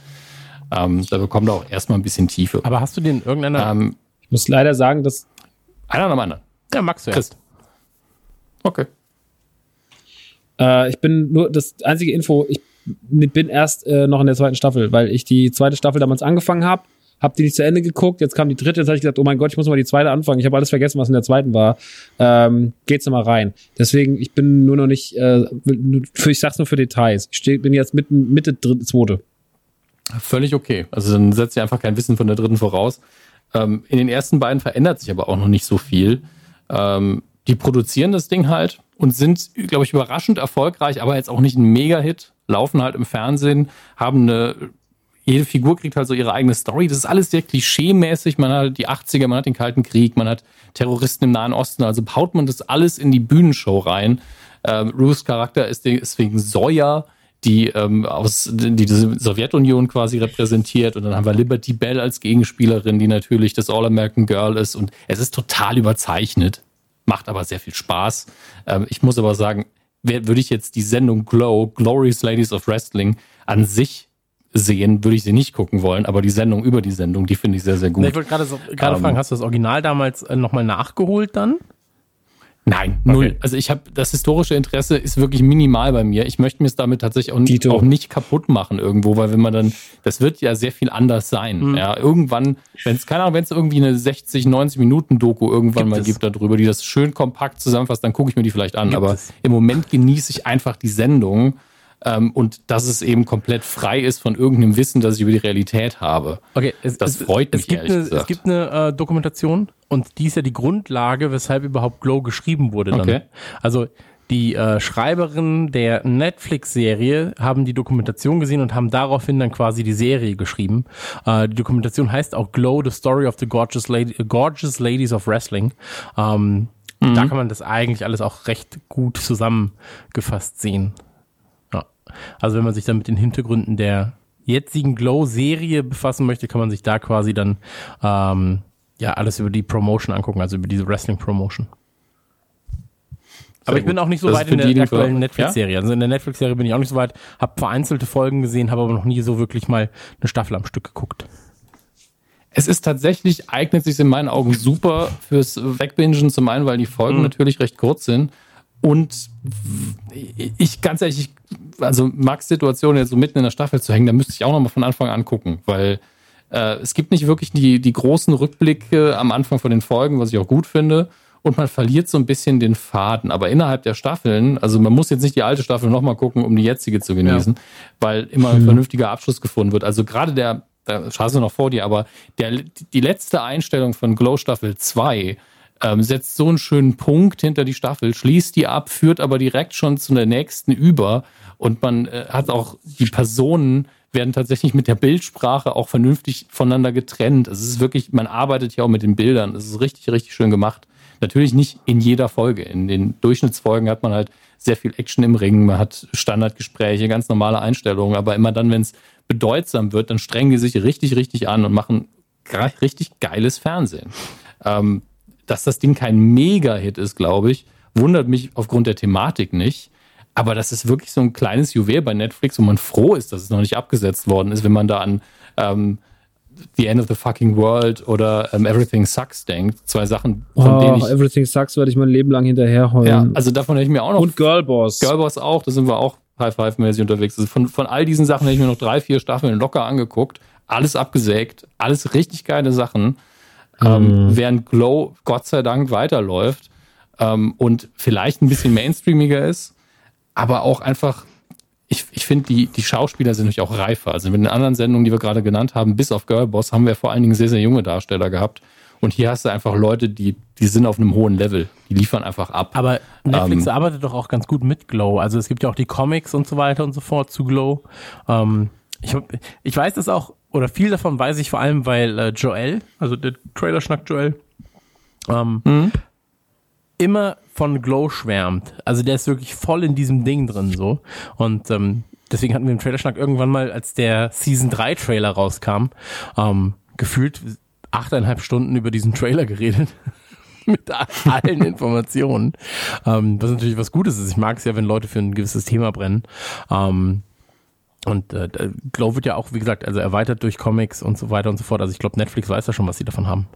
Ähm, da bekommt er auch erstmal ein bisschen Tiefe. Aber hast du den irgendeiner? Ähm, ich muss leider sagen, dass. Einer nach dem anderen. Ja, magst du ja. Christ. Okay. Äh, ich bin nur das einzige Info, ich bin erst äh, noch in der zweiten Staffel, weil ich die zweite Staffel damals angefangen habe, habe die nicht zu Ende geguckt, jetzt kam die dritte, jetzt habe ich gesagt, oh mein Gott, ich muss mal die zweite anfangen. Ich habe alles vergessen, was in der zweiten war. Ähm, geht's mal rein. Deswegen, ich bin nur noch nicht, äh, für, ich sag's nur für Details. Ich steh, bin jetzt mitten, Mitte dritte, zweite. Völlig okay. Also dann setzt ihr einfach kein Wissen von der dritten voraus. Ähm, in den ersten beiden verändert sich aber auch noch nicht so viel. Ähm, die produzieren das Ding halt und sind, glaube ich, überraschend erfolgreich, aber jetzt auch nicht ein Mega-Hit, laufen halt im Fernsehen, haben eine jede Figur kriegt halt so ihre eigene Story. Das ist alles sehr klischee-mäßig. Man hat die 80er, man hat den Kalten Krieg, man hat Terroristen im Nahen Osten. Also haut man das alles in die Bühnenshow rein. Ähm, Ruths Charakter ist deswegen Sawyer, die ähm, aus die, die Sowjetunion quasi repräsentiert. Und dann haben wir Liberty Bell als Gegenspielerin, die natürlich das All-American Girl ist. Und es ist total überzeichnet, macht aber sehr viel Spaß. Ähm, ich muss aber sagen, würde ich jetzt die Sendung Glow, Glorious Ladies of Wrestling, an sich sehen, würde ich sie nicht gucken wollen, aber die Sendung über die Sendung, die finde ich sehr, sehr gut. Ich wollte gerade so, um, fragen, hast du das Original damals äh, nochmal nachgeholt dann? Nein, null. Okay. Also ich habe das historische Interesse ist wirklich minimal bei mir. Ich möchte mir es damit tatsächlich auch, auch, nicht kaputt machen irgendwo, weil wenn man dann, das wird ja sehr viel anders sein. Mhm. Ja, irgendwann, wenn es keine Ahnung, wenn es irgendwie eine 60, 90 Minuten Doku irgendwann gibt mal es. gibt darüber, die das schön kompakt zusammenfasst, dann gucke ich mir die vielleicht an. Gibt Aber es. im Moment genieße ich einfach die Sendung ähm, und dass es eben komplett frei ist von irgendeinem Wissen, das ich über die Realität habe. Okay, es, das es, freut mich. Es gibt, eine, es gibt eine äh, Dokumentation und die ist ja die Grundlage, weshalb überhaupt Glow geschrieben wurde. Dann. Okay. Also die äh, Schreiberin der Netflix-Serie haben die Dokumentation gesehen und haben daraufhin dann quasi die Serie geschrieben. Äh, die Dokumentation heißt auch Glow, the Story of the Gorgeous, Lady, Gorgeous Ladies of Wrestling. Ähm, mhm. Da kann man das eigentlich alles auch recht gut zusammengefasst sehen. Also wenn man sich dann mit den Hintergründen der jetzigen Glow-Serie befassen möchte, kann man sich da quasi dann ähm, ja alles über die Promotion angucken, also über diese Wrestling-Promotion. Aber ich bin auch nicht so das weit in der aktuellen Netflix-Serie. Ja? Also in der Netflix-Serie bin ich auch nicht so weit, habe vereinzelte Folgen gesehen, habe aber noch nie so wirklich mal eine Staffel am Stück geguckt. Es ist tatsächlich, eignet sich in meinen Augen super fürs Wegbingen, zum einen, weil die Folgen mhm. natürlich recht kurz sind und ich ganz ehrlich, also Max Situation jetzt so mitten in der Staffel zu hängen, da müsste ich auch nochmal von Anfang an gucken, weil äh, es gibt nicht wirklich die, die großen Rückblicke am Anfang von den Folgen, was ich auch gut finde. Und man verliert so ein bisschen den Faden. Aber innerhalb der Staffeln, also man muss jetzt nicht die alte Staffel nochmal gucken, um die jetzige zu genießen, ja. weil immer ein hm. vernünftiger Abschluss gefunden wird. Also gerade der, da schaust du noch vor dir, aber der, die letzte Einstellung von Glow Staffel 2 ähm, setzt so einen schönen Punkt hinter die Staffel, schließt die ab, führt aber direkt schon zu der nächsten über und man äh, hat auch die Personen werden tatsächlich mit der Bildsprache auch vernünftig voneinander getrennt. Es ist wirklich, man arbeitet ja auch mit den Bildern. Es ist richtig, richtig schön gemacht. Natürlich nicht in jeder Folge. In den Durchschnittsfolgen hat man halt sehr viel Action im Ring, man hat Standardgespräche, ganz normale Einstellungen, aber immer dann, wenn es bedeutsam wird, dann strengen die sich richtig, richtig an und machen richtig geiles Fernsehen. Ähm, dass das Ding kein Mega-Hit ist, glaube ich, wundert mich aufgrund der Thematik nicht. Aber das ist wirklich so ein kleines Juwel bei Netflix, wo man froh ist, dass es noch nicht abgesetzt worden ist, wenn man da an ähm, The End of the Fucking World oder ähm, Everything Sucks denkt. Zwei Sachen, von oh, denen ich. Everything Sucks werde ich mein Leben lang hinterherheulen. Ja, also davon hätte ich mir auch noch. Und Girlboss. Girlboss auch, da sind wir auch High-Five-mäßig unterwegs. Also von, von all diesen Sachen hätte ich mir noch drei, vier Staffeln locker angeguckt. Alles abgesägt, alles richtig geile Sachen ähm, mhm. während Glow Gott sei Dank weiterläuft ähm, und vielleicht ein bisschen mainstreamiger ist, aber auch einfach, ich, ich finde, die, die Schauspieler sind natürlich auch reifer. Also mit den anderen Sendungen, die wir gerade genannt haben, bis auf Girlboss, haben wir vor allen Dingen sehr, sehr junge Darsteller gehabt. Und hier hast du einfach Leute, die, die sind auf einem hohen Level. Die liefern einfach ab. Aber Netflix ähm, arbeitet doch auch ganz gut mit Glow. Also es gibt ja auch die Comics und so weiter und so fort zu Glow. Ähm, ich, ich weiß das auch oder viel davon weiß ich vor allem, weil äh, Joel, also der Trailer-Schnack Joel, ähm, mhm. immer von Glow schwärmt. Also der ist wirklich voll in diesem Ding drin so. Und ähm, deswegen hatten wir im Trailer-Schnack irgendwann mal, als der Season 3 Trailer rauskam, ähm, gefühlt achteinhalb Stunden über diesen Trailer geredet. mit allen Informationen. Ähm, was natürlich was Gutes ist. Ich mag es ja, wenn Leute für ein gewisses Thema brennen. Ähm, und äh, Glow wird ja auch, wie gesagt, also erweitert durch Comics und so weiter und so fort. Also ich glaube, Netflix weiß ja schon, was sie davon haben.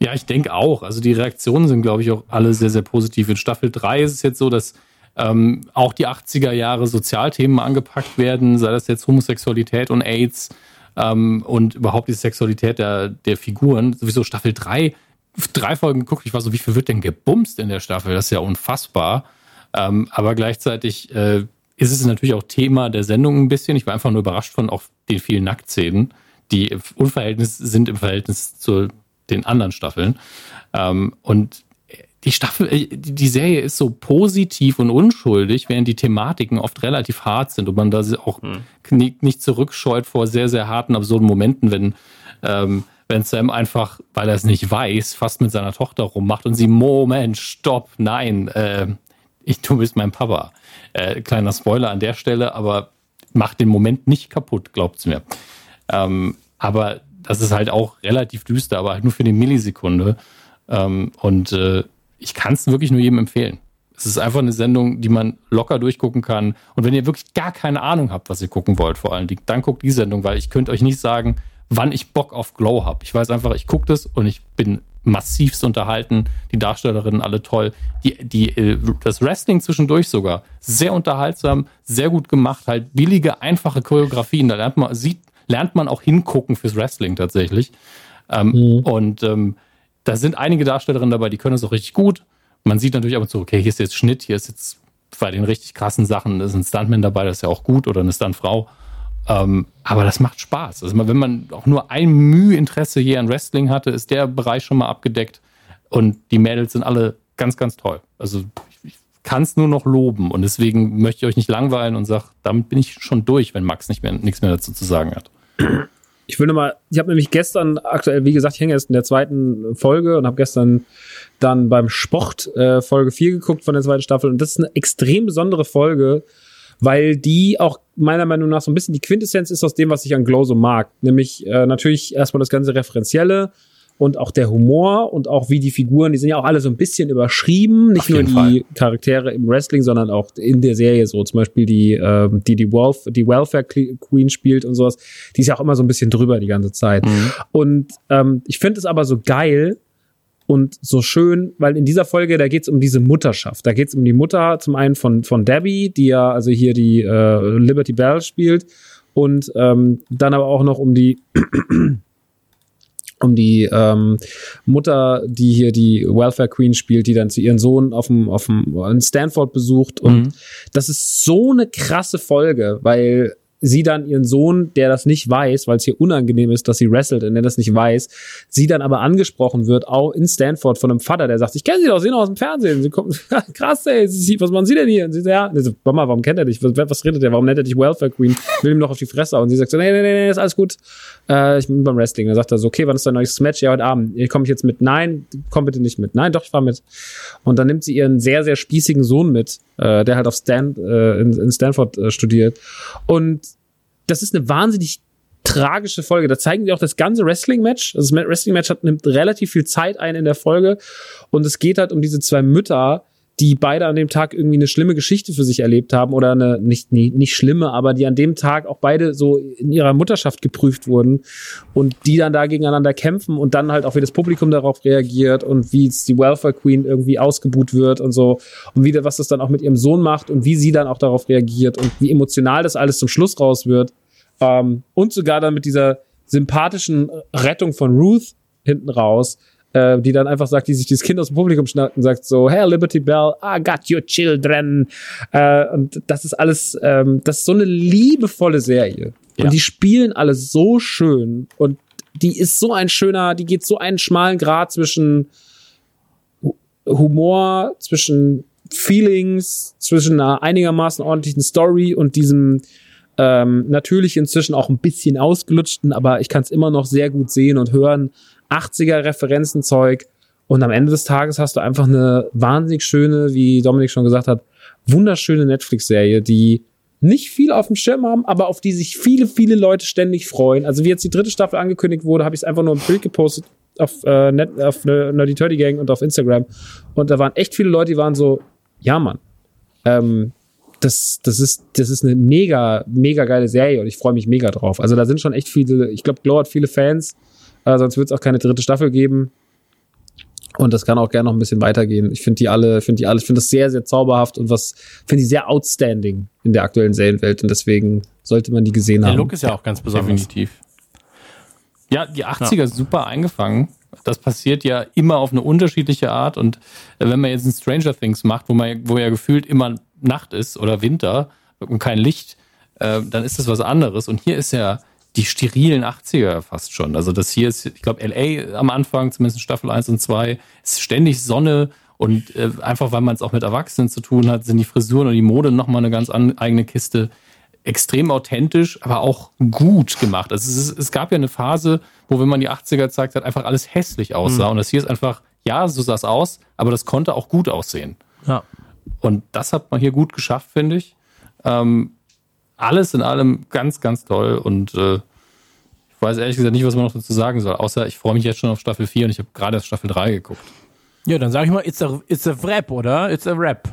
Ja, ich denke auch. Also die Reaktionen sind, glaube ich, auch alle sehr, sehr positiv. In Staffel 3 ist es jetzt so, dass ähm, auch die 80er Jahre Sozialthemen angepackt werden, sei das jetzt Homosexualität und AIDS ähm, und überhaupt die Sexualität der, der Figuren. Sowieso Staffel 3, drei Folgen geguckt, ich war so, wie viel wird denn gebumst in der Staffel? Das ist ja unfassbar. Ähm, aber gleichzeitig äh, ist es natürlich auch Thema der Sendung ein bisschen. Ich war einfach nur überrascht von auch den vielen Nacktszenen, die unverhältnis sind im Verhältnis zu den anderen Staffeln. Ähm, und die Staffel, äh, die Serie ist so positiv und unschuldig, während die Thematiken oft relativ hart sind und man da auch hm. nicht zurückscheut vor sehr, sehr harten, absurden Momenten, wenn, ähm, wenn Sam einfach, weil er es nicht weiß, fast mit seiner Tochter rummacht und sie, Moment, stopp, nein, äh, ich, du bist mein Papa. Äh, kleiner Spoiler an der Stelle, aber macht den Moment nicht kaputt, glaubt's mir. Ähm, aber das ist halt auch relativ düster, aber halt nur für eine Millisekunde. Ähm, und äh, ich kann es wirklich nur jedem empfehlen. Es ist einfach eine Sendung, die man locker durchgucken kann. Und wenn ihr wirklich gar keine Ahnung habt, was ihr gucken wollt, vor allen Dingen, dann guckt die Sendung, weil ich könnte euch nicht sagen, wann ich Bock auf Glow habe. Ich weiß einfach, ich gucke das und ich bin massivst unterhalten. Die Darstellerinnen alle toll. Die, die, äh, das Wrestling zwischendurch sogar sehr unterhaltsam, sehr gut gemacht. Halt billige, einfache Choreografien. Da lernt man, sieht, lernt man auch hingucken fürs Wrestling tatsächlich. Ähm, mhm. Und ähm, da sind einige Darstellerinnen dabei, die können es auch richtig gut. Man sieht natürlich ab und zu, okay, hier ist jetzt Schnitt, hier ist jetzt bei den richtig krassen Sachen ist ein Stuntman dabei, das ist ja auch gut, oder eine Stuntfrau. Ähm, aber das macht Spaß. Also wenn man auch nur ein Mühe-Interesse hier an Wrestling hatte, ist der Bereich schon mal abgedeckt. Und die Mädels sind alle ganz, ganz toll. Also ich kann es nur noch loben. Und deswegen möchte ich euch nicht langweilen und sage, damit bin ich schon durch, wenn Max nicht mehr, nichts mehr dazu zu sagen hat. Ich will nochmal, ich habe nämlich gestern aktuell, wie gesagt, ich hänge jetzt in der zweiten Folge und habe gestern dann beim Sport äh, Folge 4 geguckt von der zweiten Staffel und das ist eine extrem besondere Folge, weil die auch meiner Meinung nach so ein bisschen die Quintessenz ist aus dem, was ich an Glow so mag. Nämlich äh, natürlich erstmal das ganze Referenzielle, und auch der Humor und auch wie die Figuren, die sind ja auch alle so ein bisschen überschrieben. Nicht nur die Fall. Charaktere im Wrestling, sondern auch in der Serie so. Zum Beispiel die, äh, die die, Welf die Welfare Queen spielt und sowas. Die ist ja auch immer so ein bisschen drüber die ganze Zeit. Mhm. Und ähm, ich finde es aber so geil, und so schön, weil in dieser Folge, da geht's um diese Mutterschaft. Da geht's um die Mutter zum einen von, von Debbie, die ja also hier die äh, Liberty Bell spielt und ähm, dann aber auch noch um die um die ähm, Mutter, die hier die Welfare Queen spielt, die dann zu ihren Sohn auf dem auf dem Stanford besucht und mhm. das ist so eine krasse Folge, weil sie dann ihren Sohn, der das nicht weiß, weil es hier unangenehm ist, dass sie wrestelt und der das nicht weiß, sie dann aber angesprochen wird, auch in Stanford von einem Vater, der sagt, ich kenne sie doch, sie noch aus dem Fernsehen. Sie kommt, krass, ey, sie, was machen Sie denn hier? Und sie sagt, ja, so, Mama, warum kennt er dich? Was, was redet er? Warum nennt er dich Welfare Queen? Will ihm doch auf die Fresse. Und sie sagt so, nee, nee, nee, nee, ist alles gut. Äh, ich bin beim Wrestling. Dann sagt er so, okay, wann ist dein neues Match? Ja, heute Abend. Komme ich jetzt mit. Nein, komm bitte nicht mit. Nein, doch, ich fahr mit. Und dann nimmt sie ihren sehr, sehr spießigen Sohn mit, äh, der halt auf Stan, äh, in, in Stanford äh, studiert. Und das ist eine wahnsinnig tragische Folge. Da zeigen die auch das ganze Wrestling-Match. Also das Wrestling-Match nimmt relativ viel Zeit ein in der Folge. Und es geht halt um diese zwei Mütter, die beide an dem Tag irgendwie eine schlimme Geschichte für sich erlebt haben oder eine nicht nicht, nicht schlimme, aber die an dem Tag auch beide so in ihrer Mutterschaft geprüft wurden und die dann da gegeneinander kämpfen und dann halt auch wie das Publikum darauf reagiert und wie die Welfare Queen irgendwie ausgebuht wird und so und wie was das dann auch mit ihrem Sohn macht und wie sie dann auch darauf reagiert und wie emotional das alles zum Schluss raus wird ähm, und sogar dann mit dieser sympathischen Rettung von Ruth hinten raus äh, die dann einfach sagt, die sich dieses Kind aus dem Publikum schnappt und sagt so, hey Liberty Bell, I got your children. Äh, und das ist alles, ähm, das ist so eine liebevolle Serie. Ja. Und die spielen alle so schön und die ist so ein schöner, die geht so einen schmalen Grad zwischen Humor, zwischen Feelings, zwischen einer einigermaßen ordentlichen Story und diesem ähm, natürlich inzwischen auch ein bisschen ausgelutschten, aber ich kann es immer noch sehr gut sehen und hören, 80er Referenzenzeug. Und am Ende des Tages hast du einfach eine wahnsinnig schöne, wie Dominik schon gesagt hat, wunderschöne Netflix-Serie, die nicht viel auf dem Schirm haben, aber auf die sich viele, viele Leute ständig freuen. Also wie jetzt die dritte Staffel angekündigt wurde, habe ich es einfach nur ein Bild gepostet auf, äh, Net, auf Nerdy Turdy Gang und auf Instagram. Und da waren echt viele Leute, die waren so, ja Mann, ähm, das, das ist, das ist eine mega, mega geile Serie und ich freue mich mega drauf. Also da sind schon echt viele, ich glaube, Glow hat viele Fans. Äh, sonst wird es auch keine dritte Staffel geben. Und das kann auch gerne noch ein bisschen weitergehen. Ich finde die alle, finde die alle, ich finde das sehr, sehr zauberhaft und was, finde ich sehr outstanding in der aktuellen Serienwelt. Und deswegen sollte man die gesehen der haben. Der Look ist ja auch ganz besonders. Definitiv. Ja, die 80er ja. super eingefangen. Das passiert ja immer auf eine unterschiedliche Art. Und wenn man jetzt ein Stranger Things macht, wo man, wo ja gefühlt immer Nacht ist oder Winter und kein Licht, äh, dann ist das was anderes. Und hier ist ja die sterilen 80er fast schon. Also das hier ist, ich glaube, LA am Anfang, zumindest Staffel 1 und 2, ist ständig Sonne Und äh, einfach, weil man es auch mit Erwachsenen zu tun hat, sind die Frisuren und die Mode nochmal eine ganz an, eigene Kiste. Extrem authentisch, aber auch gut gemacht. Also es, ist, es gab ja eine Phase, wo, wenn man die 80er gezeigt hat, einfach alles hässlich aussah. Mhm. Und das hier ist einfach, ja, so sah es aus, aber das konnte auch gut aussehen. Ja. Und das hat man hier gut geschafft, finde ich. Ähm, alles in allem ganz, ganz toll. Und äh, weiß ehrlich gesagt nicht, was man noch dazu sagen soll. Außer ich freue mich jetzt schon auf Staffel 4 und ich habe gerade Staffel 3 geguckt. Ja, dann sag ich mal, it's a, it's a Rap, oder? It's a Rap.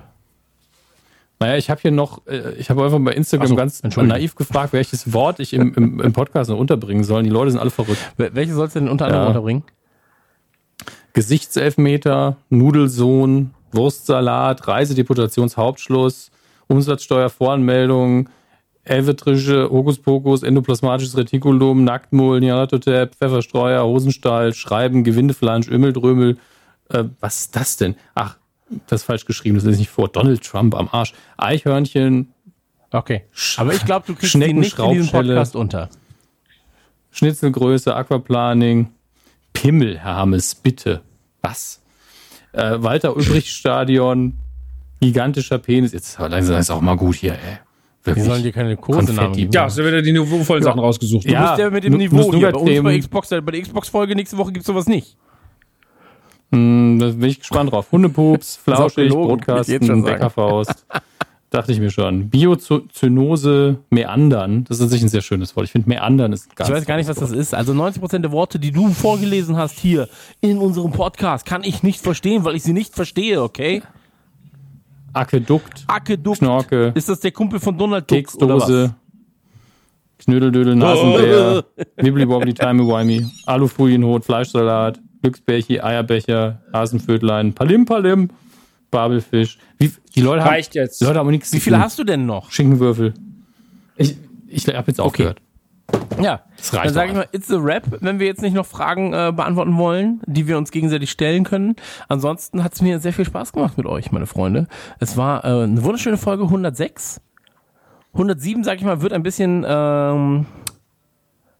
Naja, ich habe hier noch, äh, ich habe einfach bei Instagram so, ganz naiv gefragt, welches Wort ich im, im, im Podcast noch unterbringen soll. Die Leute sind alle verrückt. Wel- Welche sollst du denn unter anderem Ja. unterbringen? Gesichtselfmeter, Nudelsohn, Wurstsalat, Reisedeputationshauptschluss, Umsatzsteuervoranmeldung, Elvetrische, Hokuspokus, endoplasmatisches Retikulum, Nacktmull, Nialatotep, Pfefferstreuer, Hosenstall, Schreiben, Gewindeflansch, Ümmeldrömel. Äh, was ist das denn? Ach, das ist falsch geschrieben, das lese ich nicht vor. Donald Trump am Arsch. Eichhörnchen, Okay. Aber ich glaube, du kriegst die nicht in diesem. Podcast unter. Schnitzelgröße, Aquaplaning, Pimmel, Herr Hammes, bitte. Was? Äh, Walter Ulbricht Stadion, gigantischer Penis. Jetzt langsam ist auch mal gut hier, ey. Die Wirklich. sollen dir keine Kosenamen geben. Ja, hast du wieder die niveauvollen Sachen rausgesucht. Du Ja, bist ja mit dem Niveau hier. Bei uns bei Xbox, bei der Xbox-Folge nächste Woche gibt's sowas nicht. Hm, da bin ich gespannt drauf. Hundepups, flauschig, Brotkasten. Bäckerfaust. Dachte ich mir schon. Biozynose, Meandern. Das ist an sich ein sehr schönes Wort. Ich finde, Meandern ist ganz Ich weiß gar nicht, was das ist. Also 90% der Worte, die du vorgelesen hast hier in unserem Podcast, kann ich nicht verstehen, weil ich sie nicht verstehe, okay? Aquädukt, Aquädukt. Schnorke, Ist das der Kumpel von Donald Duck? Keksdose, Knödeldödel, Nasenbär, Wibbly Wobbly Timey Wimey, Alufolienhut, Fleischsalat, Glücksbärchi, Eierbecher, Hasenvödlein, Palim Palim, Babelfisch. Wie, die Leute haben, Reicht jetzt. Die Leute haben nichts Wie viele hast du denn noch? Schinkenwürfel. Ich, ich habe jetzt aufgehört. Ja, Das reicht dann sage ich mal, it's a rap, wenn wir jetzt nicht noch Fragen äh, beantworten wollen, die wir uns gegenseitig stellen können. Ansonsten hat es mir sehr viel Spaß gemacht mit euch, meine Freunde. Es war äh, eine wunderschöne Folge 106. 107, sage ich mal, wird ein bisschen ähm,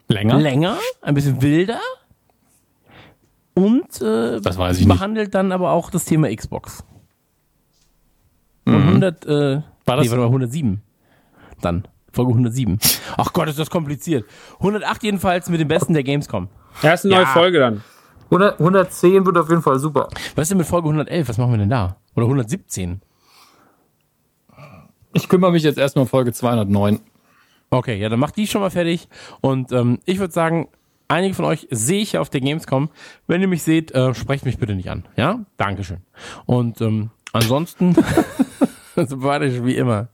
Länger? länger, ein bisschen wilder und äh, ich nicht. behandelt dann aber auch das Thema Xbox. Und 100, äh, Mhm. War das- nee, warte mal, 107. Dann, Folge 107. Ach Gott, ist das kompliziert. 108 jedenfalls mit dem Besten der Gamescom. Ja, ist eine Ja. neue Folge dann. 100, 110 wird auf jeden Fall super. Was ist denn mit Folge 111? Was machen wir denn da? Oder 117? Ich kümmere mich jetzt erstmal um Folge 209. Okay, ja, dann macht die schon mal fertig. Und ähm, ich würde sagen, einige von euch sehe ich ja auf der Gamescom. Wenn ihr mich seht, äh, sprecht mich bitte nicht an. Ja? Dankeschön. Und ähm, ansonsten, sympathisch wie immer.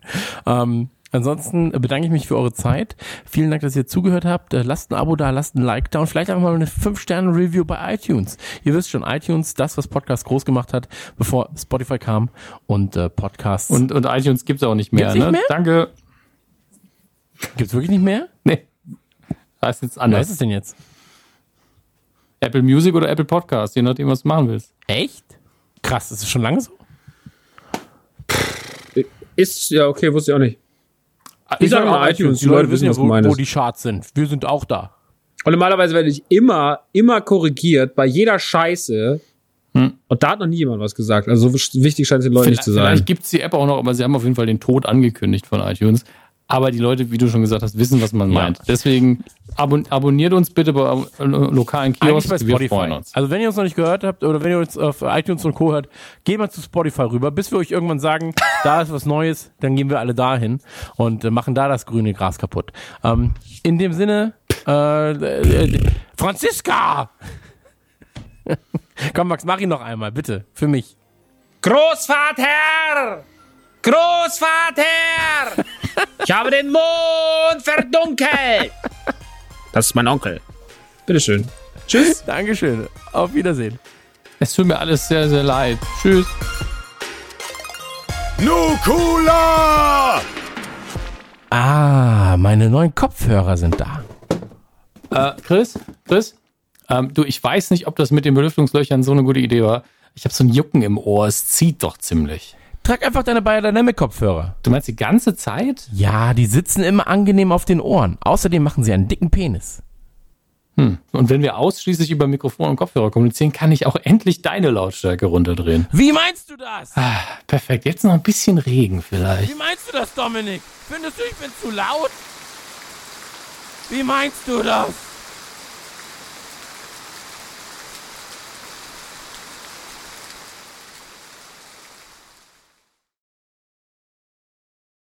Ähm, ansonsten bedanke ich mich für eure Zeit. Vielen Dank, dass ihr zugehört habt. Äh, lasst ein Abo da, lasst ein Like da und vielleicht einfach mal eine 5-Sterne-Review bei iTunes. Ihr wisst schon, iTunes, das, was Podcast groß gemacht hat, bevor Spotify kam und äh, Podcasts. Und, und iTunes gibt's auch nicht mehr, Gibt's nicht ne? mehr? Danke. gibt's wirklich nicht mehr? Nee. Heißt jetzt Wer anders. ist es denn jetzt? Apple Music oder Apple Podcast, je nachdem, was du machen willst. Echt? Krass, ist es schon lange so? Ist, ja, okay, wusste ich auch nicht. Ich sag mal iTunes, die Leute wissen, was wo, wo die Charts sind. Wir sind auch da. Und normalerweise werde ich immer, immer korrigiert bei jeder Scheiße. Hm. Und da hat noch nie jemand was gesagt. Also so wichtig scheint es den Leuten nicht zu sein. Vielleicht gibt's die App auch noch, aber sie haben auf jeden Fall den Tod angekündigt von iTunes. Aber die Leute, wie du schon gesagt hast, wissen, was man meint. Deswegen abon abonniert uns bitte bei lokalen Kiosks. bei Wir Spotify. freuen uns. Also wenn ihr uns noch nicht gehört habt oder wenn ihr uns auf iTunes und Co. hört, geht mal zu Spotify rüber, bis wir euch irgendwann sagen, da ist was Neues, dann gehen wir alle dahin und äh, machen da das grüne Gras kaputt. Ähm, in dem Sinne, äh, äh, Franziska! Komm, Max, mach ihn noch einmal, bitte, für mich. Großvater! Großvater! Ich habe den Mond verdunkelt! Das ist mein Onkel. Bitteschön. Tschüss. Dankeschön. Auf Wiedersehen. Es tut mir alles sehr, sehr leid. Tschüss. Nukula! Ah, meine neuen Kopfhörer sind da. Äh, Chris? Chris? Ähm, du, ich weiß nicht, ob das mit den Belüftungslöchern so eine gute Idee war. Ich habe so ein Jucken im Ohr. Es zieht doch ziemlich. Trag einfach deine Biodynamic Kopfhörer. Du meinst die ganze Zeit? Ja, die sitzen immer angenehm auf den Ohren. Außerdem machen sie einen dicken Penis. Hm. Und wenn wir ausschließlich über Mikrofon und Kopfhörer kommunizieren, kann ich auch endlich deine Lautstärke runterdrehen. Wie meinst du das? Ah, perfekt. Jetzt noch ein bisschen Regen vielleicht. Wie meinst du das, Dominik? Findest du, ich bin zu laut? Wie meinst du das?